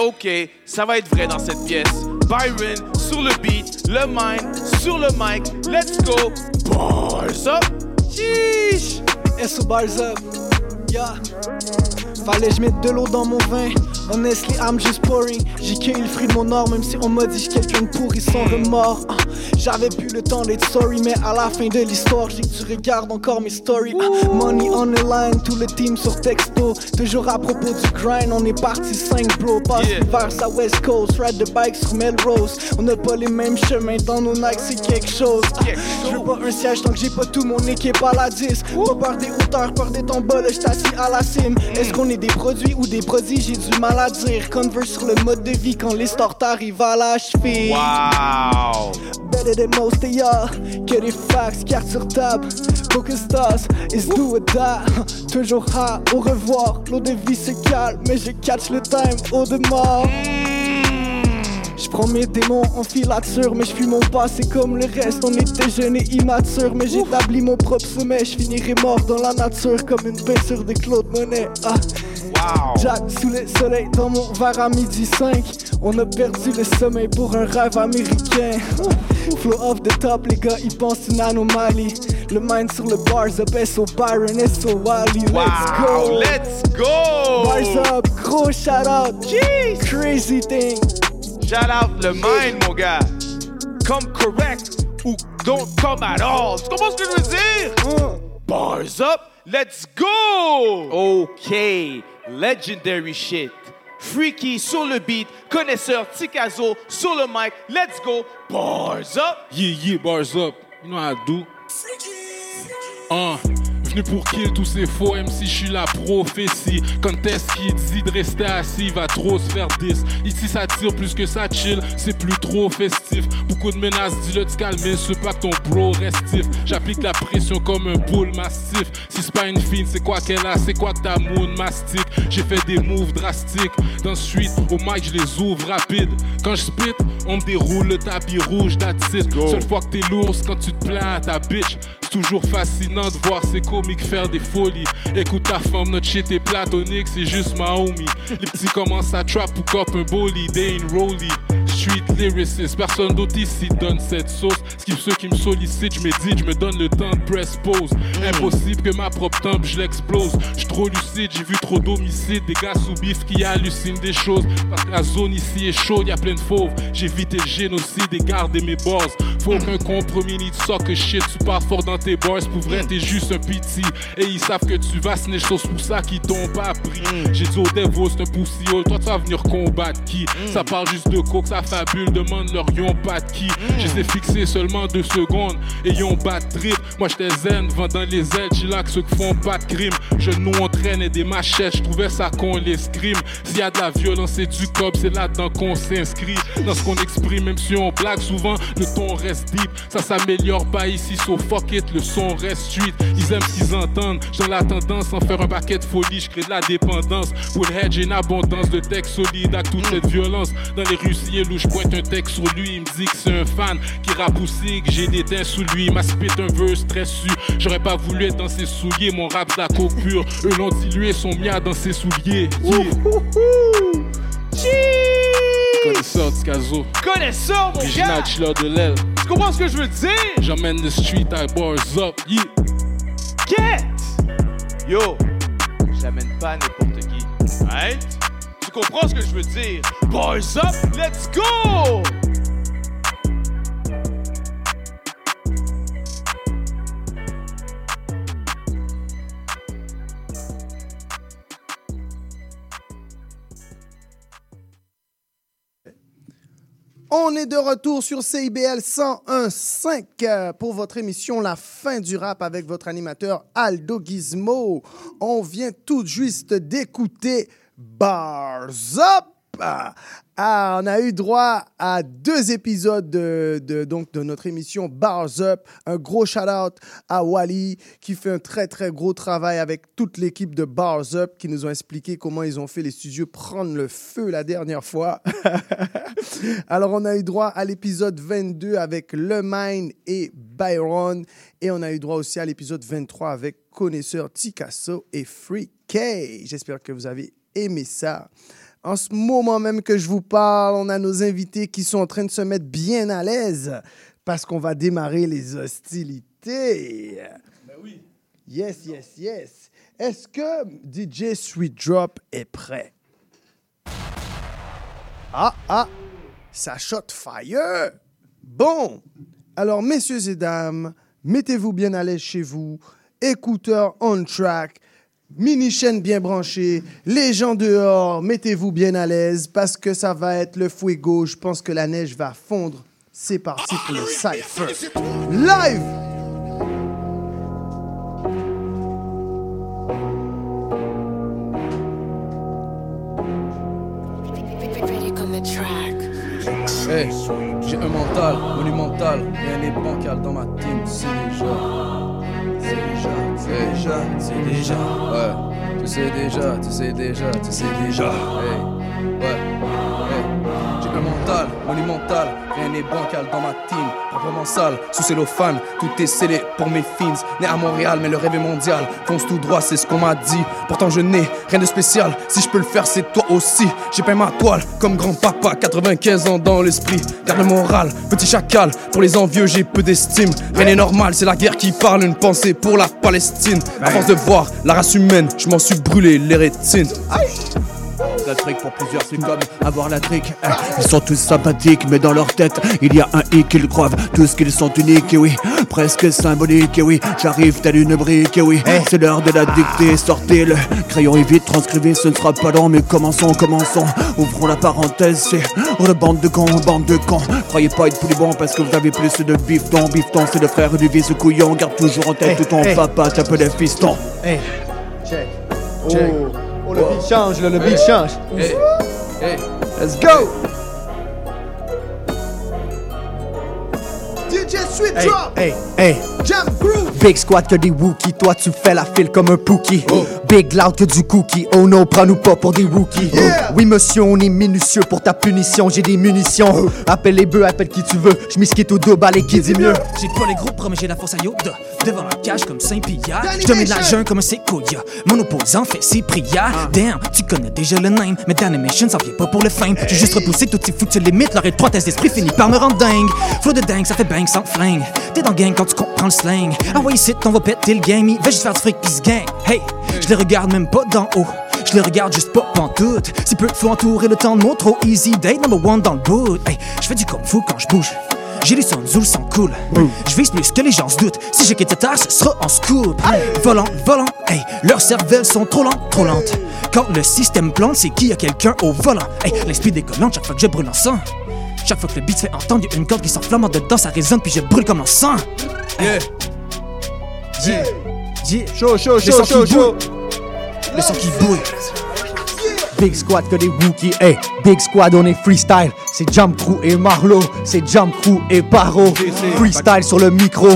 Ok, ça va être vrai dans cette pièce. Byron sur le beat, le mind sur le mic. Let's go. Bars up. Sheesh. Bars up. Yeah. Fallait je mette de l'eau dans mon vin. Honestly, I'm just pouring. J'ai cueilli le fruit de mon or, même si on m'a dit que quelqu'un de pourri sans remords. Ah, J'avais plus le temps d'être sorry, mais à la fin de l'histoire, j'ai que tu regardes encore mes stories. Ah, money on the line, tout le team sur texto. Toujours à propos du grind, on est parti 5 bro. Passe vers sa West Coast, ride the bike sur Melrose. On n'a pas les mêmes chemins dans nos Nike, c'est quelque chose. Ah, Je veux pas un siège tant que j'ai pas tout mon équipe à la 10. Pas peur des hauteurs, peur des tomboles, je assis à la cime. Est-ce qu'on est des produits ou des produits, j'ai du mal à dire. Converse sur le mode de vie quand les stars arrivent à la cheville. Wow. Better than most of y'all. Que des facts, carte sur table. Focus stars, is do or die. Toujours high, au revoir. L'eau de vie se calme, mais je catch le time au de mort. Je prends mes démons en filature, mais je fuis mon passé comme le reste. On était jeunes et immatures, mais j'établis mon propre sommet. Je finirai mort dans la nature comme une peinture de Claude Monet. Ah. Jack sous le soleil dans mon verre à midi 5. On a perdu le sommeil pour un rêve américain. Flow off the top, les gars, ils pensent une anomalie. Le mind sur le bars up, SO Byron, SO Wally. Let's Wow, go! let's go! Bars up, gros shout out. Crazy thing. Shout out le mind, mon gars. Come correct ou don't come at all. Tu comprends ce que je veux dire? Bars up, let's go! Ok, legendary shit. Freaky sur le beat, connaisseur Tikazo sur le mic, let's go! Bars up! Yeah, yeah, bars up. You know how I do. Hein, venu pour kill tous ces faux MC, je suis la prophétie. Quand est-ce qui dit de rester assis, il va trop se faire 10. Ici ça tire plus que ça chill, c'est plus trop festif. Beaucoup de menaces, dis-le de calmer, ce pas que ton bro restif. J'applique la pression comme un boule massif. Si c'est pas une fine, c'est quoi qu'elle a, c'est quoi que ta moon mastique? J'ai fait des moves drastiques. Dans suite, au mic, je les ouvre rapide. Quand je spit, on me déroule le tapis rouge, that's it. Seule fois que t'es lourd, quand tu te plains à ta bitch. C'est toujours fascinant de voir ces comiques faire des folies. Écoute ta femme, notre shit est platonique, c'est juste ma homie. Les petits commencent à trap ou cop un bolide et une rollie. street lyricist. Personne d'autre ici donne cette sauce. Skip ceux qui me sollicitent, je médite, je me donne le temps de press pause. Impossible que ma propre tempe, je l'explose. Je trop lucide, j'ai vu trop d'homicides. Des gars sous bif qui hallucinent des choses. Parce que la zone ici est chaude, y a plein de fauves. J'ai évité le génocide et gardé mes boss. Faut aucun compromis ni de que shit. Tu pars fort dans tes bars, pour vrai, t'es juste un piti. Et ils savent que tu vas snitch sauce pour ça qui t'ont pas pris. J'ai dit au Devo, c'est un poussiole. Toi, tu vas venir combattre qui? Ça parle juste de coke, ça fabule. Demande-leur, y'ont pas de qui. Je les ai fixés seulement deux secondes et pas de trip. Moi, j'étais zen, vendant les ailes. Chillax, ceux qui font pas de crime. Je nous entraîne et des machettes. Je trouvais ça qu'on les scrime. S'il y a de la violence et du cop, c'est là-dedans qu'on s'inscrit. Dans ce qu'on exprime, même si on blague souvent, le ton reste deep. Ça s'améliore pas ici, so fuck it, le son reste street. Ils aiment ce qu'ils entendent. J'ai la tendance sans faire un paquet de folie, je crée de la dépendance. Pour le hedge, j'ai une abondance de textes solides à toute cette violence. Dans les rues où je pointe un texte sur lui, il me dit que c'est un fan qui rappe aussi, que j'ai des teints sous lui. M'a spit un verse très su. J'aurais pas voulu être dans ses souliers, mon rap c'est la pure. Eux l'ont dilué, son mia dans ses souliers. Yeah. Connaisseur du. Connaisseur, mon Original gars. chiller de l'aile. Tu comprends ce que je veux dire? J'emmène le street à bars up. Yeah. Get! Yo, j'amène pas n'importe qui. Right? Tu comprends ce que je veux dire? Bars up, let's go! On est de retour sur CIBL 101.5 euh, pour votre émission La fin du rap avec votre animateur Aldo Gizmo. On vient tout juste d'écouter Bars Up. Ah, on a eu droit à deux épisodes de, donc de notre émission Bars Up. Un gros shout-out à Wally qui fait un très très gros travail avec toute l'équipe de Bars Up qui nous ont expliqué comment ils ont fait les studios prendre le feu la dernière fois. [LAUGHS] Alors, on a eu droit à l'épisode 22 avec Le Mine et Byron. Et on a eu droit aussi à l'épisode 23 avec Connaisseur Ticasso et Free K. J'espère que vous avez aimé ça. En ce moment même que je vous parle, on a nos invités qui sont en train de se mettre bien à l'aise parce qu'on va démarrer les hostilités. Ben oui. Yes, yes, yes. Est-ce que DJ Sweet Drop est prêt? Ah, ah, ça shot fire. Bon, alors messieurs et dames, mettez-vous bien à l'aise chez vous, écouteurs on track, mini chaîne bien branchée, les gens dehors, mettez-vous bien à l'aise parce que ça va être le fuego. Je pense que la neige va fondre. C'est parti pour le cypher. Live! Hey, j'ai un mental monumental, rien n'est bancal dans ma team, tu sais déjà. C'est déjà, c'est déjà, c'est déjà. Ouais, tu sais déjà, tu sais déjà, tu sais déjà. Hey, ouais, hey. Un mental monumental, rien n'est bancal dans ma team. Proprement sale, sous cellophane, tout est scellé pour mes fins. Né à Montréal, mais le rêve est mondial. Fonce tout droit, c'est ce qu'on m'a dit. Pourtant, je n'ai rien de spécial. Si je peux le faire, c'est toi aussi. J'ai peint ma toile comme grand-papa, 95 ans dans l'esprit. Garde le moral, petit chacal. Pour les envieux, j'ai peu d'estime. Rien n'est normal, c'est la guerre qui parle. Une pensée pour la Palestine. À force de voir la race humaine, je m'en suis brûlé les rétines. La trick pour plusieurs, c'est comme avoir la trick. Eh, Ils sont tous sympathiques, mais dans leur tête, il y a un hic qu'ils croient tous qu'ils sont uniques, et oui, presque symbolique, et oui, j'arrive tel une brique, et oui, c'est l'heure de la dictée, sortez le crayon et vite transcrivez, ce ne sera pas long, mais commençons, commençons, ouvrons la parenthèse, c'est oh, bande de cons, bande de cons, croyez pas être plus bon parce que vous avez plus de bifton, bifton, c'est le frère du vice couillon, garde toujours en tête Hey, tout ton hey. papa, t'appelait fiston. Hey, check. Check. Oh, oh, le beat change, là, le beat change. Hey, hey. Let's go! DJ Sweet Hey, Drop! hey, hey. Jam Groove! Big squad que des Wookiees, toi tu fais la file comme un Pookie. Big loud que du cookie, oh non, prends-nous pas pour des rookies. Oui monsieur, on est minutieux pour ta punition, j'ai des munitions. Appelle les bœufs, appelle qui tu veux, je m'isquite au dos, balai qui dit mieux? J'ai pas les groupes, mais j'ai la force à Yoda. Devant la cage comme Saint-Pierre. Je de la jeune comme un séquoia. Mon opposant fait ses prières. Damn, tu connais déjà le name. Mais d'animation, ça vient pas pour le fame. J'ai juste repoussé toutes ces foutues limites. Leur étroitesse d'esprit finit par me rendre dingue. Flow de dingue, ça fait bang sans flingue. T'es dans le gang quand tu comprends le slang. Ah ouais, ici, on va péter le game. Il va juste faire du fric pis gang. Hey, je les regarde même pas d'en haut. Je les regarde juste pas pantoute. Si peu de fois entourer le temps de mon trop easy date number one dans le boot. Hey, je fais du kung fu quand je bouge. J'ai du son zoul sans cool. Je vise plus que les gens se doutent. Si j'ai quitté tard, ce sera en scoop. Volant, volant, hey, leurs cervelles sont trop lentes, trop lentes. Quand le système plante, c'est qu'il y a quelqu'un au volant. Hey, l'esprit décollante chaque fois que je brûle en sang. Chaque fois que le beat se fait entendre, y a une corde qui s'enflamme en dedans, ça résonne, puis je brûle comme en sang. Yeah. Yeah. Yeah. Chaud, chaud, chaud, sang chaud, chaud. Le sang qui bouille. Big squad que des Wookiees, hey, big squad on est freestyle, c'est Jump Crew et Marlowe, c'est Jump Crew et Paro, freestyle sur le micro,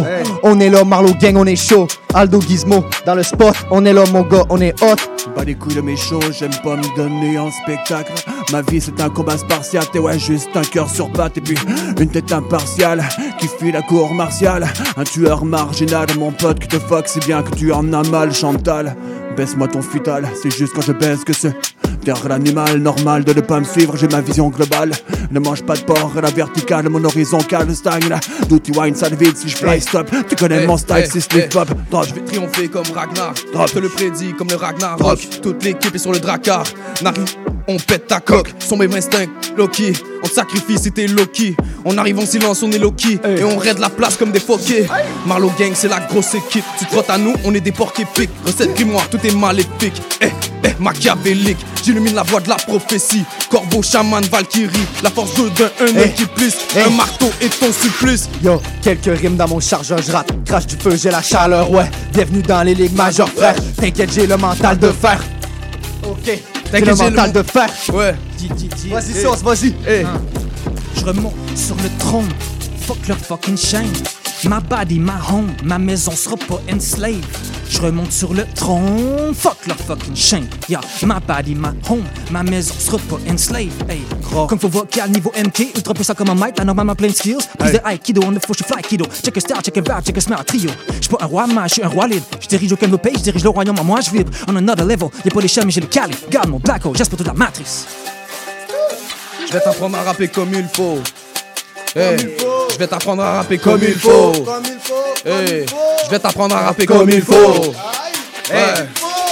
on est là, Marlowe gang, on est chaud, Aldo Gizmo dans le spot, on est là mon gars, on est hot. Pas les couilles de mes shows, j'aime pas me donner en spectacle. Ma vie c'est un combat spartiate, et ouais, juste un cœur sur patte, et puis une tête impartiale. Qui fuit la cour martiale. Un tueur marginal, mon pote qui te fuck, c'est bien que tu en as mal, Chantal. Baisse-moi ton futal, c'est juste quand je baisse que c'est. Vers l'animal normal de ne pas me suivre, j'ai ma vision globale. Ne mange pas de porc, la verticale, mon horizontale stagne là. D'où tu wine, ça vide si je fly stop. Tu connais Hey, mon style, hey, c'est slip hop. Drop. Je vais triompher comme Ragnar. Je te le prédis comme le Ragnarok. Toute l'équipe est sur le Drakkar. N'arrive, on pète ta coque. Son même instinct, Loki. On te sacrifie si t'es Loki. On arrive en silence, on est Loki. Et on raide la place comme des foquets. Marlowe Gang, c'est la grosse équipe. Tu te frottes à nous, on est des porcs épiques. Recette grimoire, tout est maléfique. Eh, eh, machiavélique. J'illumine la voix de la prophétie. Corbeau, chaman, Valkyrie. La force de d'un, un qui plus. Un marteau et ton supplice. Yo, quelques rimes dans mon chargeur, je rate, crache du feu, j'ai la chaleur, ouais. Bienvenue dans les ligues majeures, frère. T'inquiète, j'ai le mental de fer. Ok, T'inquiète, j'ai le mental de fer. Ouais. Vas-y, sauce, vas-y. Je remonte sur le trône. Fuck leur fucking chaîne. Ma body, ma home, ma maison sera pas enslaved. Je remonte sur le trône. Fuck leur fucking chaîne. Yeah, ma body, ma home, ma maison sera pas enslaved. Hey, comme faut vocal niveau MK, ultra puissant comme un mic, la normalement plein de skills. Plus de aikido, on the faut je fly kido. Check a style, check a vibe, check a smell, trio. J'suis pas un roi, mais j'suis un roi libre. J'dirige aucun de pays, j'dirige le royaume, moi je vibre. On another level, y'a pas les chats, mais j'ai le calife. Garde mon black hole, j'espère toute la matrice. Je vais t'apprendre à rapper comme il faut. Hey, je vais t'apprendre à rapper comme il faut. Hey, je vais t'apprendre à rapper comme il faut.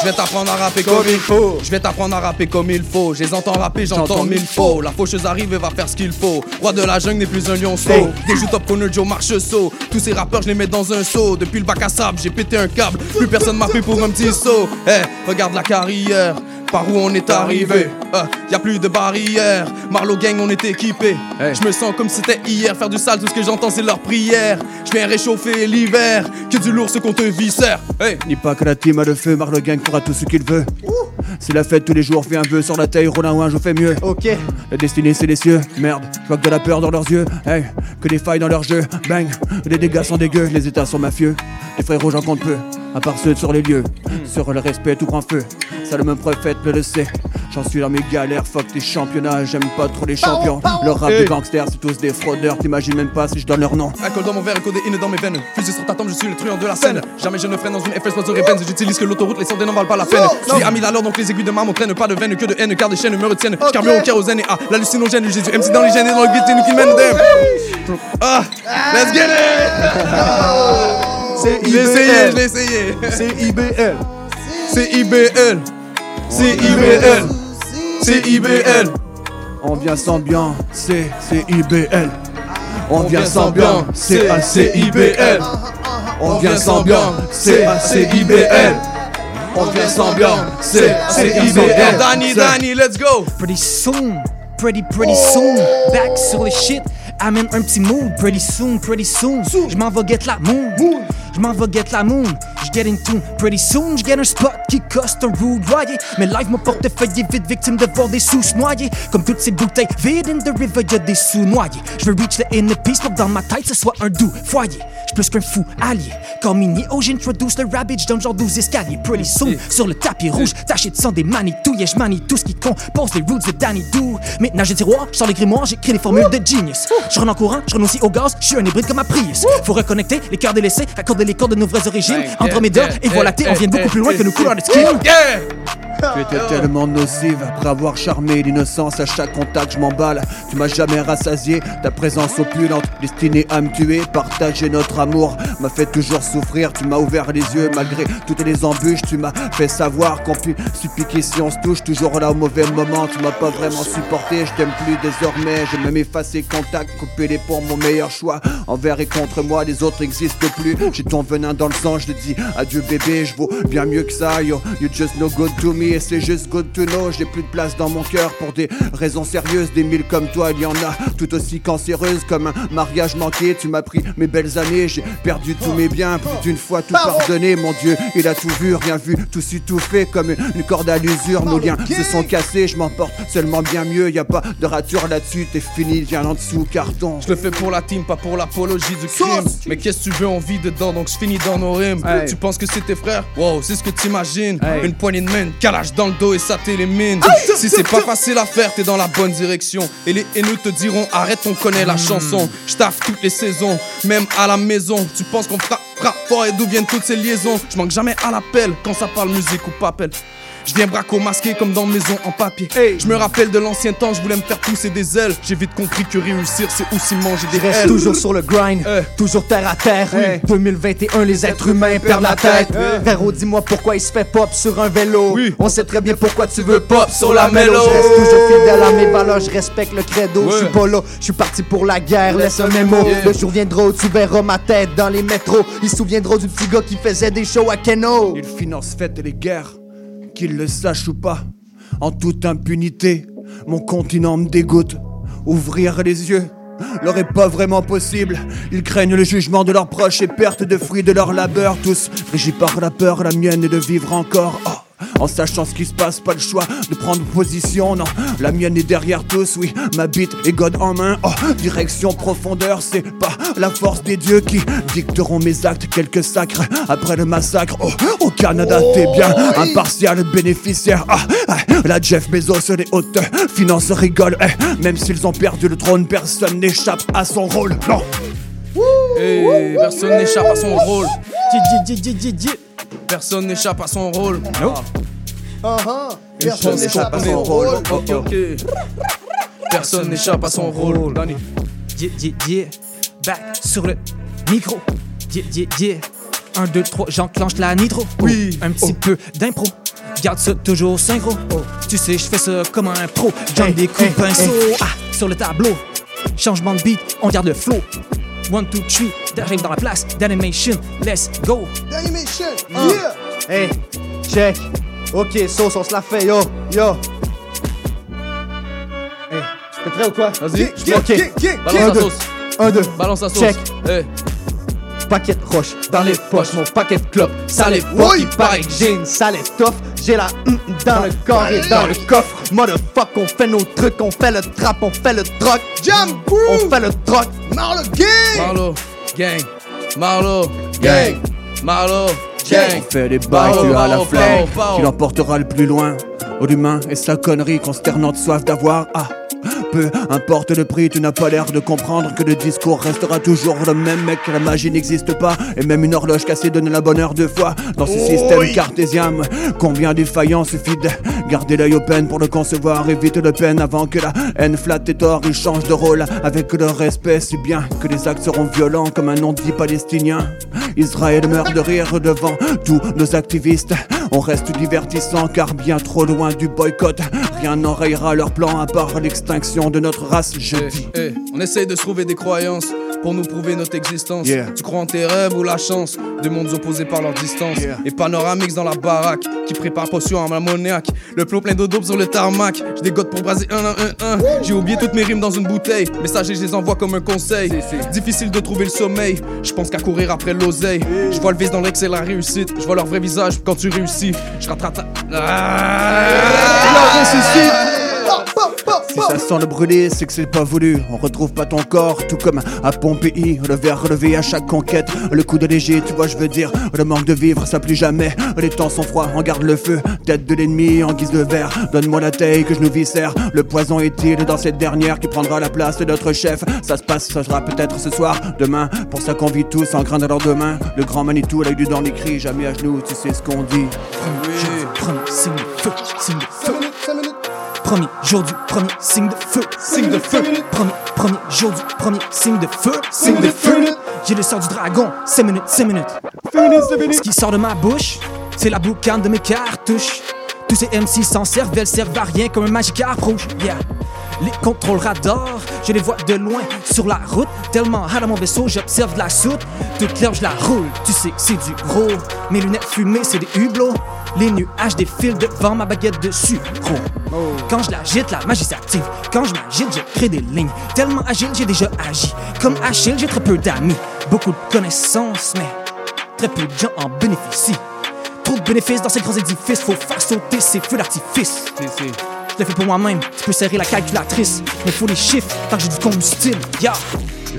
Je vais t'apprendre à rapper comme il faut. Je vais t'apprendre à rapper comme il faut. Je les entends rapper, j'entends mille faux. La faucheuse arrive et va faire ce qu'il faut. Roi de la jungle n'est plus un lionceau. Des joues top corner Joe marche saut. Tous ces rappeurs, je les mets dans un seau. Depuis le bac à sable, j'ai pété un câble. Plus personne m'a pris pour un petit saut. Hey, regarde la carrière. Par où on est arrivé, Euh, y a plus de barrières. Marlowe Gang, on est équipé. Je me sens comme si c'était hier. Faire du sale, tout ce que j'entends, c'est leur prière. Je viens réchauffer l'hiver. Que du lourd, ce qu'on te viscère. Hey. Dis pas que la team a le feu, Marle Gang fera tout ce qu'il veut. C'est la fête tous les jours, fais un vœu sur la taille, roule un ouin, je fais mieux. Ok. La destinée c'est les cieux, merde, je vois que de la peur dans leurs yeux. Hey, que des failles dans leur jeu, bang. Les dégâts sont dégueux, les états sont mafieux. Les frérots j'en compte peu, à part ceux sur les lieux. Sur le respect tout grand feu, ça le même prophète le le sait. J'en suis dans mes galères, fuck tes championnats, j'aime pas trop les champions. Le rap Hey. des gangsters, c'est tous des fraudeurs, t'imagines même pas si je donne leur nom. Alcool dans mon verre et codéine dans mes veines. Fusil sur ta tombe, je suis le truand de la scène. Jamais je ne freine dans une FS pas de Benz. J'utilise que l'autoroute, les sordés n'en valent pas la peine. Je suis Amil alors donc les aiguilles de ma montraine. Pas de veine que de haine, car des chaînes me retiennent. Je carbure au kérosène et à l'hallucinogène. Jésus MC dans les gènes et dans le guillotine qui mène. Ah, let's get it! C'est Je l'ai essayé, IBL. je l'ai essayé. C'est IBL. C'est IBL. C'est IBL. C'est IBL. On vient sans bien, c'est c'est IBL. On vient sans bien, c'est c'est IBL. On vient sans bien, c'est IBL. On vient sans bien, c'est IBL. Danny, Danny, let's go. Pretty soon, pretty pretty soon, back sur les shit. Amène un petit mood, pretty soon, pretty soon. Je m'en vais get la moon, je m'en vais get la moon. Je get in tune, pretty soon. Je get un spot qui coste un rude loyer. Mais live, mon portefeuille est vite victime de voir des sous noyer. Comme toutes ces bouteilles vides in the river, y'a des sous noyés. Je veux reach the inner peace pour que dans ma tête ce soit un doux foyer. J'suis plus qu'un fou allié. Comme mini oh j'introduce le rabbit, j'donne genre 12 escaliers. Pretty soon, sur le tapis rouge, taché de sang des manitous. Yeah, j'manie tout ce qui compose les roots de Danny Doo. Maintenant j'ai tiroir, j'sors les grimoires, j'écris les formules de genius. Je rentre en courant, je renonce aussi au gaz, je suis un hybride comme ma Prius. Faut reconnecter les cœurs délaissés, raccorder garder les corps de nos vrais origines. Yeah, et yeah, Volatile, on yeah, vient beaucoup plus loin que nos couleurs de skin. Yeah! Tu étais tellement nocive après avoir charmé l'innocence à chaque contact, je m'emballe. Tu m'as jamais rassasié, ta présence opulente, destinée à me tuer. Partager notre amour m'a fait toujours souffrir. Tu m'as ouvert les yeux malgré toutes les embûches. Tu m'as fait savoir qu'on peut suppliquer si on se touche. Toujours là au mauvais moment, tu m'as pas vraiment supporté. Je t'aime plus désormais, j'ai même effacé contact, coupé les ponts, mon meilleur choix. Envers et contre moi, les autres n'existent plus. J'ai ton venin dans le sang, je te dis adieu bébé, je vaux bien mieux que ça. Yo, you just no good to me et c'est juste good to know. J'ai plus de place dans mon cœur pour des raisons sérieuses. Des mille comme toi, il y en a tout aussi cancéreuses comme un mariage manqué. Tu m'as pris mes belles années, j'ai perdu tous mes biens. Plus d'une fois tout pardonné, mon Dieu, il a tout vu, rien vu, tout su, tout fait comme une corde à l'usure. Nos liens se sont cassés, je m'en porte seulement bien mieux. Y a pas de rature là-dessus, t'es fini, viens en dessous, carton. Je le fais pour la team, pas pour l'apologie du crime. Mais qu'est-ce que tu veux, on vit dedans, donc je finis dans nos rimes. Hey. Tu penses que c'est tes frères? Wow, c'est ce que t'imagines. Hey. Une poignée de main, calage dans le dos et ça t'élimine. Si c'est pas facile à faire, t'es dans la bonne direction. Et les haineux te diront, arrête, on connaît la chanson. Je toutes les saisons, même à la maison. Tu penses qu'on frappe, frappe fort et d'où viennent toutes ces liaisons? Je manque jamais à l'appel quand ça parle musique ou papel. Je viens braco masqué comme dans maison en papier. Je me rappelle de l'ancien temps, je voulais me faire pousser des ailes. J'ai vite compris que réussir, c'est aussi manger des Je reste ailes. toujours sur le grind, toujours terre à terre. 2021, les êtres humains perdent la tête. Frérot, dis-moi pourquoi il se fait pop sur un vélo. On sait très bien pourquoi tu veux pop sur la mélo. Je reste toujours fidèle à mes valeurs, je respecte le credo. Je suis pas là, je suis parti pour la guerre, laisse un mémo. Le jour viendra où tu verras ma tête dans les métros. Il se souviendra du petit gars qui faisait des shows à Keno. Il finance fête les guerres, qu'il le sache ou pas. En toute impunité, mon continent me dégoûte. Ouvrir les yeux leur est pas vraiment possible. Ils craignent le jugement de leurs proches et perte de fruits de leur labeur. Tous régis par la peur, la mienne est de vivre encore. Oh. En sachant ce qui se passe, pas le choix de prendre position, non. La mienne est derrière tous, oui. Ma bite est God en main. Oh, direction profondeur, c'est pas la force des dieux qui dicteront mes actes. Quelques sacres après le massacre. Oh, au Canada, t'es bien impartial, bénéficiaire. Ah, ah, la Jeff Bezos, les hautes finances rigolent. Eh, même s'ils ont perdu le trône, personne n'échappe à son rôle. Non. Hey, personne n'échappe à son rôle. Personne n'échappe à son rôle. Pense n'échappe à son rôle. Ok, ok. Personne n'échappe à son rôle. Back sur le micro. Yeah. 1, 2, 3, j'enclenche la nitro. Oui. un petit peu d'impro. Garde ça toujours synchro. Tu sais, je fais ça comme un pro. J'aime des coups de pinceau. Ah, sur le tableau. Changement de beat, on garde le flow. 1, 2, 3, j'arrive dans la place d'animation. Let's go. D'animation, Ah. Hey, check. Ok, sauce, on se la fait, yo, yo. Hey, t'es prêt ou quoi? Vas-y, Ok. Balance Un, la deux. sauce. Un, deux. Balance la sauce. Check. Hey. Paquet de roches dans les poches, mon paquet de clopes. Ça les fuck, il paraît que j'ai une sale étoffe. J'ai la hum dans le corps et dans le coffre. Motherfuck, on fait nos trucs, on fait le trap, on fait le troc. Jam On fait le troc. Marlo Gang! Marlo, gang. Marlo, gang. Marlo, gang. On fait des bails, tu as la pow, flamme pow, pow. qui l'emportera le plus loin. Au humain et sa connerie consternante soif d'avoir. Ah, peu importe le prix, tu n'as pas l'air de comprendre que le discours restera toujours le même, mec. La magie n'existe pas et même une horloge cassée donne la bonne heure deux fois. Dans ce système cartésien, combien défaillant suffit de garder l'œil open pour le concevoir. Évite le peine avant que la haine flatte tes torts. Il change de rôle avec le respect, si bien que les actes seront violents comme un nom dit palestinien. Israël meurt de rire devant tous nos activistes. On reste divertissant car bien trop loin du boycott. Rien n'enrayera leur plan à part l'extinction de notre race. Je dis. Eh, eh, on essaye de se trouver des croyances pour nous prouver notre existence. Yeah. Tu crois en tes rêves ou la chance Deux mondes opposés par leur distance. Et panoramix dans la baraque qui prépare potion à l'ammoniaque. Le plomb plein d'eau d'aube sur le tarmac. Je dégote pour braser un, un, un, un. J'ai oublié toutes mes rimes dans une bouteille. Messager, je les envoie comme un conseil. Difficile de trouver le sommeil. Je pense qu'à courir après l'oseille. Je vois le vice dans l'excès la réussite. Je vois leur vrai visage quand tu réussis. Je rattrape. Ah ressuscite. Si ça sent le brûlé, c'est que c'est pas voulu. On retrouve pas ton corps, tout comme à Pompéi. Le verre relevé à chaque conquête. Le coup de léger, tu vois, je veux dire. Le manque de vivre, ça plus jamais. Les temps sont froids, on garde le feu. Tête de l'ennemi en guise de verre. Donne-moi la taille que je nous viscère. Le poison est-il dans cette dernière qui prendra la place de notre chef? Ça se passe, ça sera peut-être ce soir, demain. Pour ça qu'on vit tous en grain de lendemain. Le grand Manitou, l'œil du dans les cris, jamais à genoux, tu sais ce qu'on dit. Feu, feu. Premier jour du premier signe de feu, signe de feu. Premier, premier jour du premier signe de feu, signe de feu. J'ai le sort du dragon, 5 minutes, 5 minutes. Ce qui sort de ma bouche, c'est la boucane de mes cartouches. Tous ces MC s'en servent, elles servent à rien comme un magic rouge. Yeah. Les contrôles radars, je les vois de loin sur la route. Tellement hard à mon vaisseau, j'observe de la soute. Toute claire, je la roule, tu sais, c'est du gros. Mes lunettes fumées, c'est des hublots. Les nuages défilent devant ma baguette de sucre. Quand je l'agite, la magie s'active. Quand je m'agite, je crée des lignes. Tellement agile, j'ai déjà agi. Comme Achille, j'ai très peu d'amis. Beaucoup de connaissances, mais très peu de gens en bénéficient. Trop de bénéfices dans ces grands édifices, faut faire sauter ces feux d'artifice. Je le fais pour moi-même, tu peux serrer la calculatrice, mais faut les chiffres tant que j'ai du combustible. Yeah.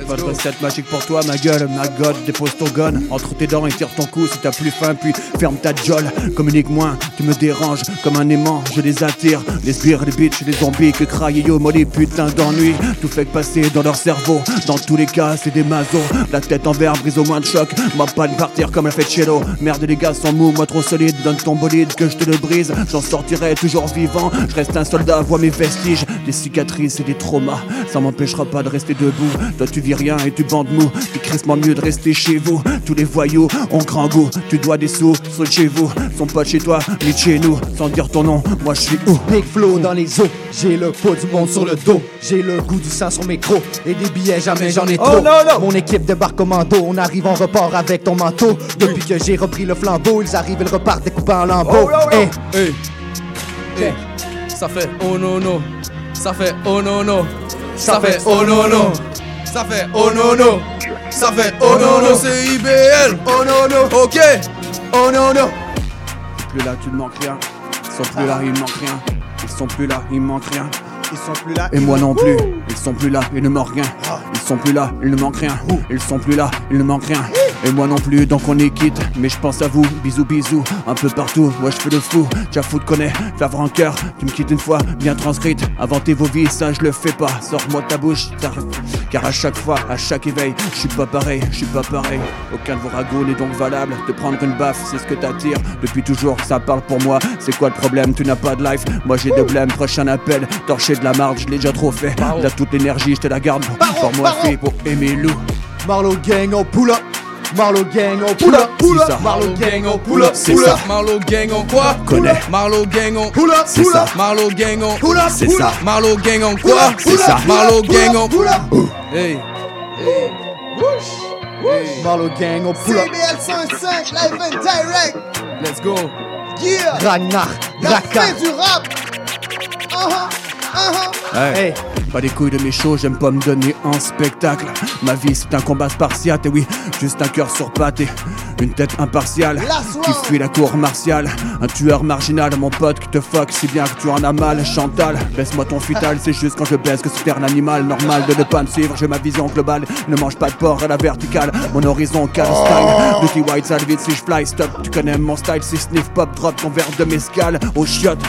Pas de recette magique pour toi, ma gueule, ma god, dépose ton gun entre tes dents et tire ton cou si t'as plus faim, puis ferme ta jolle. Communique-moi, tu me déranges comme un aimant, je les attire. Les sbires, les bitches, les zombies que craillent yo, moi les putains d'ennui. Tout fait que passer dans leur cerveau, dans tous les cas, c'est des mazos. La tête en verre, brise au moins de choc, m'a pas de partir comme la fête Cello. Merde, les gars sont mous, moi trop solide, donne ton bolide que je te le brise. J'en sortirai toujours vivant, je reste un soldat, vois mes vestiges, des cicatrices et des traumas. Ça m'empêchera pas de rester debout. Toi, tu vis rien et tu bandes mou. Tu crissement mieux de rester chez vous. Tous les voyous ont grand goût. Tu dois des sous, saute chez vous. Sont pas chez toi, ni chez nous. Sans dire ton nom, moi je suis où? Big flow dans les eaux, j'ai le pot du monde sur le dos, j'ai le goût du sang sur mes crocs et des billets jamais j'en ai Oh trop. non, non. Mon équipe débarque commando, on arrive en repart avec ton manteau. Depuis que j'ai repris le flambeau, ils arrivent, ils repartent découpés en lambeaux. Eh, Hey. Hey. Ça fait oh non non. Ça fait oh non non. Ça fait oh non non. Ça fait oh non non. Ça fait oh non non, c'est IBL. Oh non non. OK. Oh non non. Plus là, tu ne manques rien. Ils sont plus là, il ne manque rien. Ils sont plus là, il ne manque rien. Ils sont plus là. Et moi non plus. Ils sont plus là, il ne manque rien. Ils sont plus là, il ne manque rien. Ils sont plus là, il ne manque rien. Et moi non plus, donc on est quitte. Mais je pense à vous, bisous bisous. Un peu partout, moi je fais le fou. T'as fou de connaît, faire en cœur. Tu me quittes une fois, bien transcrite. Inventer vos vies, ça je le fais pas. Sors-moi de ta bouche, car, car à chaque fois, à chaque éveil, je suis pas pareil, je suis pas pareil. Aucun de vos ragots n'est donc valable. De prendre une baffe, c'est ce que t'attires. Depuis toujours, ça parle pour moi. C'est quoi le problème? Tu n'as pas de life. Moi j'ai de blême, prochain appel. Torcher de la marde, je l'ai déjà trop fait. Là toute l'énergie, je te la garde. Fait pour aimer loup. Marlow Gang, on pull up. Marlow Gang, on pull up, pull C'est up. ça. Marlow Gang, on pull up, C'est ça. Marlow Gang on quoi? Connais. Marlow Gang on Pull up, C'est ça. Marlow Gang on Pull up, C'est ça. Marlow Gang on quoi? C'est ça. Marlow Gang up, on pull up. Hey. Marlow Gang, on pull up. CBL 105, live and direct. Let's go. Yeah. Ragnar, La Raka. fin du rap. Uh-huh. Uh-huh. Ouais. Hey. Pas les couilles de mes shows, j'aime pas me donner en spectacle. Ma vie c'est un combat spartiate, et oui, juste un cœur sur patte et une tête impartiale qui fuit la cour martiale. Un tueur marginal, mon pote qui te fuck si bien que tu en as mal. Chantal, baisse-moi ton fital, c'est juste quand je baisse que c'est un animal normal de ne pas me suivre. J'ai ma vision globale, ne mange pas de porc à la verticale. Mon horizon style, Dirty White, sale vite si je fly, stop. Tu connais mon style, si sniff pop, drop ton verre de mescal au chiottes.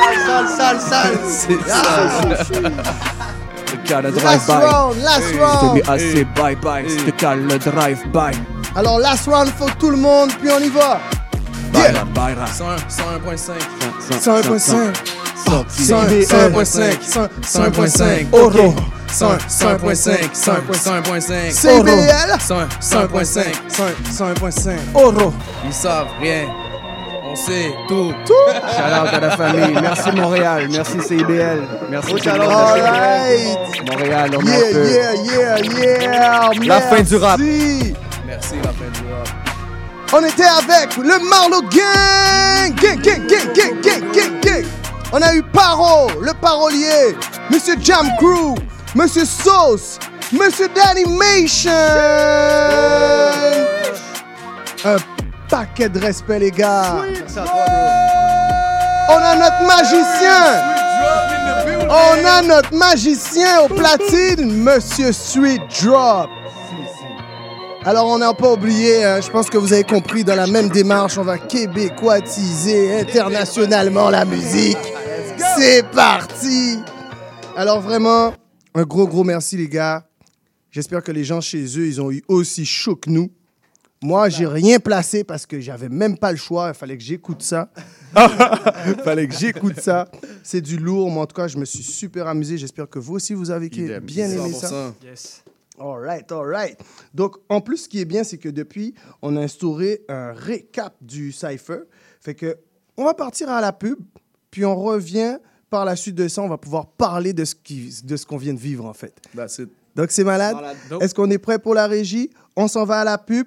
Sale, sale, sale, sale. [LAUGHS] Le cas, le Last drive-by. round, last round. assez bye bye, c'était calme le drive-by. Alors, last round for tout le monde, puis on y va. Baila. 101.5. 101.5. 101.5. 101.5. Oro. 101.5. 101.5. CBL. 101.5. 101.5. Oro. Ils savent rien. On sait tout. Shout out à la famille. Merci Montréal. Merci CIBL. Merci tout. All right. Montréal, on Yeah, yeah, yeah, yeah. La fin du rap. Merci. Merci la fin du rap. On était avec le Marlowe Gang. Gang, gang, gang, gang, gang, gang, gang. On a eu Paro, le parolier, Monsieur Jam Crew, Monsieur Sauce, Monsieur D'Animation. Un paquet de respect, les gars. On a notre magicien, On a notre magicien au platine, Monsieur Sweet Drop. Alors, on n'a pas oublié, hein, je pense que vous avez compris, dans la même démarche, on va québécoisiser internationalement la musique. C'est parti! Alors, vraiment, un gros, gros merci, les gars. J'espère que les gens chez eux, ils ont eu aussi chaud que nous. Moi, j'ai rien placé parce que j'avais même pas le choix. Il fallait que j'écoute ça. [LAUGHS] Il fallait que j'écoute ça. C'est du lourd, mais en tout cas, je me suis super amusé. J'espère que vous aussi, vous avez Idem. bien aimé ça. 100%. Yes. All right, all right. Donc, en plus, ce qui est bien, c'est que depuis, on a instauré un récap du Cypher. Fait que, on va partir à la pub, puis on revient par la suite de ça. On va pouvoir parler de ce qui- de ce qu'on vient de vivre, en fait. That's it. Donc, c'est malade. Est-ce qu'on est prêt pour la régie? On s'en va à la pub,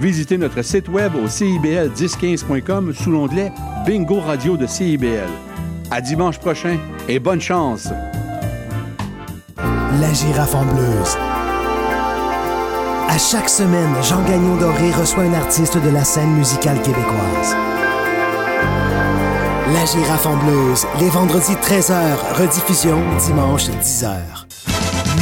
visitez notre site web au cibl1015.com sous l'onglet Bingo Radio de CIBL. À dimanche prochain et bonne chance! La girafe en bleuse. À chaque semaine, Jean Gagnon Doré reçoit un artiste de la scène musicale québécoise. La girafe en bleuse, les vendredis 13h, rediffusion dimanche 10h.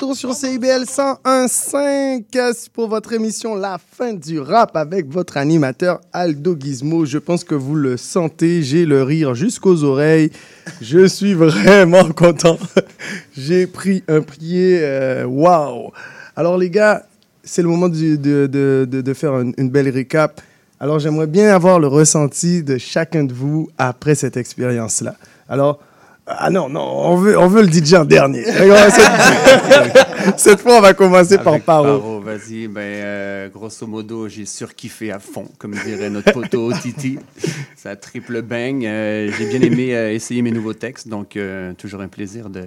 Retour sur CIBL 101.5 pour votre émission La fin du rap avec votre animateur Aldo Gizmo. Je pense que vous le sentez, j'ai le rire jusqu'aux oreilles. Je suis vraiment [LAUGHS] content. j'ai pris un pied. euh, Waouh! Alors les gars, c'est le moment de faire une, une belle récap. Alors j'aimerais bien avoir le ressenti de chacun de vous après cette expérience-là. Alors, ah non, non, on veut, on veut le DJ en dernier. [LAUGHS] cette, [LAUGHS] cette fois, on va commencer par Avec Paro. vas-y. Ben, euh, grosso modo, j'ai surkiffé à fond, comme dirait notre poteau [LAUGHS] Titi. Ça triple bang. Euh, j'ai bien aimé euh, essayer mes nouveaux textes, donc toujours un plaisir de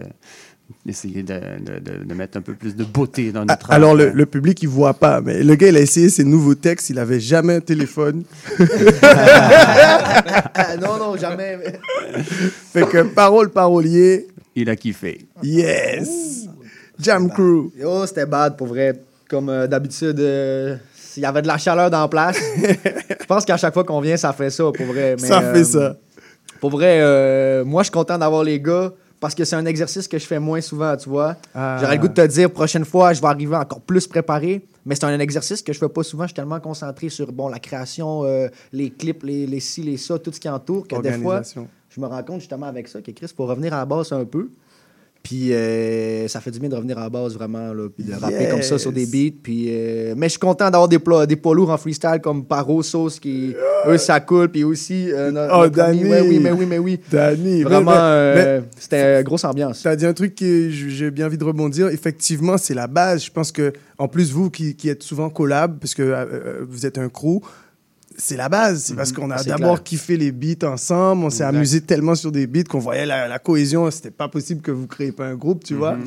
d'essayer de, de- de- de mettre un peu plus de beauté dans notre art. Alors, le, le public, il voit pas, mais le gars, il a essayé ses nouveaux textes, il avait jamais un téléphone. [LAUGHS] non, non, jamais. mais- fait que parole, parolier. Il a kiffé. Yes! Jam Crew. Yo, c'était bad pour vrai. Comme euh, d'habitude, euh, s'il y avait de la chaleur dans la place. [LAUGHS] Je pense qu'à chaque fois qu'on vient, ça fait ça pour vrai. mais, Ça fait euh, ça. Pour vrai, euh, moi, je suis content d'avoir les gars parce que c'est un exercice que je fais moins souvent, tu vois. Ah. J'aurais le goût de te dire, prochaine fois, je vais arriver encore plus préparé. Mais c'est un exercice que je fais pas souvent. Je suis tellement concentré sur bon, la création, euh, les clips, les, les ci, les ça, tout ce qui entoure, que des fois, je me rends compte justement avec ça que Chris, pour revenir à la base un peu, puis euh, ça fait du bien de revenir à la base vraiment, là, puis de rapper comme ça sur des Yes. beats. Puis, euh, mais je suis content d'avoir des, poids lourds en freestyle comme Paro, Sauce, qui, eux, ça coule. Puis aussi, euh, Oh, notre ami- Danny. ouais, oui, mais oui, mais oui. Danny. Vraiment, euh, c'était une grosse ambiance. Tu as dit un truc que j'ai bien envie de rebondir. Effectivement, c'est la base. Je pense que, en plus, vous qui, qui êtes souvent collab, parce que vous êtes un crew, c'est la base. C'est parce qu'on a d'abord kiffé les beats ensemble. On s'est amusé tellement sur des beats qu'on voyait la, la cohésion. C'était pas possible que vous créiez pas un groupe, tu vois.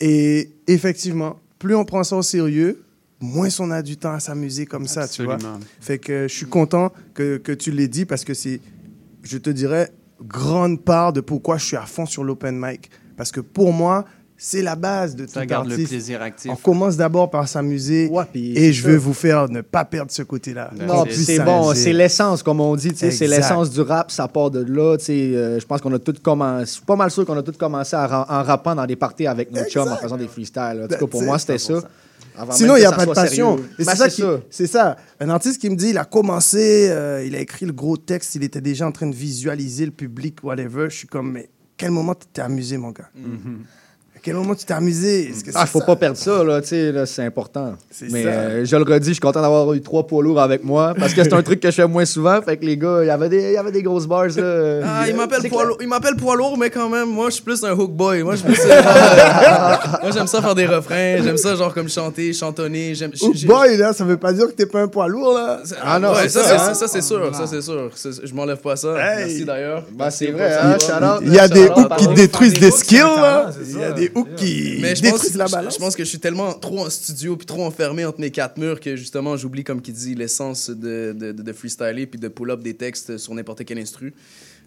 Et effectivement, plus on prend ça au sérieux, moins on a du temps à s'amuser comme ça, tu vois. Fait que je suis content que, que tu l'aies dit parce que c'est, je te dirais, grande part de pourquoi je suis à fond sur l'open mic. Parce que pour moi, c'est la base de tout le artiste. plaisir actif. On commence d'abord par s'amuser puis et je veux vous faire ne pas perdre ce côté-là. Non, puis c'est bon, c'est l'essence, comme on dit, c'est l'essence du rap, ça part de là, euh, je pense qu'on a tous commencé, je suis pas mal sûr qu'on a tous commencé à ra- en rappant dans des parties avec nos chums en faisant des freestyles, en tout cas, pour moi, it, c'était ça. Avant Sinon, il n'y a pas de passion. Ben, c'est ça. Un artiste qui me dit, il a commencé, euh, il a écrit le gros texte, il était déjà en train de visualiser le public, whatever. Je suis comme, mais quel moment tu t'es amusé, mon gars? À quel moment tu t'es amusé? Que Ah, faut ça? pas perdre ça, là, tu sais, là, c'est important. Mais ça. euh, je le redis, je suis content d'avoir eu trois poids lourds avec moi, parce que c'est un truc que je fais moins souvent, fait que les gars, il y avait des, il y avait des grosses bars, là. Ah, il m'appelle poids, m'appelle poids lourd, mais quand même, moi, je suis plus un hook boy. Moi, je suis plus, euh, moi, j'aime ça faire des refrains, j'aime ça, genre, comme chanter, chantonner. J'aime, Hook boy, là, ça veut pas dire que t'es pas un poids lourd, là. Ah non, Ouais, ça, ça, c'est, hein. ça, c'est sûr, ça, c'est sûr. Je m'enlève pas ça. Merci d'ailleurs. Bah, c'est vrai, hein. Il y a des hooks qui détruisent des skills, là. talent, c'est Il y ça. a des Mais je pense, la je- balance. Je pense que je suis tellement trop en studio puis trop enfermé entre mes quatre murs que justement j'oublie, comme qui dit, l'essence de, de, de, de freestyler puis de pull up des textes sur n'importe quel instru.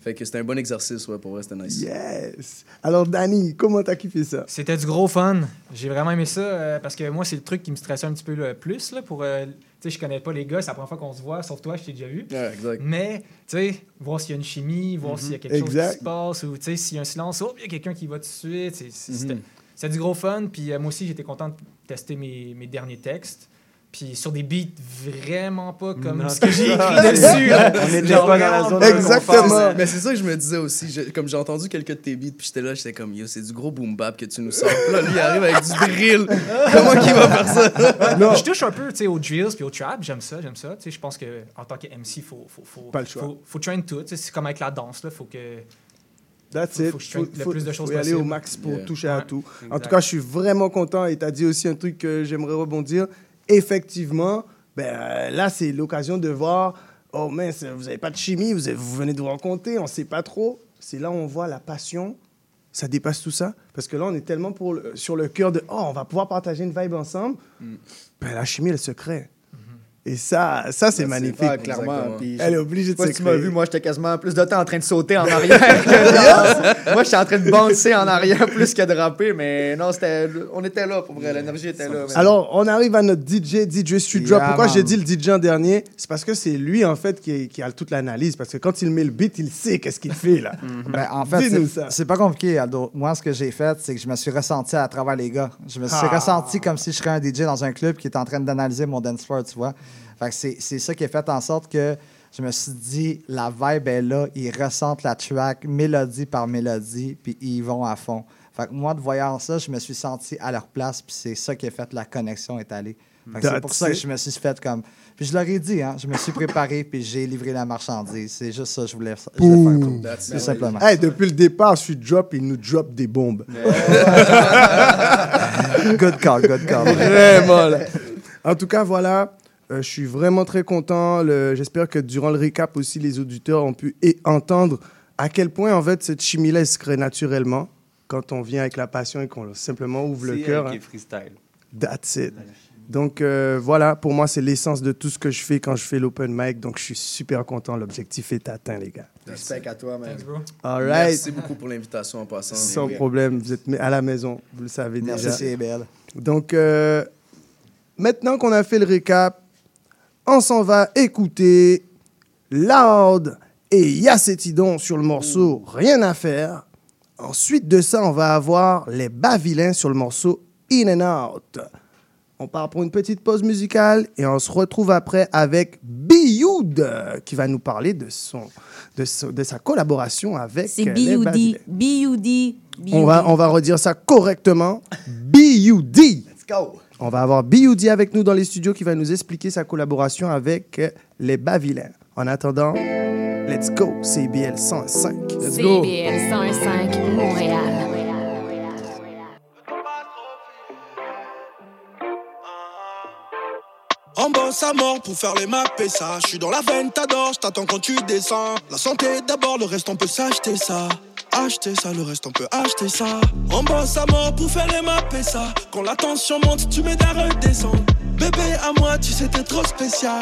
Fait que c'était un bon exercice, ouais, pour vrai, c'était nice. Yes. Alors, Danny, comment t'as kiffé ça? C'était du gros fun. J'ai vraiment aimé ça euh, parce que moi, c'est le truc qui me stressait un petit peu le plus. Là, pour, euh, sais, je connais pas les gars, c'est la première fois qu'on se voit, sauf toi, je t'ai déjà vu. Exact. Mais, tu sais, voir s'il y a une chimie, voir Mhm. s'il y a quelque chose qui se passe, ou tu sais, s'il y a un silence, oh, il y a quelqu'un qui va tout de suite. c'est- c'est- Mhm. Du gros fun. Puis euh, moi aussi, j'étais content de tester mes, mes derniers textes. Puis sur des beats vraiment pas comme Non. ce que j'ai écrit dessus. là. [LAUGHS] On était pas dans la zone. Exactement. Mais c'est ça que je me disais aussi. Je- comme j'ai entendu quelques de tes beats, puis j'étais là, j'étais comme, yo, c'est du gros boom bap que tu nous sors. Là, lui, il arrive avec du drill. [LAUGHS] Comment qu'il va faire ça? Je touche un peu tu sais, aux drills puis au trap, j'aime ça, j'aime ça. Tu sais, Je pense qu'en tant que MC, faut, faut, faut, Pas le choix. faut, faut train tout. Tu sais, C'est comme avec la danse, il faut que. That's faut, it. faut que je Faut, train le faut- plus de choses faut y aller au max pour Yeah. toucher à tout. En tout cas, je suis vraiment content. Et tu as dit aussi un truc que j'aimerais rebondir. Effectivement, ben, euh, là, c'est l'occasion de voir oh mince, vous n'avez pas de chimie, vous, avez- vous venez de vous rencontrer, on ne sait pas trop. C'est là où on voit la passion. Ça dépasse tout ça. Parce que là, on est tellement pour le- sur le cœur de oh, on va pouvoir partager une vibe ensemble. Ben, la chimie, elle se crée. Et ça, ça c'est magnifique. Ah, clairement. Puis, Elle est obligée de se tu m'as vu, moi, j'étais quasiment plus de temps en train de sauter en [LAUGHS] arrière que de. Moi, j'étais en train de bouncer en arrière plus que de rapper, mais non, c'était, on était là pour vrai, l'énergie était là. Alors, on arrive à notre DJ, DJ Street Drop. Yeah, Pourquoi j'ai dit le DJ en dernier? C'est parce que c'est lui, en fait, qui, qui a toute l'analyse. Parce que quand il met le beat, il sait qu'est-ce qu'il fait, là. [LAUGHS] Ben, en fait, Dis-nous c'est- ça. c'est pas compliqué, Aldo. Moi, ce que j'ai fait, c'est que je me suis ressenti à travers les gars. Je me suis Ah. ressenti comme si je serais un DJ dans un club qui est en train d'analyser mon dance floor, tu vois. Fait que c'est c'est ça qui a fait en sorte que je me suis dit, la vibe est là, ils ressentent la track mélodie par mélodie, puis ils vont à fond. Fait que moi, de voyant ça, je me suis senti à leur place, puis c'est ça qui a fait la connexion est allée. C'est pour ça que je me suis fait comme. Puis je leur ai dit, hein, je me suis préparé, [LAUGHS] puis j'ai livré la marchandise. C'est juste ça que je voulais, je voulais faire. Tout simplement. Hey, depuis le départ, Street Drop, il nous drop des bombes. [LAUGHS] good call, good call. Vraiment, là. En tout cas, voilà. Euh, je suis vraiment très content. Le- J'espère que durant le récap aussi, les auditeurs ont pu et entendre à quel point, en fait, cette chimie-là elle se crée naturellement quand on vient avec la passion et qu'on simplement ouvre le C'est cœur. qui hein. est freestyle. That's it. Donc euh, voilà, pour moi, c'est l'essence de tout ce que je fais quand je fais l'open mic. Donc je suis super content. L'objectif est atteint, les gars. Respect à toi, man. All right. Merci beaucoup pour l'invitation en passant. Sans problème, vous êtes à la maison, vous le savez Merci, déjà. c'est belle. Donc, euh, maintenant qu'on a fait le récap, on s'en va écouter Loud et Yacetidon sur le morceau Rien à faire. Ensuite de ça, on va avoir les Bavilains sur le morceau In and Out. On part pour une petite pause musicale et on se retrouve après avec Biyoud qui va nous parler de, son, de, son- de sa collaboration avec C'est. B.U.D. On va, on va redire ça correctement. B.U.D. Let's go. On va avoir B.U.D. avec nous dans les studios qui va nous expliquer sa collaboration avec les Bavilains. En attendant, let's go, CBL 105. Let's go. CBL 105 Montréal. On bosse à mort pour faire les maps et ça. Je suis dans la veine, t'adores, je t'attends quand tu descends. La santé d'abord, le reste on peut s'acheter ça. Acheter ça, le reste on peut acheter ça. On bosse à mort pour faire les ça. Quand la tension monte, tu m'aides à redescendre. Bébé, à moi, tu sais, t'es trop spécial.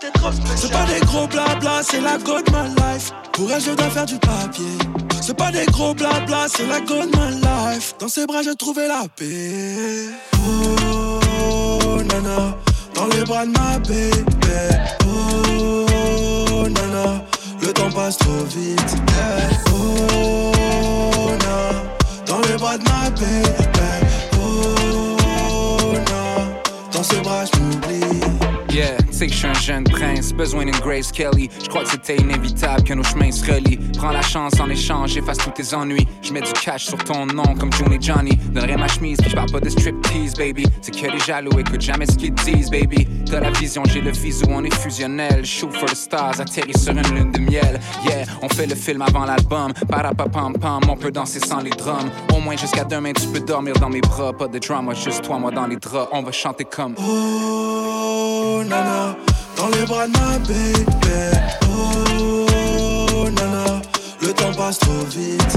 t'es trop spécial. C'est pas des gros blabla, c'est la go de my life. Pour elle, je dois faire du papier. C'est pas des gros blabla, c'est la go de my life. Dans ses bras, j'ai trouvé la paix. Oh, nana, dans les bras de ma bébé. Oh, nana, le temps passe trop vite. Yeah. Oh, nana, dans les bras de ma bébé. Oh, nana, dans ses bras, je. Yeah, que je suis un jeune prince, besoin d'une Grace Kelly. Je crois que c'était inévitable que nos chemins se relient. Prends la chance en échange, efface tous tes ennuis. Je mets du cash sur ton nom comme et Johnny. Donnerai ma chemise, je parle pas de striptease, baby. C'est que les jaloux écoutent jamais ce qu'ils disent, baby. T'as la vision, j'ai le visu, on est fusionnel. Shoot for the stars, atterri sur une lune de miel. Yeah, on fait le film avant l'album. Parapapam pam, on peut danser sans les drums. Au moins jusqu'à demain, tu peux dormir dans mes bras. Pas de drama, juste toi, moi dans les draps. On va chanter comme. Oh dans les bras de ma bébé. Oh nana, le temps passe trop vite.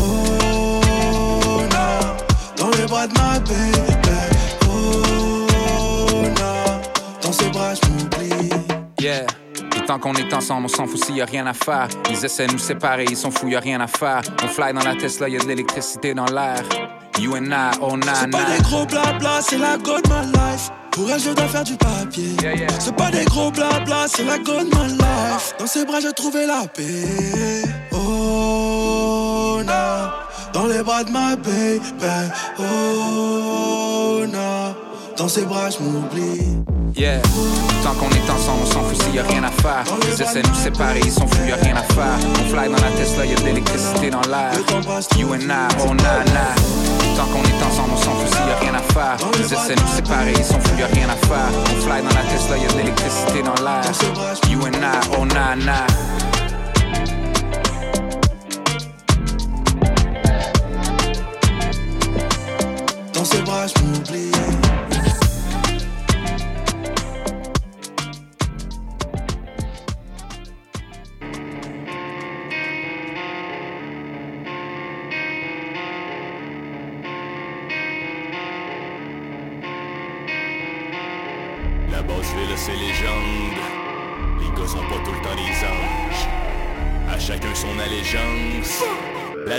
Oh nana, dans les bras de ma bébé. Oh nana, dans ses bras je m'oublie. Yeah. Et tant qu'on est ensemble, on s'en fout s'il y a rien à faire. Ils essaient de nous séparer, ils s'en foutent, y a rien à faire. On fly dans la Tesla, y a de l'électricité dans l'air. You and I, oh na C'est pas des gros blabla, c'est la go de my life. Pour elle, je dois faire du papier. C'est pas des gros blabla, c'est la go de my life. Dans ses bras, j'ai trouvé la paix. Oh, na. Dans les bras de ma baby. Oh, na. Dans ses bras, je m'oublie. Yeah. Tant qu'on est ensemble, on s'en fout s'il y a rien à faire. Essaient de nous séparer, ils s'en foutent, y a rien à faire. On fly dans la Tesla, y a de l'électricité dans l'air. You and I, oh na na. Tant qu'on est ensemble, on s'en fout s'il y a rien à faire. Essaient de nous séparer, ils s'en foutent, y a rien à faire. On fly dans la Tesla, y a de l'électricité dans l'air. You and I, oh na na. Dans ses bras, je m'oublie.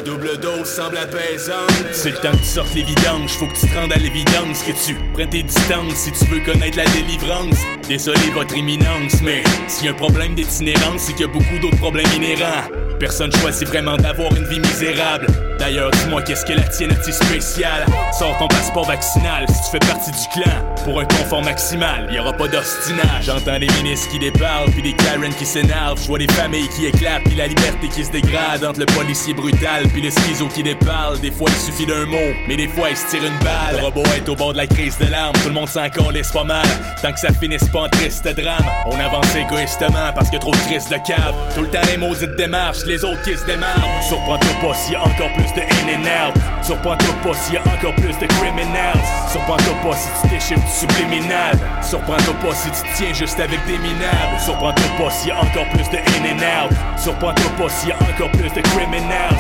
Double dose semble apaisante. C'est le temps que tu sortes les vidanges. Faut que tu te rendes à l'évidence. Que tu prennes tes distances si tu veux connaître la délivrance. Désolé votre éminence, mais s'il y a un problème d'itinérance, c'est qu'il y a beaucoup d'autres problèmes inhérents. Personne choisit vraiment d'avoir une vie misérable. D'ailleurs, dis-moi qu'est-ce que la tienne est spéciale? Sors ton passeport vaccinal si tu fais partie du clan. Pour un confort maximal, y aura pas d'ostinage. J'entends des ministres qui déparlent, puis des Karen qui s'énervent. Je vois des familles qui éclatent, puis la liberté qui se dégrade entre le policier brutal, puis le schizo qui déparle. Des fois, il suffit d'un mot, mais des fois, il se tire une balle. Le robot est au bord de la crise de larmes, tout le monde s'en laisse pas mal. Tant que ça finisse pas en triste drame, on avance égoïstement parce que trop de crise de cave. Tout le temps les maudites démarches, les autres qui se démarrent. Surprends-toi pas s'il y a encore plus de haine et. Surprends-toi pas s'il y a encore plus de criminels. Surprends-toi pas si tu t'échiffres du subliminal. Surprends-toi pas si tu tiens juste avec des minables. Surprends-toi pas s'il y a encore plus de haine et. Surprends-toi pas s'il y a encore plus de criminels.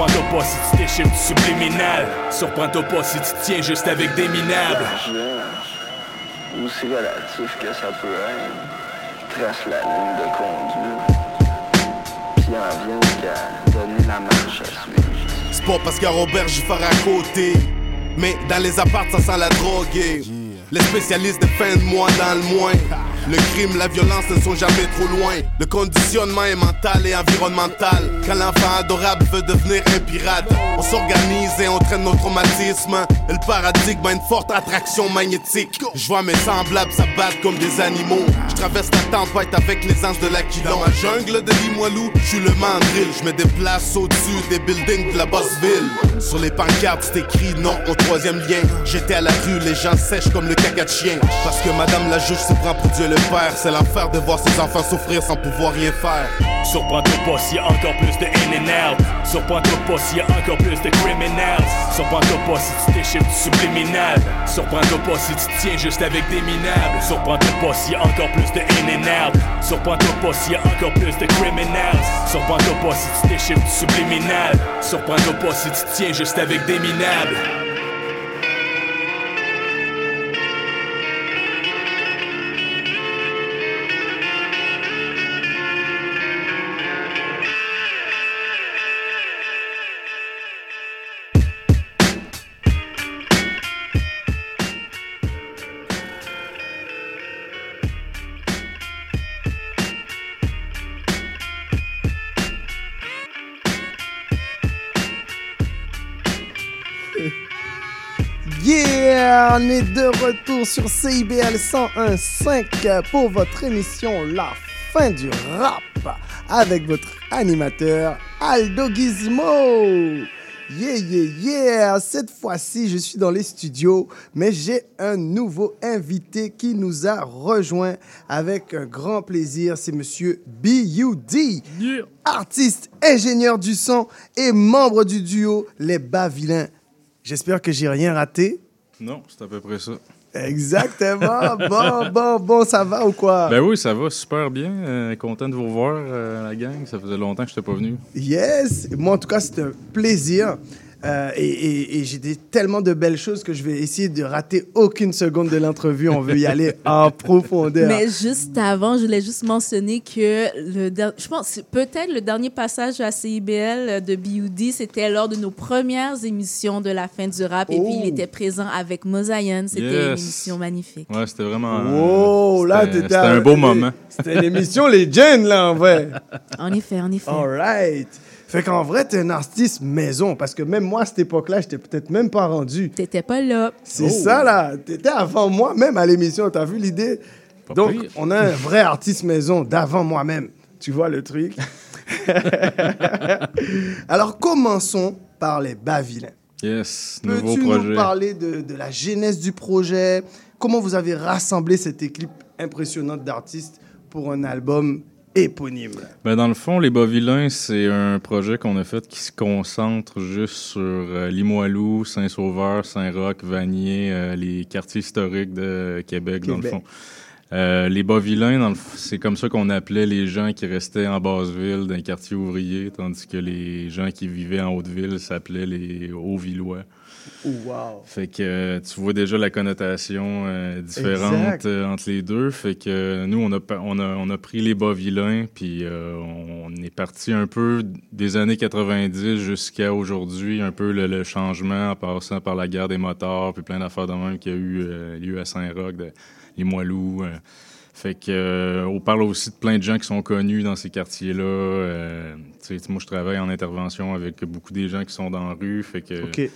Surprends-toi pas si tu t'échiffres du subliminal? Surprends-toi pas si tu tiens juste avec des minables. aussi relatif que ça peut être, trace la ligne de conduite, puis en vient qu'à donner la marche à suivre. C'est pas parce qu'à Robert j'y faire à côté. Mais dans les apparts, ça sent la drogue. eh. Les spécialistes défendent moi dans le moins. Le crime, la violence ne sont jamais trop loin. Le conditionnement est mental et environnemental. Quand l'enfant adorable veut devenir un pirate, on s'organise et on traîne nos traumatismes. Le paradigme a une forte attraction magnétique. Je vois mes semblables s'abattre comme des animaux. Je traverse la tempête avec l'aisance de l'Aquilon. Dans la jungle de Limoilou, je suis le mandrill. Je me déplace au-dessus des buildings de la bosse ville. Sur les pancartes, c'est écrit non au troisième lien. J'étais à la rue, les gens sèchent comme le caca de chien. Parce que madame la juge se prend pour Dieu le Père. C'est l'enfer de voir ses enfants souffrir sans pouvoir rien faire. Surprends-toi pas s'il y a encore plus de haine et. Surprends-toi pas s'il y a encore plus de criminels. Surprends-toi pas si tu t'échiffres du subliminal. Surprends-toi pas si tu tiens juste avec des minables. Surprends-toi pas s'il y a encore plus de haine et nerfs. Surprends-toi pas s'il y a encore plus de criminels. Surprends-toi pas si tu t'échiffres du subliminal. Surprends-toi pas si tu tiens juste avec des minables. On est de retour sur CIBL 101.5 pour votre émission La fin du rap avec votre animateur Aldo Gizmo. Yeah, yeah, yeah! Cette fois-ci, je suis dans les studios, mais j'ai un nouveau invité qui nous a rejoint avec un grand plaisir. C'est monsieur B.U.D. Artiste, ingénieur du son et membre du duo Les Bavilains. J'espère que j'ai rien raté. Non, c'est à peu près ça. Exactement. [LAUGHS] bon, bon, bon, ça va ou quoi? Ben oui, ça va super bien. Euh, content de vous revoir, euh, la gang. Ça faisait longtemps que je n'étais pas venu. Yes! Moi, en tout cas, c'est un plaisir. Euh, et et- et j'ai des- tellement de belles choses que je vais essayer de rater aucune seconde de l'entrevue. On veut y aller [LAUGHS] en profondeur. Mais juste avant, je voulais juste mentionner que le je pense peut-être le dernier passage à CIBL de BUD, c'était lors de nos premières émissions de la fin du rap. Et puis il Oh. était présent avec Mosaïen. C'était une émission magnifique. Ouais, c'était vraiment. Wow, là, c'était- un beau moment. C'était une émission Legend, là, en vrai. En effet, en effet. All right. Fait qu'en vrai, t'es un artiste maison, parce que même moi, à cette époque-là, j'étais peut-être même pas rendu. T'étais pas là. C'est Oh. ça, là. T'étais avant moi, même à l'émission. T'as vu l'idée? Donc, on a un vrai artiste maison d'avant moi-même. Tu vois le truc? [LAUGHS] Alors, commençons par les Bavilains. Yes, nouveau Peux-tu projet. nous parler de, de la genèse du projet? Comment vous avez rassemblé cette équipe impressionnante d'artistes pour un album éponyme? Ben, dans le fond, Les Bas-Vilains, c'est un projet qu'on a fait qui se concentre juste sur euh, Limoilou, Saint-Sauveur, Saint-Roch, Vanier, euh, les quartiers historiques de Québec, dans le Québec. fond. Euh, les Bas-Vilains, dans le f- c'est comme ça qu'on appelait les gens qui restaient en basse-ville, dans les quartiers ouvriers, tandis que les gens qui vivaient en haute-ville s'appelaient les Hauts-Villois. Wow. Fait que euh, tu vois déjà la connotation euh, différente Exact. euh, entre les deux. Fait que nous, on a, on, a, on a pris les bas vilains, puis euh, on est parti un peu des années 90 jusqu'à aujourd'hui, un peu le, le changement en passant par la guerre des motards, puis plein d'affaires de même qu'il y a eu lieu à Saint-Roch, de- les Moilous. euh. Fait que euh, on parle aussi de plein de gens qui sont connus dans ces quartiers-là. Euh, moi, je travaille en intervention avec beaucoup des gens qui sont dans la rue. Fait que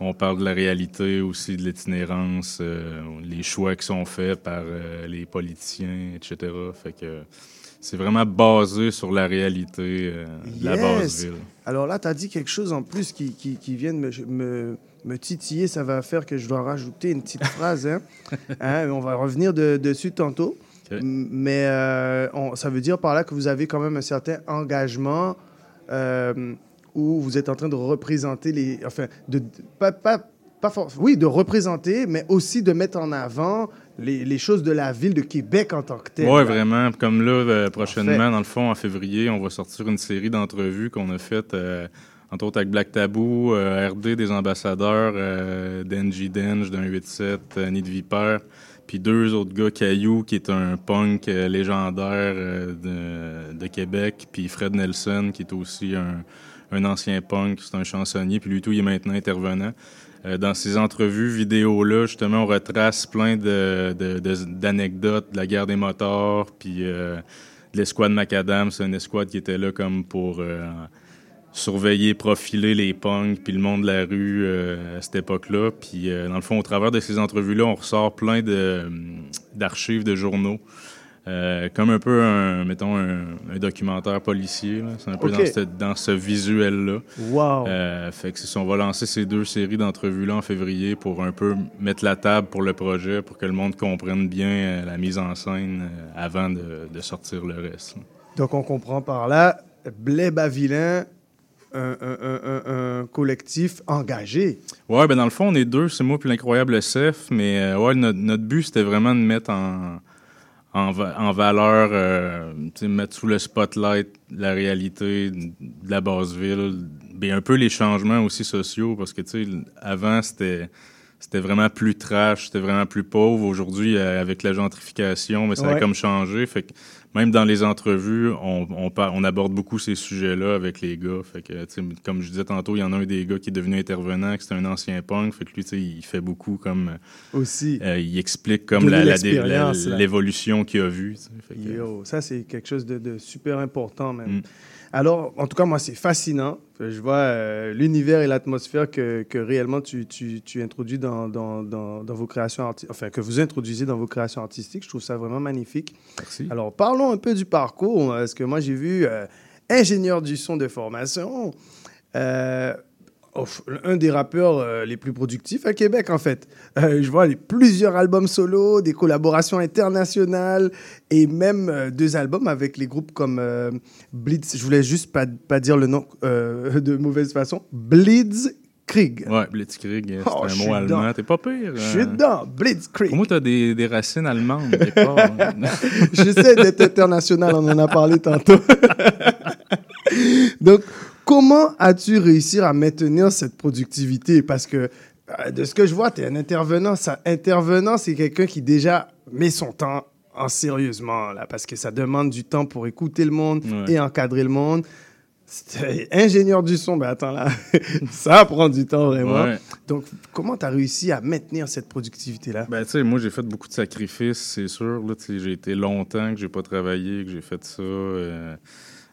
on parle de la réalité aussi, de l'itinérance, euh, les choix qui sont faits par les politiciens, etc. Fait que c'est vraiment basé sur la réalité de la base ville. Alors là, tu as dit quelque chose en plus qui, qui, qui vient de me, me, me titiller. Ça va faire que je dois rajouter une petite phrase. Hein? [LAUGHS] Hein, On va revenir de- dessus tantôt. Mais euh, on- ça veut dire par là que vous avez quand même un certain engagement euh, où vous êtes en train de représenter les. Enfin, de, de- pas, pas, pas for- oui, de représenter, mais aussi de mettre en avant les, les choses de la ville de Québec en tant que telle. Oui, vraiment. Comme là, euh, prochainement, Parfait. dans le fond, en février, on va sortir une série d'entrevues qu'on a faites, entre autres avec Black Tabou, euh, RD des ambassadeurs, euh, Denji Denj d'un 8-7, euh, Nid Viper, puis deux autres gars, Caillou, qui est un punk légendaire de, Québec, puis Fred Nelson, qui est aussi un, ancien punk, c'est un chansonnier, puis lui tout, il est maintenant intervenant. Dans ces entrevues vidéo-là, justement, on retrace plein de- de- de- d'anecdotes de, la guerre des motards, puis de l'escouade Macadam. C'est une escouade qui était là comme pour surveiller, profiler les punks, puis le monde de la rue euh, à cette époque-là. Puis, euh, dans le fond, au travers de ces entrevues-là, on ressort plein de, d'archives de journaux. Euh, comme un peu un, mettons, un, un documentaire policier. C'est un peu dans, ce, dans ce visuel-là. Wow. Euh, fait que c'est ça, on va lancer ces deux séries d'entrevues-là en février pour un peu mettre la table pour le projet, pour que le monde comprenne bien euh, la mise en scène euh, avant de, de sortir le reste. Donc, on comprend par là, Blé Bavilain, un, collectif engagé. Ouais, ben dans le fond, on est deux, c'est moi puis l'incroyable SF, mais euh, ouais, notre, notre but, c'était vraiment de mettre en, en, va- en valeur, euh, mettre sous le spotlight la réalité de la basse ville, ben, un peu les changements aussi sociaux, parce que, tu sais, avant, c'était c'était vraiment plus trash, c'était vraiment plus pauvre. Aujourd'hui, euh, avec la gentrification, mais ça a Ouais. comme changé. Fait que même dans les entrevues, on, on, aborde beaucoup ces sujets-là avec les gars. Fait que, comme je disais tantôt, il y en a un des gars qui est devenu intervenant, que c'est un ancien punk. Fait que lui, il fait beaucoup comme... euh, Aussi. euh, il explique comme l'évolution qu'il a vue. Yo, ça, c'est quelque chose de, de super important, même. Mm. Alors, en tout cas, moi, c'est fascinant. Je vois euh, l'univers et l'atmosphère que, que réellement tu, tu, tu introduis dans, dans, dans, dans vos créations artistiques, enfin, que vous introduisez dans vos créations artistiques. Je trouve ça vraiment magnifique. Merci. Alors, parlons un peu du parcours, parce que moi, j'ai vu euh, ingénieur du son de formation. Euh, ouf, un des rappeurs euh, les plus productifs à Québec, en fait. Euh, je vois les, plusieurs albums solo, des collaborations internationales et même euh, deux albums avec les groupes comme Blitz. Je voulais juste pas, pas dire le nom de mauvaise façon. Blitzkrieg. Ouais, Blitzkrieg, c'est Oh, un suis mot allemand. T'es pas pire. Je suis euh. dedans, Blitzkrieg. Moi, t'as des, des racines allemandes. part. [LAUGHS] J'essaie d'être international, on en a parlé tantôt. [LAUGHS] Donc, comment as-tu réussi à maintenir cette productivité? Parce que euh, de ce que je vois, tu es un intervenant. Ça, intervenant, c'est quelqu'un qui déjà met son temps en sérieusement, là, parce que ça demande du temps pour écouter le monde Ouais. et encadrer le monde. Ingénieur du son, ben attends là, [LAUGHS] ça prend du temps vraiment. Ouais. Donc, comment tu as réussi à maintenir cette productivité-là? Ben, tu sais, moi, j'ai fait beaucoup de sacrifices, c'est sûr. J'ai été longtemps que j'ai pas travaillé, que j'ai fait ça. euh,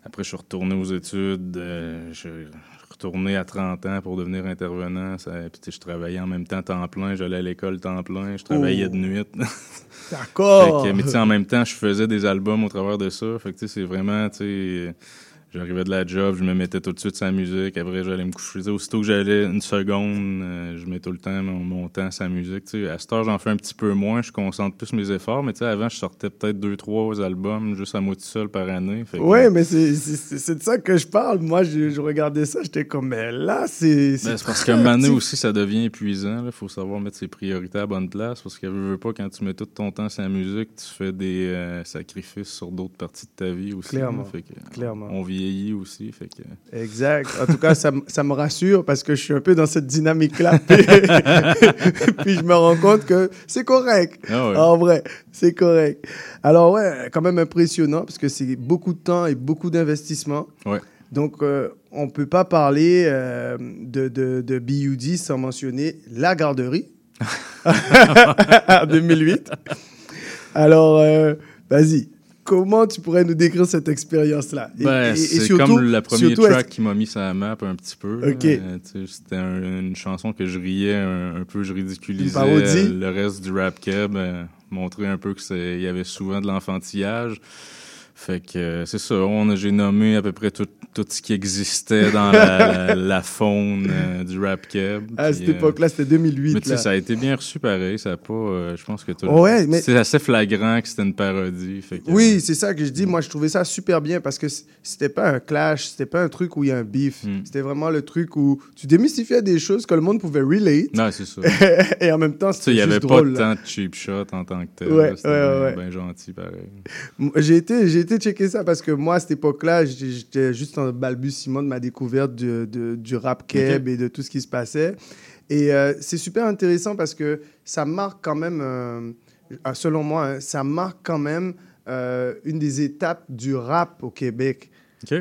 après, je suis retourné aux études. euh, je suis retourné à 30 ans pour devenir intervenant. Ça, puis, tu sais, je travaillais en même temps temps plein. J'allais à l'école temps plein. Je travaillais Oh. de nuit. [LAUGHS] D'accord. Mais tu sais, en même temps, je faisais des albums au travers de ça. Fait que, tu sais, c'est vraiment, tu sais, j'arrivais de la job, je me mettais tout de suite la musique. Après, j'allais me coucher. Aussitôt que j'allais une seconde, euh, je mets tout le temps mon, mon temps la musique. À cette heure, j'en fais un petit peu moins. Je concentre plus mes efforts. Mais avant, je sortais peut-être deux, trois albums juste à moi tout seul par année. Ouais, mais c'est- de ça que je parle. Moi, je, je regardais ça, j'étais comme, mais là, c'est. Ben, c'est parce très qu'à un moment aussi, ça devient épuisant. Il faut savoir mettre ses priorités à la bonne place. Parce que veux, veux pas, quand tu mets tout ton temps la musique, tu fais des euh, sacrifices sur d'autres parties de ta vie aussi. Clairement, Fait que, clairement. On vieillit aussi. Fait que... Exact. En tout cas, ça, me rassure parce que je suis un peu dans cette dynamique-là. Puis, [LAUGHS] [LAUGHS] puis je me rends compte que c'est correct. Ah ouais. En vrai, c'est correct. Alors, ouais, quand même impressionnant parce que c'est beaucoup de temps et beaucoup d'investissement. Ouais. Donc, euh, on ne peut pas parler euh, de, de, de BUD sans mentionner la garderie [LAUGHS] en 2008. Alors, euh, vas-y. Comment tu pourrais nous décrire cette expérience-là? Ben, c'est comme le premier surtout, est-ce track qui m'a mis sur la map un petit peu. Ok. Euh, C'était un- une chanson que je riais un, un peu, je ridiculisais euh, le reste du rap keb, euh, montrer un peu qu'il y avait souvent de l'enfantillage. Fait que euh, c'est ça, on a- j'ai nommé à peu près tout, tout ce qui existait dans la, la- [LAUGHS] la faune euh, du rap keb. À Puis, cette euh, époque-là, c'était 2008. Mais tu sais, là. ça a été bien reçu pareil. Ça a pas. euh, je pense que tout. Ouais, mais- C'est assez flagrant que c'était une parodie. Fait que, Oui, c'est ça que je dis. Moi, je trouvais ça super bien parce que c'était pas un clash, c'était pas un truc où il y a un beef. Hmm. C'était vraiment le truc où tu démystifiais des choses que le monde pouvait relate. Non, c'est ça. [LAUGHS] Et en même temps, c'était il n'y avait juste pas drôle. tant de cheap shot en tant que tel. Ouais, là. C'était ouais, bien, gentil, pareil. J'ai été, été checker ça parce que moi, à cette époque-là, j'étais juste en balbutiement de ma découverte du, de- du rap keb et de tout ce qui se passait. Et euh, c'est super intéressant parce que ça marque quand même, euh, euh, selon moi, hein, ça marque quand même euh, une des étapes du rap au Québec.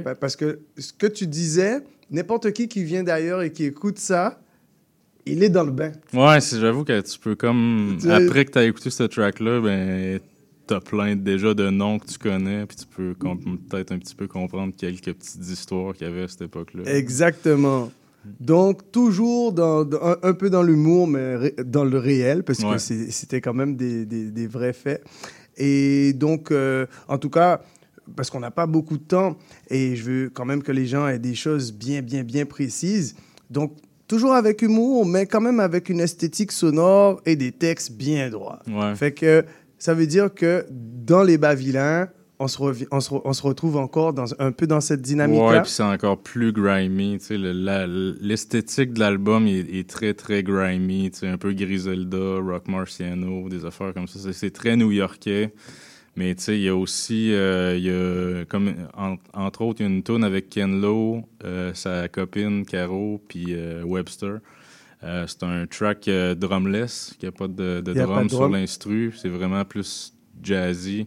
Pa- Parce que ce que tu disais, n'importe qui qui vient d'ailleurs et qui écoute ça, il est dans le bain. Ouais, j'avoue que tu peux comme. Après que tu as écouté ce track-là, ben. T'as plein déjà de noms que tu connais, puis tu peux peut-être un petit peu comprendre quelques petites histoires qu'il y avait à cette époque-là. Exactement. Donc, toujours dans, dans- un, un peu dans l'humour, mais ré- dans le réel, parce que Ouais. c'était quand même des, des- des vrais faits. Et donc, euh, en tout cas, parce qu'on n'a pas beaucoup de temps, et je veux quand même que les gens aient des choses bien, bien, bien précises. Donc, toujours avec humour, mais quand même avec une esthétique sonore et des textes bien droits. Ouais. Fait que ça veut dire que dans les bas vilains, on se, retrouve encore dans, un peu dans cette dynamique-là. Ouais, puis c'est encore plus grimy. L'esthétique de l'album est, très, très grimy. Un peu Griselda, Rock Marciano, des affaires comme ça. C'est- très new-yorkais. Mais tu sais, il y a aussi, euh, y a, comme, en- entre autres, une tune avec Ken Lo, euh, sa copine Caro, puis euh, Webster. Euh, c'est un track euh, drumless, qui n'a pas de, drum pas de sur l'instru. C'est vraiment plus jazzy.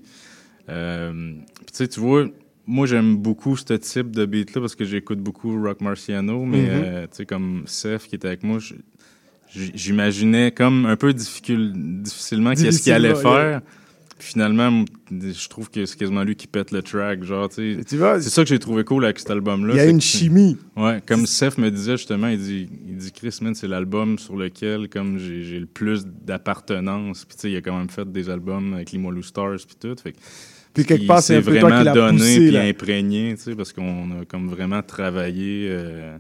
Euh, tu sais, tu vois, moi j'aime beaucoup ce type de beat-là parce que j'écoute beaucoup Rock Marciano, mais tu sais, comme Seth qui était avec moi, j'imaginais comme un peu difficile, difficilement qu'est-ce qu'il allait faire. Finalement, je trouve que c'est quasiment lui qui pète le track. Genre, tu vois, c'est ça que j'ai trouvé cool avec cet album-là. Il y a une chimie. Ouais, comme Seth me disait justement, il dit, il dit Chris, man, c'est l'album sur lequel comme j'ai le plus d'appartenance. Puis tu sais, il a quand même fait des albums avec les Lou Stars puis tout. Fait Puis quelque il part, c'est toi vraiment qui donné puis imprégné, tu sais, parce qu'on a comme vraiment travaillé euh,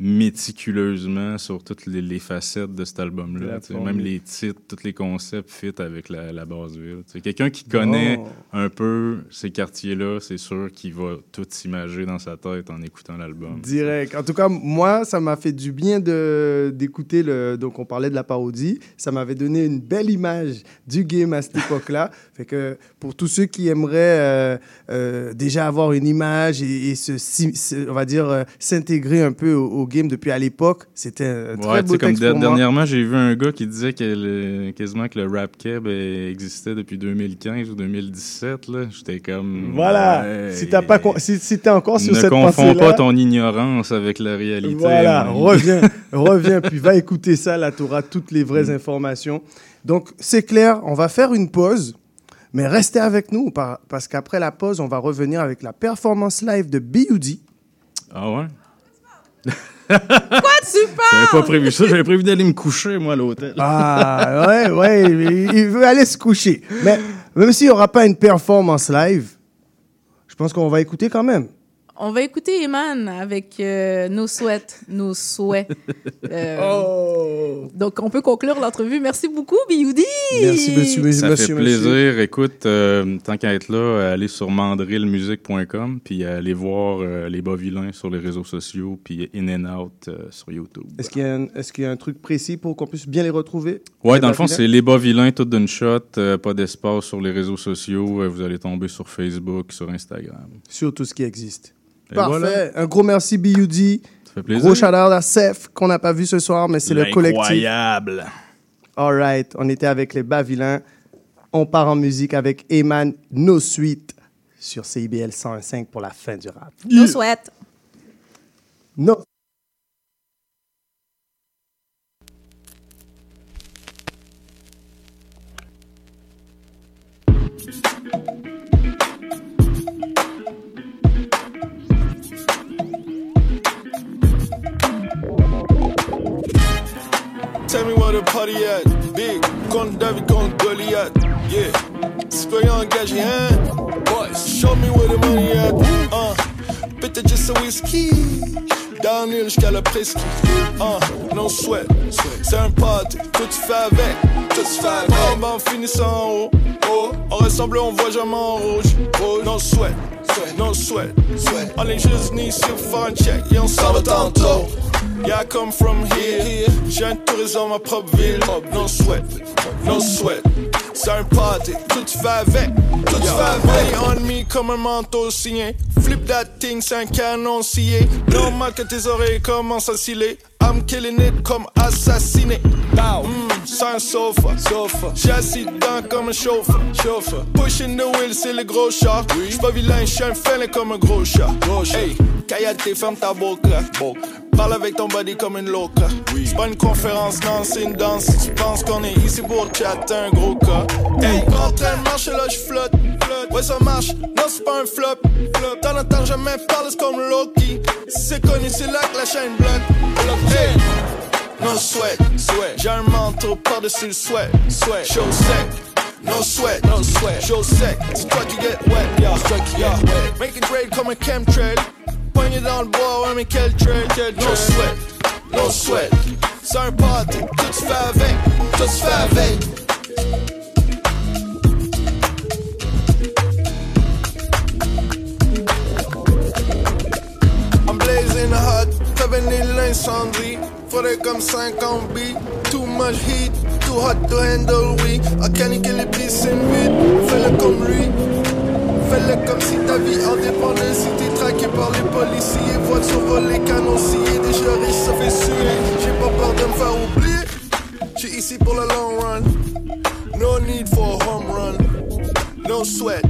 méticuleusement sur toutes les, les facettes de cet album-là. Même les titres, tous les concepts fit avec la, la base ville. Quelqu'un qui connaît Oh. un peu ces quartiers-là, c'est sûr qu'il va tout s'imager dans sa tête en écoutant l'album. Direct. En tout cas, moi, ça m'a fait du bien d'écouter le. Donc, on parlait de la parodie. Ça m'avait donné une belle image du game à cette [LAUGHS] époque-là. Fait que pour tous ceux qui aimeraient euh, euh, déjà avoir une image et, et se, si- se- on va dire, euh, s'intégrer un peu au, au game depuis à l'époque, c'était un très Ouais, beau comme texte de- pour dernièrement, j'ai vu un gars qui disait que le- quasiment que le rap keb existait depuis 2015 ou 2017. là. J'étais comme. Voilà. ouais, si t'as pas, con- si, si t'es encore sur ne cette confonds pensée-là, pas ton ignorance avec la réalité. Voilà, reviens, [LAUGHS] reviens, puis va écouter ça, là, tu auras toutes les vraies informations. Donc, c'est clair, on va faire une pause, mais restez avec nous, par- parce qu'après la pause, on va revenir avec la performance live de B.U.D. Ah ouais? [LAUGHS] Quoi, tu J'avais parles? pas prévu ça. J'avais prévu d'aller me coucher, moi, à l'hôtel. Ah, ouais, ouais, il il veut aller se coucher. Mais même s'il n'y aura pas une performance live, je pense qu'on va écouter quand même. On va écouter Eman avec euh, nos souhaits. Nos souhaits. [LAUGHS] Euh, Oh. Donc, on peut conclure l'entrevue. Merci beaucoup, Bioudi. Ça fait plaisir. Écoute, euh, tant qu'à être là, allez sur mandrillmusique.com puis allez voir euh, les bas vilains sur les réseaux sociaux puis In and Out euh, sur YouTube. Est-ce qu'il y, a un- est-ce qu'il y a un truc précis pour qu'on puisse bien les retrouver? Ouais, Les dans le fond, c'est les bas vilains, tout d'une shot, euh, pas d'espace sur les réseaux sociaux. euh, vous allez tomber sur Facebook, sur Instagram. Sur tout ce qui existe. Parfait. voilà. Un gros merci, B.U.D. Ça fait plaisir. Gros shout à Seth, qu'on n'a pas vu ce soir, mais c'est le collectif. Incroyable. All right. On était avec les Bavilains. On part en musique avec Eman No Suite sur CIBL 101.5 pour la fin du rap. Nos souhaits. No. Tell me where the party at. Big, contre David, contre Goliath. Yeah. Citoyen engagé, hein? Boys, show me where the money at. Uh, peut-être juste un whisky. Downhill jusqu'à la presqu'île. Uh, non sweat. C'est un party. Tout se fait avec. Tout se fait avec. On va en finissant en haut. Oh, on ressemble, on voit jamais en rouge. Oh, non sweat. No sweat. On est juste ici pour faire check. Et on s'en va tantôt. Yeah, I come from here. J'ai un tourisme dans ma propre ville. No sweat, no sweat. C'est un party, tout fait avec. Tout fait avec. on me comme un manteau signé. Flip that thing, c'est un canon scié. Normal que tes oreilles commencent à sciller. I'm killing it comme assassiné. Bow, mm, c'est un sofa. sofa. J'ai assis dedans comme un chauffeur. chauffeur. Pushing the wheel, c'est le gros chat. J'suis pas vilain, j'suis un félin comme un gros chat. Hey, Kayate, ferme ta boca. Parle avec ton body comme une loca. C'est pas une conférence, non, c'est une danse. Si tu penses qu'on est ici pour chatter un gros cas. Hey, en train de marcher là, j'flotte. Ouais, ça marche, non, c'est pas un flop. T'en entends jamais parler, comme Loki. Si c'est connu, c'est là que la chaîne bloque. Hey, no sweat, sweat. J'ai un manteau par-dessus le sweat, sweat. Show sec. No sweat, no sweat. Show sec. C'est toi qui get wet, yeah. C'est toi qui get wet. Make it rain comme un chemtrail. Poignée dans le bois, ouais, mais quel trail, quel trail. No sweat, no sweat. C'est un party, tout se fait avec, tout se fait avec. Blazing hot, prévenir l'incendie. Faudrait comme 50 beats, too much heat, too hot to handle, oui. À caniquer les c'est vite, fais-le comme lui. Fais-le comme si ta vie en dépendait, si t'es traqué par les policiers. Voiture volée, canon scié, déjà riche, ça fait suer. J'ai pas peur de me faire oublier. J'suis ici pour le long run. No need for a home run. No sweat.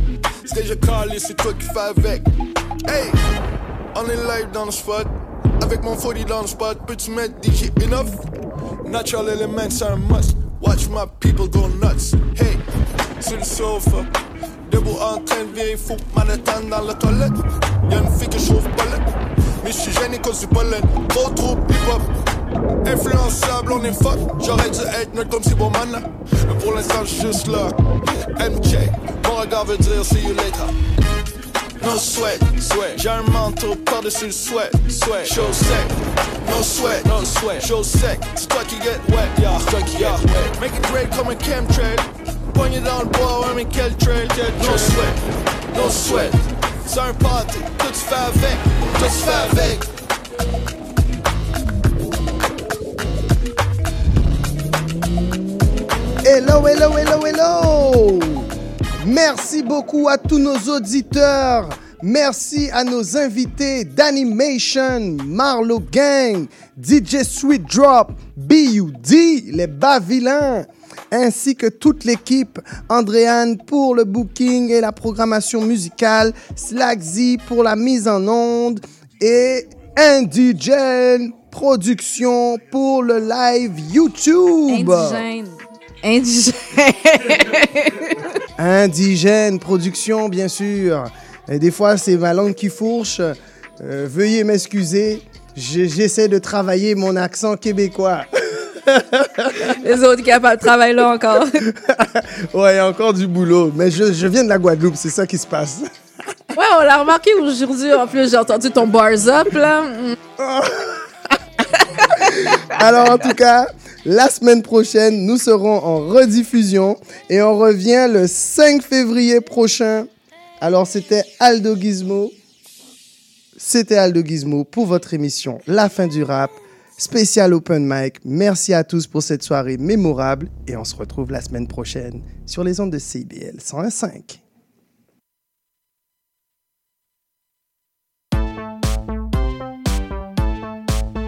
C'est déjà calé, c'est toi qui fais avec. Hey! On est live dans le spot. Avec mon 40 dans le spot. Peux-tu mettre DJ enough? Natural element, c'est un must. Watch my people go nuts. Hey, sur le sofa. Debout en train de virer fou, manhattan dans la toilette. Y'a une fille que je trouve bolette. Mais je suis gêné cause du pollen. Trop trop hip-hop. Influençable, on est fuck. J'aurais dû être neutre comme si bon man. Mais pour l'instant, juste là. MJ, mon regard veut dire see you later. No sweat, sweat. J'ai un manteau par-dessus le sweat, sweat. Show sec, no sweat, no sweat. Show sec, c'est toi qui get wet, yeah. C'est toi qui get wet. Make it great comme un chemtrail. Poignée dans le bois, ouais, mais quel trail, trail. No sweat, no sweat. C'est un party, tout se fait avec, tout se fait avec. Hello, hello, hello, hello! Merci beaucoup à tous nos auditeurs. Merci à nos invités d'Animation, Marlow Gang, DJ Sweet Drop, BUD, les Bavilains, ainsi que toute l'équipe, Andréane pour le booking et la programmation musicale, Slackzy pour la mise en onde et Indigène Production pour le live YouTube. Indigène. Indigène. [LAUGHS] Indigène Production, bien sûr. Et des fois, c'est ma langue qui fourche. Euh, veuillez m'excuser. J'essaie de travailler mon accent québécois. [LAUGHS] Les autres capables travaillent là encore. [LAUGHS] ouais, il y a encore du boulot. Mais je, je viens de la Guadeloupe, c'est ça qui se passe. Ouais, on l'a remarqué aujourd'hui. En plus, j'ai entendu ton bars up, là. Mm. Alors, en tout cas, la semaine prochaine, nous serons en rediffusion et on revient le 5 février prochain. Alors, c'était Aldo Gizmo. C'était Aldo Gizmo pour votre émission La fin du rap, spécial open mic. Merci à tous pour cette soirée mémorable et on se retrouve la semaine prochaine sur les ondes de CIBL 101.5.